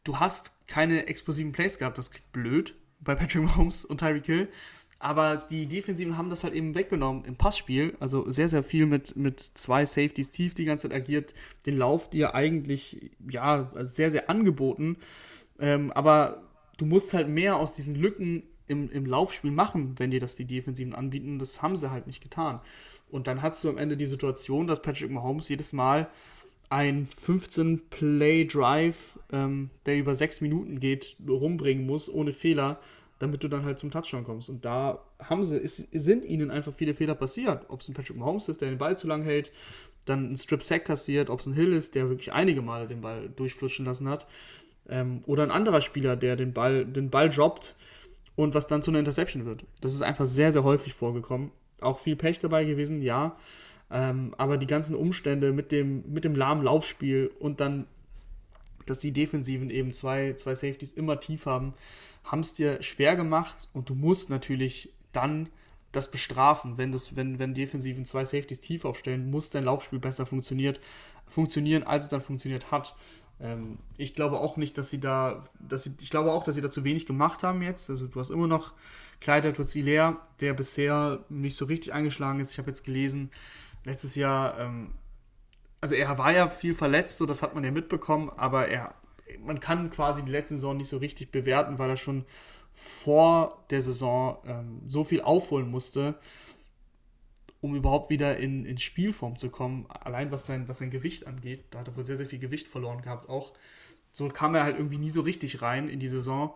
du hast keine explosiven Plays gehabt, das klingt blöd bei Patrick Mahomes und Tyreek Hill. Aber die Defensiven haben das halt eben weggenommen im Passspiel. Also sehr, sehr viel mit, mit zwei Safeties tief die ganze Zeit agiert. Den Lauf dir eigentlich, ja, sehr, sehr angeboten. Ähm, aber du musst halt mehr aus diesen Lücken im, im Laufspiel machen, wenn dir das die Defensiven anbieten. Das haben sie halt nicht getan. Und dann hast du am Ende die Situation, dass Patrick Mahomes jedes Mal ein 15-Play-Drive, ähm, der über sechs Minuten geht, rumbringen muss, ohne Fehler damit du dann halt zum Touchdown kommst. Und da haben sie, ist, sind ihnen einfach viele Fehler passiert. Ob es ein Patrick Mahomes ist, der den Ball zu lang hält, dann ein Strip-Sack kassiert, ob es ein Hill ist, der wirklich einige Male den Ball durchflutschen lassen hat, ähm, oder ein anderer Spieler, der den Ball, den Ball droppt und was dann zu einer Interception wird. Das ist einfach sehr, sehr häufig vorgekommen. Auch viel Pech dabei gewesen, ja. Ähm, aber die ganzen Umstände mit dem, mit dem lahmen Laufspiel und dann, dass die Defensiven eben zwei, zwei Safeties immer tief haben, haben es dir schwer gemacht und du musst natürlich dann das bestrafen, wenn, das, wenn, wenn Defensiven zwei Safeties tief aufstellen, muss dein Laufspiel besser funktioniert, funktionieren, als es dann funktioniert hat. Ähm, ich glaube auch nicht, dass sie da, dass sie, ich glaube auch, dass sie da zu wenig gemacht haben jetzt. Also du hast immer noch Kleider Tutzilea, der bisher nicht so richtig eingeschlagen ist. Ich habe jetzt gelesen, letztes Jahr, ähm, also er war ja viel verletzt, so das hat man ja mitbekommen, aber er man kann quasi die letzte Saison nicht so richtig bewerten, weil er schon vor der Saison ähm, so viel aufholen musste, um überhaupt wieder in, in Spielform zu kommen. Allein was sein, was sein Gewicht angeht, da hat er wohl sehr, sehr viel Gewicht verloren gehabt auch. So kam er halt irgendwie nie so richtig rein in die Saison.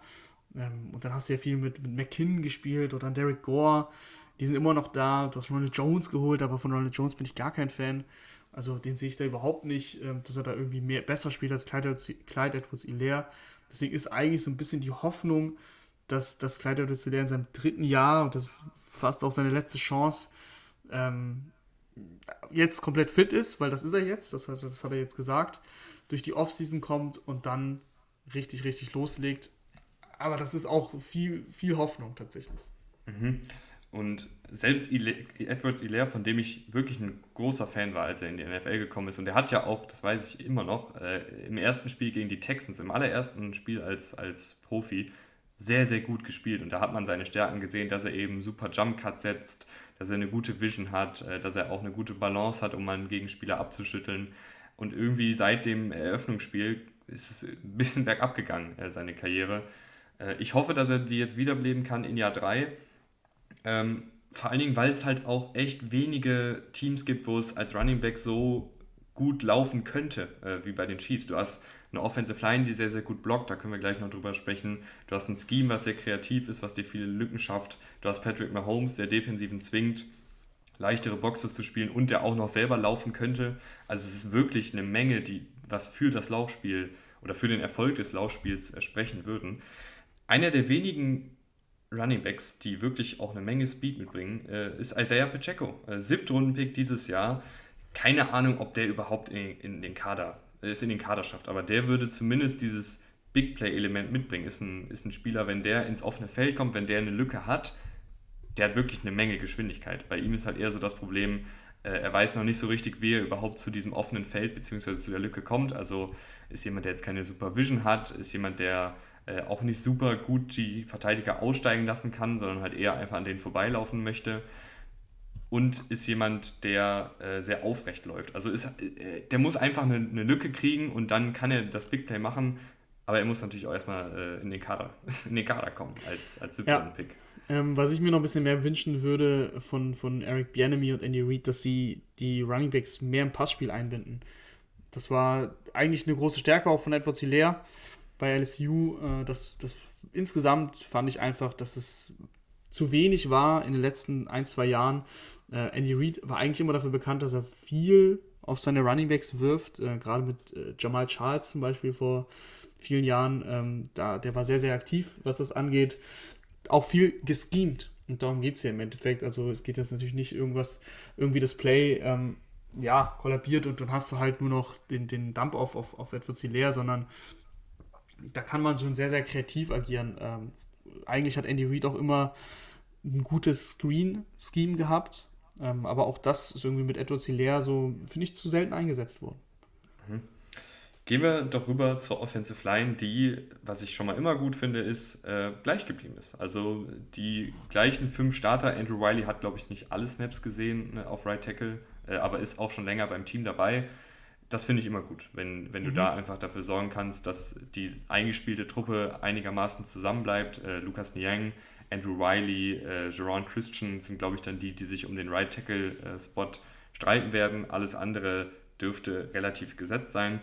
Ähm, und dann hast du ja viel mit, mit McKinnon gespielt oder Derek Gore. Die sind immer noch da. Du hast Ronald Jones geholt, aber von Ronald Jones bin ich gar kein Fan. Also den sehe ich da überhaupt nicht, ähm, dass er da irgendwie mehr, besser spielt als Clyde, Clyde Edwards-Hilaire. Deswegen ist eigentlich so ein bisschen die Hoffnung, dass, dass Clyde Edwards-Hilaire in seinem dritten Jahr, und das ist fast auch seine letzte Chance, ähm, jetzt komplett fit ist, weil das ist er jetzt, das hat, das hat er jetzt gesagt, durch die Offseason kommt und dann richtig, richtig loslegt. Aber das ist auch viel, viel Hoffnung tatsächlich. Mhm. Und selbst Edwards Hilaire, von dem ich wirklich ein großer Fan war, als er in die NFL gekommen ist, und er hat ja auch, das weiß ich immer noch, äh, im ersten Spiel gegen die Texans, im allerersten Spiel als, als Profi, sehr, sehr gut gespielt. Und da hat man seine Stärken gesehen, dass er eben super Jump Cut setzt, dass er eine gute Vision hat, äh, dass er auch eine gute Balance hat, um einen Gegenspieler abzuschütteln. Und irgendwie seit dem Eröffnungsspiel ist es ein bisschen bergab gegangen, äh, seine Karriere. Äh, ich hoffe, dass er die jetzt wiederbeleben kann in Jahr 3 ähm, vor allen Dingen, weil es halt auch echt wenige Teams gibt, wo es als Running Back so gut laufen könnte, äh, wie bei den Chiefs. Du hast eine Offensive Line, die sehr, sehr gut blockt, da können wir gleich noch drüber sprechen. Du hast ein Scheme, was sehr kreativ ist, was dir viele Lücken schafft. Du hast Patrick Mahomes, der Defensiven zwingt, leichtere Boxes zu spielen und der auch noch selber laufen könnte. Also es ist wirklich eine Menge, die was für das Laufspiel oder für den Erfolg des Laufspiels äh, sprechen würden. Einer der wenigen Running Backs, die wirklich auch eine Menge Speed mitbringen, äh, ist Isaiah Pacheco. Äh, Siebtrunden-Pick dieses Jahr. Keine Ahnung, ob der überhaupt in, in den Kader, äh, ist in den Kader schafft, aber der würde zumindest dieses Big Play-Element mitbringen. Ist ein, ist ein Spieler, wenn der ins offene Feld kommt, wenn der eine Lücke hat, der hat wirklich eine Menge Geschwindigkeit. Bei ihm ist halt eher so das Problem, äh, er weiß noch nicht so richtig, wie er überhaupt zu diesem offenen Feld bzw. zu der Lücke kommt. Also ist jemand, der jetzt keine Supervision hat, ist jemand, der äh, auch nicht super gut die Verteidiger aussteigen lassen kann, sondern halt eher einfach an denen vorbeilaufen möchte. Und ist jemand, der äh, sehr aufrecht läuft. Also ist, äh, der muss einfach eine, eine, Lücke kriegen und dann kann er das Big Play machen. Aber er muss natürlich auch erstmal äh, in, den Kader, <laughs> in den Kader kommen als, als ja. Pick. Ähm, was ich mir noch ein bisschen mehr wünschen würde von, von Eric Bianemi und Andy Reid, dass sie die Running Backs mehr im Passspiel einbinden. Das war eigentlich eine große Stärke auch von Edward Hilaire bei LSU. Äh, das, das insgesamt fand ich einfach, dass es zu wenig war in den letzten ein, zwei Jahren. Äh, Andy Reid war eigentlich immer dafür bekannt, dass er viel auf seine Runningbacks wirft, äh, gerade mit äh, Jamal Charles zum Beispiel vor vielen Jahren. Ähm, da, der war sehr, sehr aktiv, was das angeht. Auch viel geschemt. Und darum geht es ja im Endeffekt. Also es geht jetzt natürlich nicht irgendwas, irgendwie das Play ähm, ja, kollabiert und dann hast du halt nur noch den, den Dump auf, auf, auf Edward leer, sondern da kann man schon sehr, sehr kreativ agieren. Ähm, eigentlich hat Andy Reid auch immer ein gutes Screen-Scheme gehabt, ähm, aber auch das ist irgendwie mit Edward Hilaire so, finde ich, zu selten eingesetzt worden. Mhm. Gehen wir doch rüber zur Offensive Line, die, was ich schon mal immer gut finde, ist, äh, gleich geblieben ist. Also die gleichen fünf Starter. Andrew Wiley hat, glaube ich, nicht alle Snaps gesehen ne, auf Right Tackle, äh, aber ist auch schon länger beim Team dabei das finde ich immer gut, wenn, wenn du mhm. da einfach dafür sorgen kannst, dass die eingespielte Truppe einigermaßen zusammenbleibt. Äh, Lukas Niang, Andrew Riley, äh, Jerron Christian sind, glaube ich, dann die, die sich um den Right Tackle-Spot äh, streiten werden. Alles andere dürfte relativ gesetzt sein.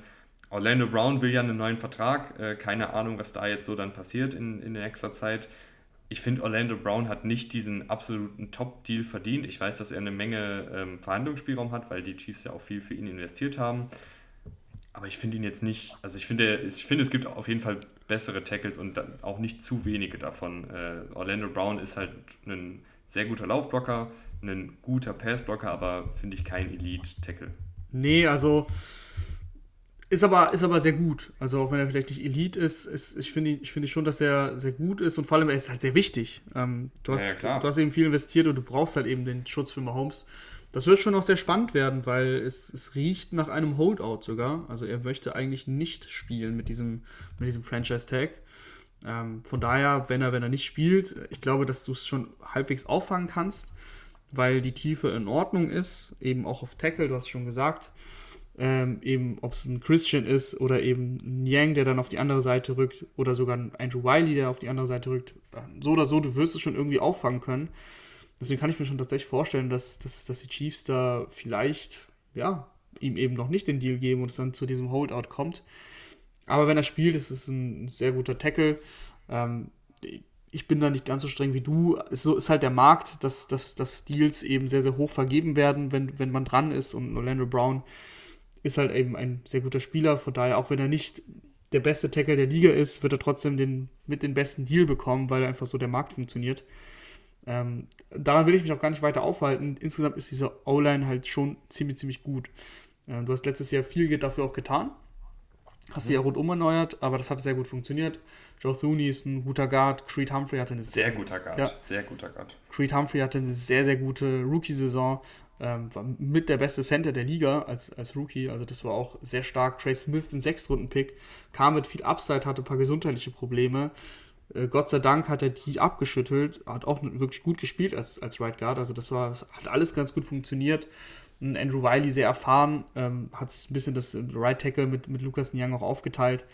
Orlando Brown will ja einen neuen Vertrag. Äh, keine Ahnung, was da jetzt so dann passiert in, in der nächster Zeit ich finde, Orlando Brown hat nicht diesen absoluten Top-Deal verdient. Ich weiß, dass er eine Menge ähm, Verhandlungsspielraum hat, weil die Chiefs ja auch viel für ihn investiert haben. Aber ich finde ihn jetzt nicht, also ich finde, ich finde, es gibt auf jeden Fall bessere Tackles und auch nicht zu wenige davon. Äh, Orlando Brown ist halt ein sehr guter Laufblocker, ein guter Passblocker, aber finde ich kein Elite-Tackle. Nee, also ist aber, ist aber sehr gut. Also auch wenn er vielleicht nicht Elite ist, ist ich finde ich finde schon, dass er sehr gut ist und vor allem er ist halt sehr wichtig. Ähm, du, hast, ja, du hast eben viel investiert und du brauchst halt eben den Schutz für Mahomes. Das wird schon auch sehr spannend werden, weil es, es riecht nach einem Holdout sogar. Also er möchte eigentlich nicht spielen mit diesem, mit diesem Franchise-Tag. Ähm, von daher, wenn er, wenn er nicht spielt, ich glaube, dass du es schon halbwegs auffangen kannst, weil die Tiefe in Ordnung ist, eben auch auf Tackle, du hast schon gesagt ähm, eben ob es ein Christian ist oder eben ein Yang, der dann auf die andere Seite rückt oder sogar ein Andrew Wiley, der auf die andere Seite rückt. Ähm, so oder so, du wirst es schon irgendwie auffangen können. Deswegen kann ich mir schon tatsächlich vorstellen, dass, dass, dass die Chiefs da vielleicht, ja, ihm eben noch nicht den Deal geben und es dann zu diesem Holdout kommt. Aber wenn er spielt, ist es ein sehr guter Tackle. Ähm, ich bin da nicht ganz so streng wie du. So ist halt der Markt, dass, dass, dass Deals eben sehr, sehr hoch vergeben werden, wenn, wenn man dran ist. Und Orlando Brown ist halt eben ein sehr guter Spieler. Von daher, auch wenn er nicht der beste Tackle der Liga ist, wird er trotzdem den, mit den besten Deal bekommen, weil einfach so der Markt funktioniert. Ähm, daran will ich mich auch gar nicht weiter aufhalten. Insgesamt ist diese O-Line halt schon ziemlich, ziemlich gut. Ähm, du hast letztes Jahr viel dafür auch getan. Hast sie ja rundum erneuert, aber das hat sehr gut funktioniert. Joe Thuney ist ein guter Guard. Creed Humphrey hatte eine sehr guter Guard. Ja. Sehr guter Guard. Creed Humphrey hatte eine sehr, sehr gute Rookie-Saison. Ähm, war mit der beste Center der Liga als, als Rookie. Also das war auch sehr stark. Trey Smith, ein Sechstrunden-Pick, kam mit viel Upside, hatte ein paar gesundheitliche Probleme. Äh, Gott sei Dank hat er die abgeschüttelt, hat auch wirklich gut gespielt als, als Right Guard. Also das war, das hat alles ganz gut funktioniert. Andrew Wiley sehr erfahren, ähm, hat sich ein bisschen das Right Tackle mit, mit Lucas Nyang auch aufgeteilt.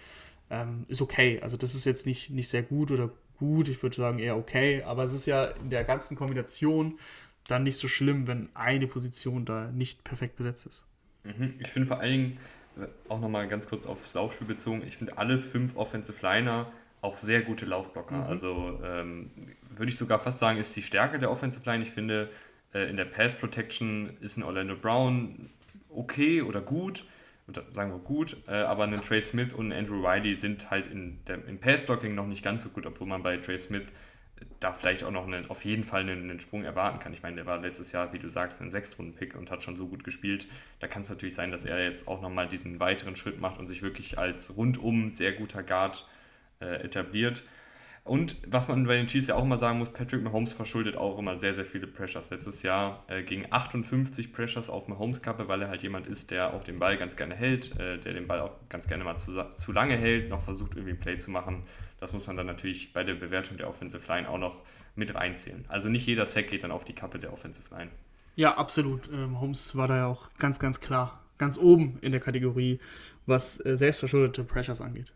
Ähm, ist okay. Also das ist jetzt nicht, nicht sehr gut oder gut, ich würde sagen eher okay, aber es ist ja in der ganzen Kombination dann nicht so schlimm, wenn eine Position da nicht perfekt besetzt ist. Mhm. Ich finde vor allen Dingen, äh, auch nochmal ganz kurz aufs Laufspiel bezogen, ich finde alle fünf Offensive Liner auch sehr gute Laufblocker. Mhm. Also ähm, würde ich sogar fast sagen, ist die Stärke der Offensive Line. Ich finde, äh, in der Pass Protection ist ein Orlando Brown okay oder gut, oder sagen wir gut, äh, aber ein Trey Smith und ein Andrew Wiley sind halt in der, im Pass Blocking noch nicht ganz so gut, obwohl man bei Trey Smith da vielleicht auch noch einen, auf jeden Fall einen, einen, Sprung erwarten kann. Ich meine, der war letztes Jahr, wie du sagst, ein Sechstrunden-Pick und hat schon so gut gespielt. Da kann es natürlich sein, dass er jetzt auch nochmal diesen weiteren Schritt macht und sich wirklich als rundum sehr guter Guard äh, etabliert. Und was man bei den Chiefs ja auch immer sagen muss, Patrick Mahomes verschuldet auch immer sehr, sehr viele Pressures. Letztes Jahr äh, gegen 58 Pressures auf Mahomes-Kappe, weil er halt jemand ist, der auch den Ball ganz gerne hält, äh, der den Ball auch ganz gerne mal zu, zu lange hält, noch versucht irgendwie ein Play zu machen. Das muss man dann natürlich bei der Bewertung der Offensive Line auch noch mit reinzählen. Also nicht jeder Sack geht dann auf die Kappe der Offensive Line. Ja, absolut. Ähm, Holmes war da ja auch ganz, ganz klar ganz oben in der Kategorie, was äh, selbstverschuldete Pressures angeht.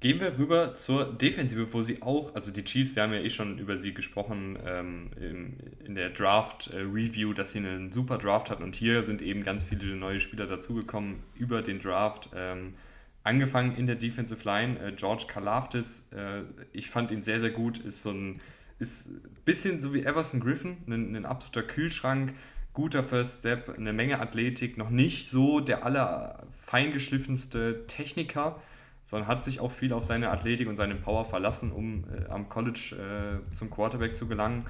Gehen wir rüber zur Defensive, wo sie auch, also die Chiefs, wir haben ja eh schon über sie gesprochen ähm, in, in, der Draft-Review, äh, dass sie einen super Draft hatten und hier sind eben ganz viele neue Spieler dazugekommen über den Draft. Ähm, angefangen in der Defensive Line, äh, George Kalaftis, äh, ich fand ihn sehr, sehr gut, ist so ein ist bisschen so wie Everson Griffin, ein, ein absoluter Kühlschrank, guter First Step, eine Menge Athletik, noch nicht so der allerfeingeschliffenste Techniker, sondern hat sich auch viel auf seine Athletik und seine Power verlassen, um äh, am College äh, zum Quarterback zu gelangen.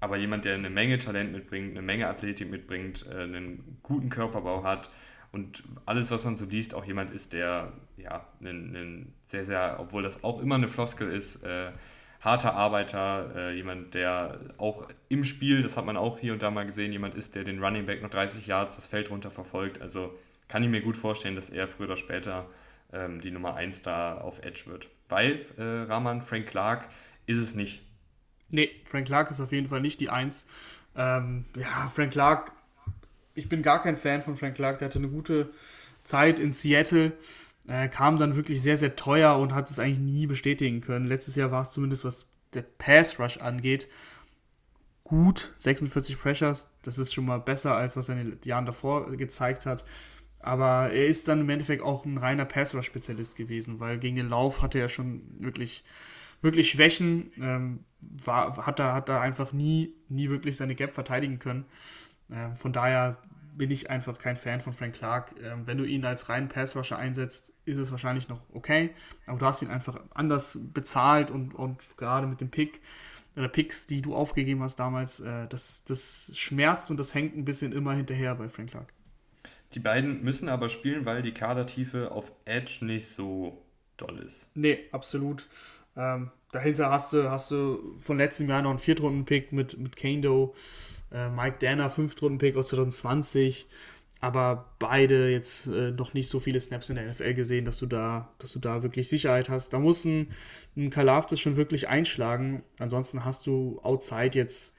Aber jemand, der eine Menge Talent mitbringt, eine Menge Athletik mitbringt, äh, einen guten Körperbau hat, und alles, was man so liest, auch jemand ist, der ja einen sehr, sehr, obwohl das auch immer eine Floskel ist, äh, harter Arbeiter, äh, jemand, der auch im Spiel, das hat man auch hier und da mal gesehen, jemand ist, der den Running Back noch 30 Yards das Feld runter verfolgt. Also kann ich mir gut vorstellen, dass er früher oder später ähm, die Nummer 1 da auf Edge wird. Weil äh, Rahman, Frank Clark ist es nicht. Nee, Frank Clark ist auf jeden Fall nicht die 1. Ähm, ja, Frank Clark ich bin gar kein Fan von Frank Clark. Der hatte eine gute Zeit in Seattle, äh, kam dann wirklich sehr, sehr teuer und hat es eigentlich nie bestätigen können. Letztes Jahr war es zumindest, was der Pass Rush angeht, gut. 46 Pressures, das ist schon mal besser, als was er in den Jahren davor gezeigt hat. Aber er ist dann im Endeffekt auch ein reiner Pass Rush Spezialist gewesen, weil gegen den Lauf hatte er schon wirklich, wirklich Schwächen. Ähm, war, hat, er, hat er einfach nie, nie wirklich seine Gap verteidigen können. Ähm, von daher bin ich einfach kein Fan von Frank Clark. Ähm, wenn du ihn als reinen Passrusher einsetzt, ist es wahrscheinlich noch okay. Aber du hast ihn einfach anders bezahlt und, und gerade mit dem Pick oder Picks, die du aufgegeben hast damals, äh, das, das schmerzt und das hängt ein bisschen immer hinterher bei Frank Clark. Die beiden müssen aber spielen, weil die Kadertiefe auf Edge nicht so doll ist. Nee, absolut. Ähm, dahinter hast du, hast du von letztem Jahr noch einen Viertrunden-Pick mit, mit Kando. Äh, Mike Danner, Fünftrunden-Pick aus 2020, aber beide jetzt äh, noch nicht so viele Snaps in der NFL gesehen, dass du da, dass du da wirklich Sicherheit hast. Da muss ein, ein Kalafdis schon wirklich einschlagen. Ansonsten hast du outside jetzt,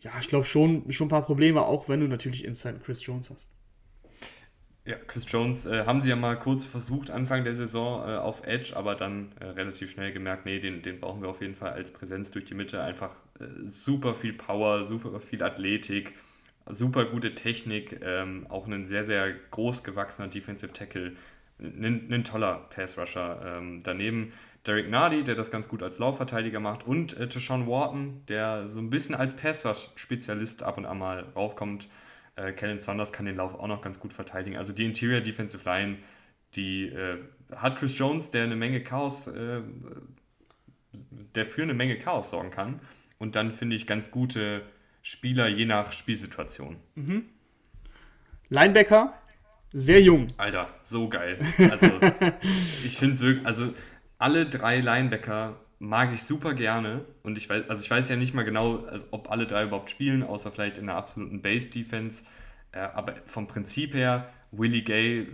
ja, ich glaube schon, schon ein paar Probleme, auch wenn du natürlich inside Chris Jones hast. Ja, Chris Jones äh, haben sie ja mal kurz versucht, Anfang der Saison äh, auf Edge, aber dann äh, relativ schnell gemerkt, nee, den, den brauchen wir auf jeden Fall als Präsenz durch die Mitte. Einfach äh, super viel Power, super viel Athletik, super gute Technik, ähm, auch ein sehr, sehr groß gewachsener Defensive Tackle, ein, toller Pass Rusher. Ähm, daneben Derek Nardi, der das ganz gut als Laufverteidiger macht, und äh, Tashawn Wharton, der so ein bisschen als Passrush-Spezialist ab und an mal raufkommt. Äh, Kellen Saunders kann den Lauf auch noch ganz gut verteidigen. Also die Interior Defensive Line, die äh, hat Chris Jones, der eine Menge Chaos, äh, der für eine Menge Chaos sorgen kann. Und dann finde ich ganz gute Spieler je nach Spielsituation. Mhm. Linebacker, sehr jung. Alter, so geil. Also, <laughs> ich finde es wirklich, also alle drei Linebacker mag ich super gerne. Und ich weiß, also ich weiß ja nicht mal genau, also ob alle drei überhaupt spielen, außer vielleicht in der absoluten Base-Defense. Äh, aber vom Prinzip her, Willie Gay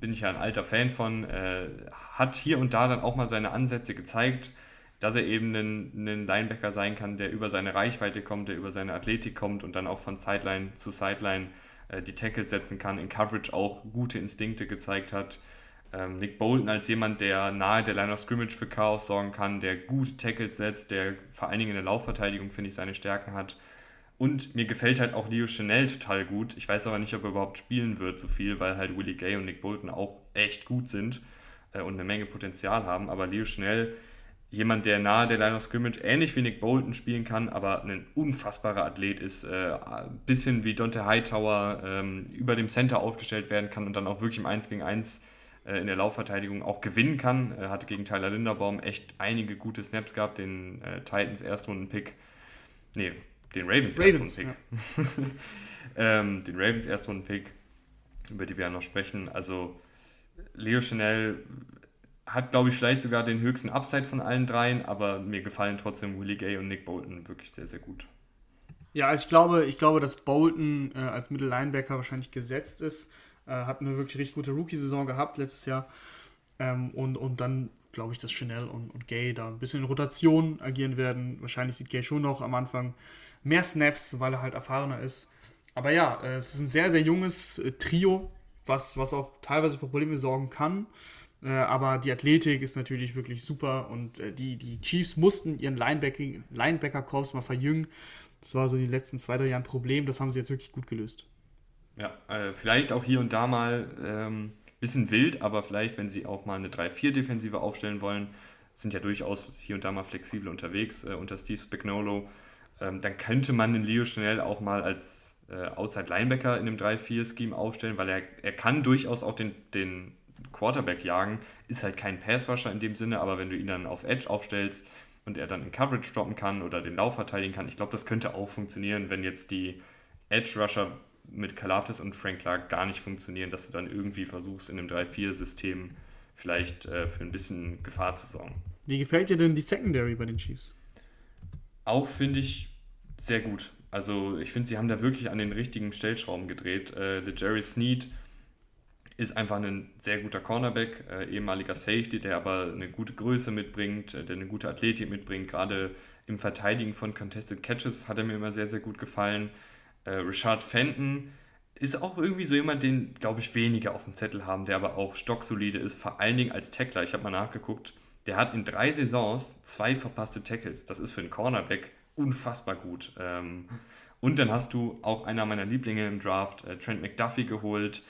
bin ich ja ein alter Fan von, äh, hat hier und da dann auch mal seine Ansätze gezeigt, dass er eben ein, ein Linebacker sein kann, der über seine Reichweite kommt, der über seine Athletik kommt und dann auch von Sideline zu Sideline äh, die Tackles setzen kann, in Coverage auch gute Instinkte gezeigt hat. Ähm, Nick Bolton als jemand, der nahe der Line of Scrimmage für Chaos sorgen kann, der gute Tackles setzt, der vor allen Dingen in der Laufverteidigung, finde ich, seine Stärken hat. Und mir gefällt halt auch Leo Chanel total gut. Ich weiß aber nicht, ob er überhaupt spielen wird so viel, weil halt Willie Gay und Nick Bolton auch echt gut sind äh, und eine Menge Potenzial haben. Aber Leo Chanel, jemand, der nahe der Line of Scrimmage ähnlich wie Nick Bolton spielen kann, aber ein unfassbarer Athlet ist, äh, ein bisschen wie Dante Hightower ähm, über dem Center aufgestellt werden kann und dann auch wirklich im 1 gegen 1 äh, in der Laufverteidigung auch gewinnen kann. Er hatte gegen Tyler Linderbaum echt einige gute Snaps gehabt, den äh, Titans Erstrunden-Pick. Nee, den Ravens, Ravens Erstrunden-Pick. Ja. <laughs> ähm, den Ravens Erstrunden-Pick, über die wir ja noch sprechen. Also Leo Chanel hat, glaube ich, vielleicht sogar den höchsten Upside von allen dreien, aber mir gefallen trotzdem Willie Gay und Nick Bolton wirklich sehr, sehr gut. Ja, also ich glaube, ich glaube, dass Bolton äh, als Mittellinebacker wahrscheinlich gesetzt ist. Äh, hat eine wirklich richtig gute Rookie-Saison gehabt letztes Jahr. Ähm, und, und dann glaube ich, dass Chanel und, und Gay da ein bisschen in Rotation agieren werden. Wahrscheinlich sieht Gay schon noch am Anfang mehr Snaps, weil er halt erfahrener ist. Aber ja, äh, es ist ein sehr, sehr junges äh, Trio, was, was auch teilweise für Probleme sorgen kann. Äh, aber die Athletik ist natürlich wirklich super und die, die Chiefs mussten ihren Linebacker-Korps mal verjüngen. Das war so in den letzten zwei, drei Jahren ein Problem. Das haben sie jetzt wirklich gut gelöst. Ja, äh, vielleicht auch hier und da mal ähm, bisschen wild, aber vielleicht, wenn sie auch mal eine 3-4-Defensive aufstellen wollen, sind ja durchaus hier und da mal flexibel unterwegs äh, unter Steve Spagnolo. Ähm, dann könnte man den Leo Chanel auch mal als äh, Outside Linebacker in einem 3-4-Scheme aufstellen, weil er, er kann durchaus auch den, den Quarterback jagen. Ist halt kein Passrusher in dem Sinne, aber wenn du ihn dann auf Edge aufstellst und er dann in Coverage droppen kann oder den Lauf verteidigen kann, ich glaube, das könnte auch funktionieren, wenn jetzt die Edge Rusher mit Kalafdis und Frank Clark gar nicht funktionieren, dass du dann irgendwie versuchst, in einem 3-4-System vielleicht äh, für ein bisschen Gefahr zu sorgen. Wie gefällt dir denn die Secondary bei den Chiefs? Auch finde ich sehr gut. Also ich finde, sie haben da wirklich an den richtigen Stellschrauben gedreht. Äh, der Jerry Sneed ist einfach ein sehr guter Cornerback, äh, ehemaliger Safety, der aber eine gute Größe mitbringt, äh, der eine gute Athletik mitbringt. Gerade im Verteidigen von Contested Catches hat er mir immer sehr, sehr gut gefallen. Äh, Richard Fenton ist auch irgendwie so jemand, den, glaube ich, weniger auf dem Zettel haben, der aber auch stocksolide ist, vor allen Dingen als Tackler. Ich habe mal nachgeguckt, der hat in drei Saisons zwei verpasste Tackles. Das ist für einen Cornerback unfassbar gut. Ähm, und dann hast du auch einer meiner Lieblinge im Draft, äh, Trent McDuffie, geholt,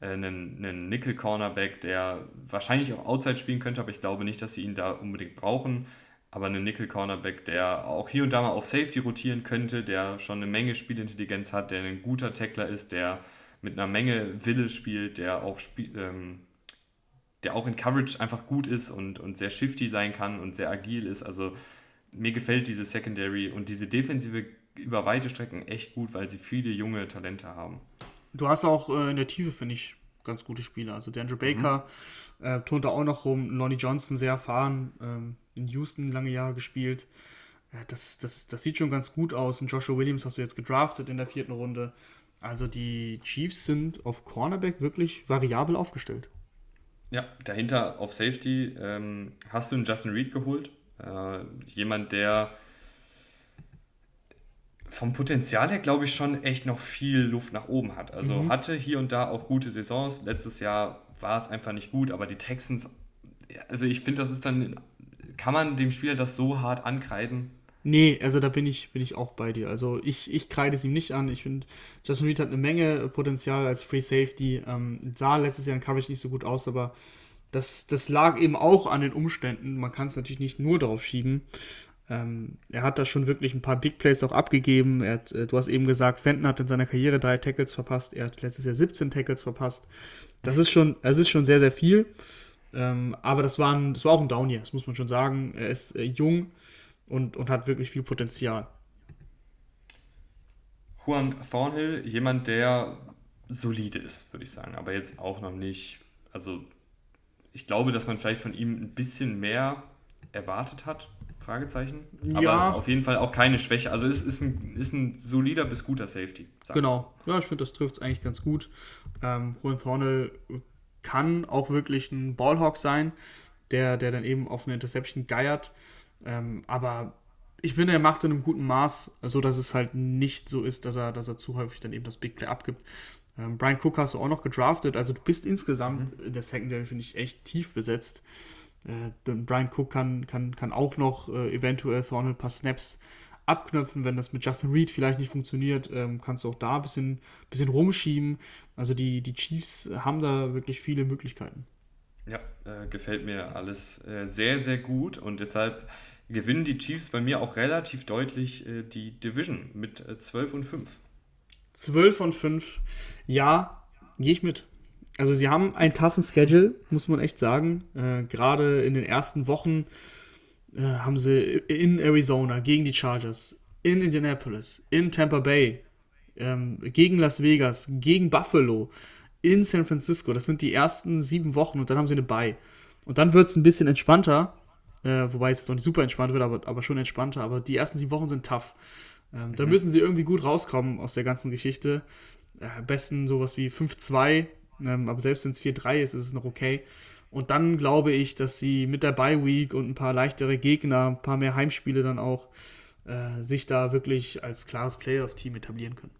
äh, einen, einen Nickel-Cornerback, der wahrscheinlich auch Outside spielen könnte, aber ich glaube nicht, dass sie ihn da unbedingt brauchen aber einen Nickel-Cornerback, der auch hier und da mal auf Safety rotieren könnte, der schon eine Menge Spielintelligenz hat, der ein guter Tackler ist, der mit einer Menge Wille spielt, der auch, spiel, ähm, der auch in Coverage einfach gut ist und, und sehr shifty sein kann und sehr agil ist. Also mir gefällt diese Secondary und diese Defensive über weite Strecken echt gut, weil sie viele junge Talente haben. Du hast auch äh, in der Tiefe, finde ich, ganz gute Spieler. Also der Andrew Baker mhm. Äh, turnt da auch noch rum, Lonnie Johnson sehr erfahren. Ähm, in Houston lange Jahre gespielt. Das, das, das sieht schon ganz gut aus. Und Joshua Williams hast du jetzt gedraftet in der vierten Runde. Also die Chiefs sind auf Cornerback wirklich variabel aufgestellt. Ja, dahinter auf Safety ähm, hast du einen Justin Reed geholt. Äh, jemand, der vom Potenzial her, glaube ich, schon echt noch viel Luft nach oben hat. Also mhm. hatte hier und da auch gute Saisons. Letztes Jahr war es einfach nicht gut, aber die Texans, also ich finde, das ist dann kann man dem Spieler das so hart ankreiden? Nee, also da bin ich, bin ich auch bei dir. Also ich, ich kreide es ihm nicht an. Ich finde, Justin Reed hat eine Menge Potenzial als Free Safety. Ähm, sah letztes Jahr in Coverage nicht so gut aus, aber das, das lag eben auch an den Umständen. Man kann es natürlich nicht nur darauf schieben. Ähm, er hat da schon wirklich ein paar Big Plays auch abgegeben. Hat, äh, du hast eben gesagt, Fenton hat in seiner Karriere drei Tackles verpasst. Er hat letztes Jahr 17 Tackles verpasst. Das ist schon, es ist schon sehr, sehr viel. Ähm, aber das war, ein, das war auch ein Down hier, das muss man schon sagen. Er ist äh, jung und, und hat wirklich viel Potenzial. Juan Thornhill, jemand, der solide ist, würde ich sagen, aber jetzt auch noch nicht. Also, ich glaube, dass man vielleicht von ihm ein bisschen mehr erwartet hat. Fragezeichen. Aber ja. auf jeden Fall auch keine Schwäche. Also es ist ein, ist ein solider bis guter Safety. Genau. Ja, ich finde, das trifft es eigentlich ganz gut. Ähm, Juan Thornhill kann auch wirklich ein Ballhawk sein, der, der dann eben auf eine Interception geiert. Ähm, aber ich finde, er macht es in einem guten Maß, so dass es halt nicht so ist, dass er, dass er zu häufig dann eben das Big Play abgibt. Ähm, Brian Cook hast du auch noch gedraftet, also du bist insgesamt mhm. in der Secondary, finde ich, echt tief besetzt. Äh, Brian Cook kann, kann, kann auch noch äh, eventuell vorne ein paar Snaps abknöpfen, wenn das mit Justin Reed vielleicht nicht funktioniert, ähm, kannst du auch da ein bisschen, bisschen rumschieben. Also die, die Chiefs haben da wirklich viele Möglichkeiten. Ja, äh, gefällt mir alles äh, sehr, sehr gut und deshalb gewinnen die Chiefs bei mir auch relativ deutlich äh, die Division mit 12 äh, und 5. 12 und 5, ja, gehe ich mit. Also sie haben einen toughen Schedule, muss man echt sagen. Äh, Gerade in den ersten Wochen äh, haben sie in Arizona gegen die Chargers, in Indianapolis, in Tampa Bay, ähm, gegen Las Vegas, gegen Buffalo, in San Francisco. Das sind die ersten sieben Wochen und dann haben sie eine Bye. Und dann wird es ein bisschen entspannter, äh, wobei es jetzt noch nicht super entspannt wird, aber, aber schon entspannter. Aber die ersten sieben Wochen sind tough. Ähm, mhm. Da müssen sie irgendwie gut rauskommen aus der ganzen Geschichte. Äh, am besten sowas wie 5-2, ähm, aber selbst wenn es 4-3 ist, ist es noch okay. Und dann glaube ich, dass sie mit der Bye Week und ein paar leichtere Gegner, ein paar mehr Heimspiele dann auch äh, sich da wirklich als klares Playoff-Team etablieren können.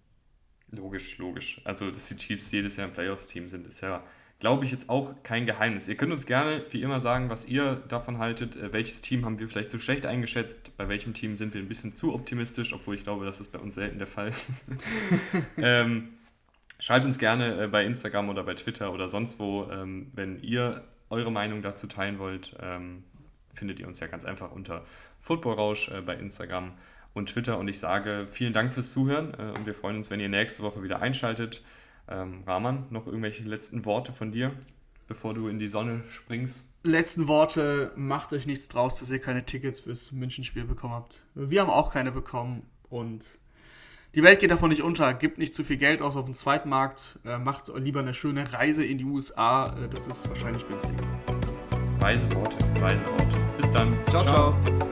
Logisch, logisch. Also, dass die Chiefs jedes Jahr ein Playoffs-Team sind, ist ja, glaube ich, jetzt auch kein Geheimnis. Ihr könnt uns gerne, wie immer, sagen, was ihr davon haltet. Äh, welches Team haben wir vielleicht zu schlecht eingeschätzt? Bei welchem Team sind wir ein bisschen zu optimistisch? Obwohl ich glaube, das ist bei uns selten der Fall. <laughs> ähm, schreibt uns gerne äh, bei Instagram oder bei Twitter oder sonst wo, ähm, wenn ihr eure Meinung dazu teilen wollt, ähm, findet ihr uns ja ganz einfach unter Footballrausch äh, bei Instagram und Twitter. Und ich sage vielen Dank fürs Zuhören äh, und wir freuen uns, wenn ihr nächste Woche wieder einschaltet. Ähm, Rahman, noch irgendwelche letzten Worte von dir, bevor du in die Sonne springst? Letzten Worte, macht euch nichts draus, dass ihr keine Tickets fürs Münchenspiel bekommen habt. Wir haben auch keine bekommen und die Welt geht davon nicht unter. Gibt nicht zu viel Geld aus auf dem Zweitmarkt. Äh, macht lieber eine schöne Reise in die USA. Äh, das ist wahrscheinlich günstiger. Weise Worte, weise Worte. Bis dann. ciao. ciao. ciao.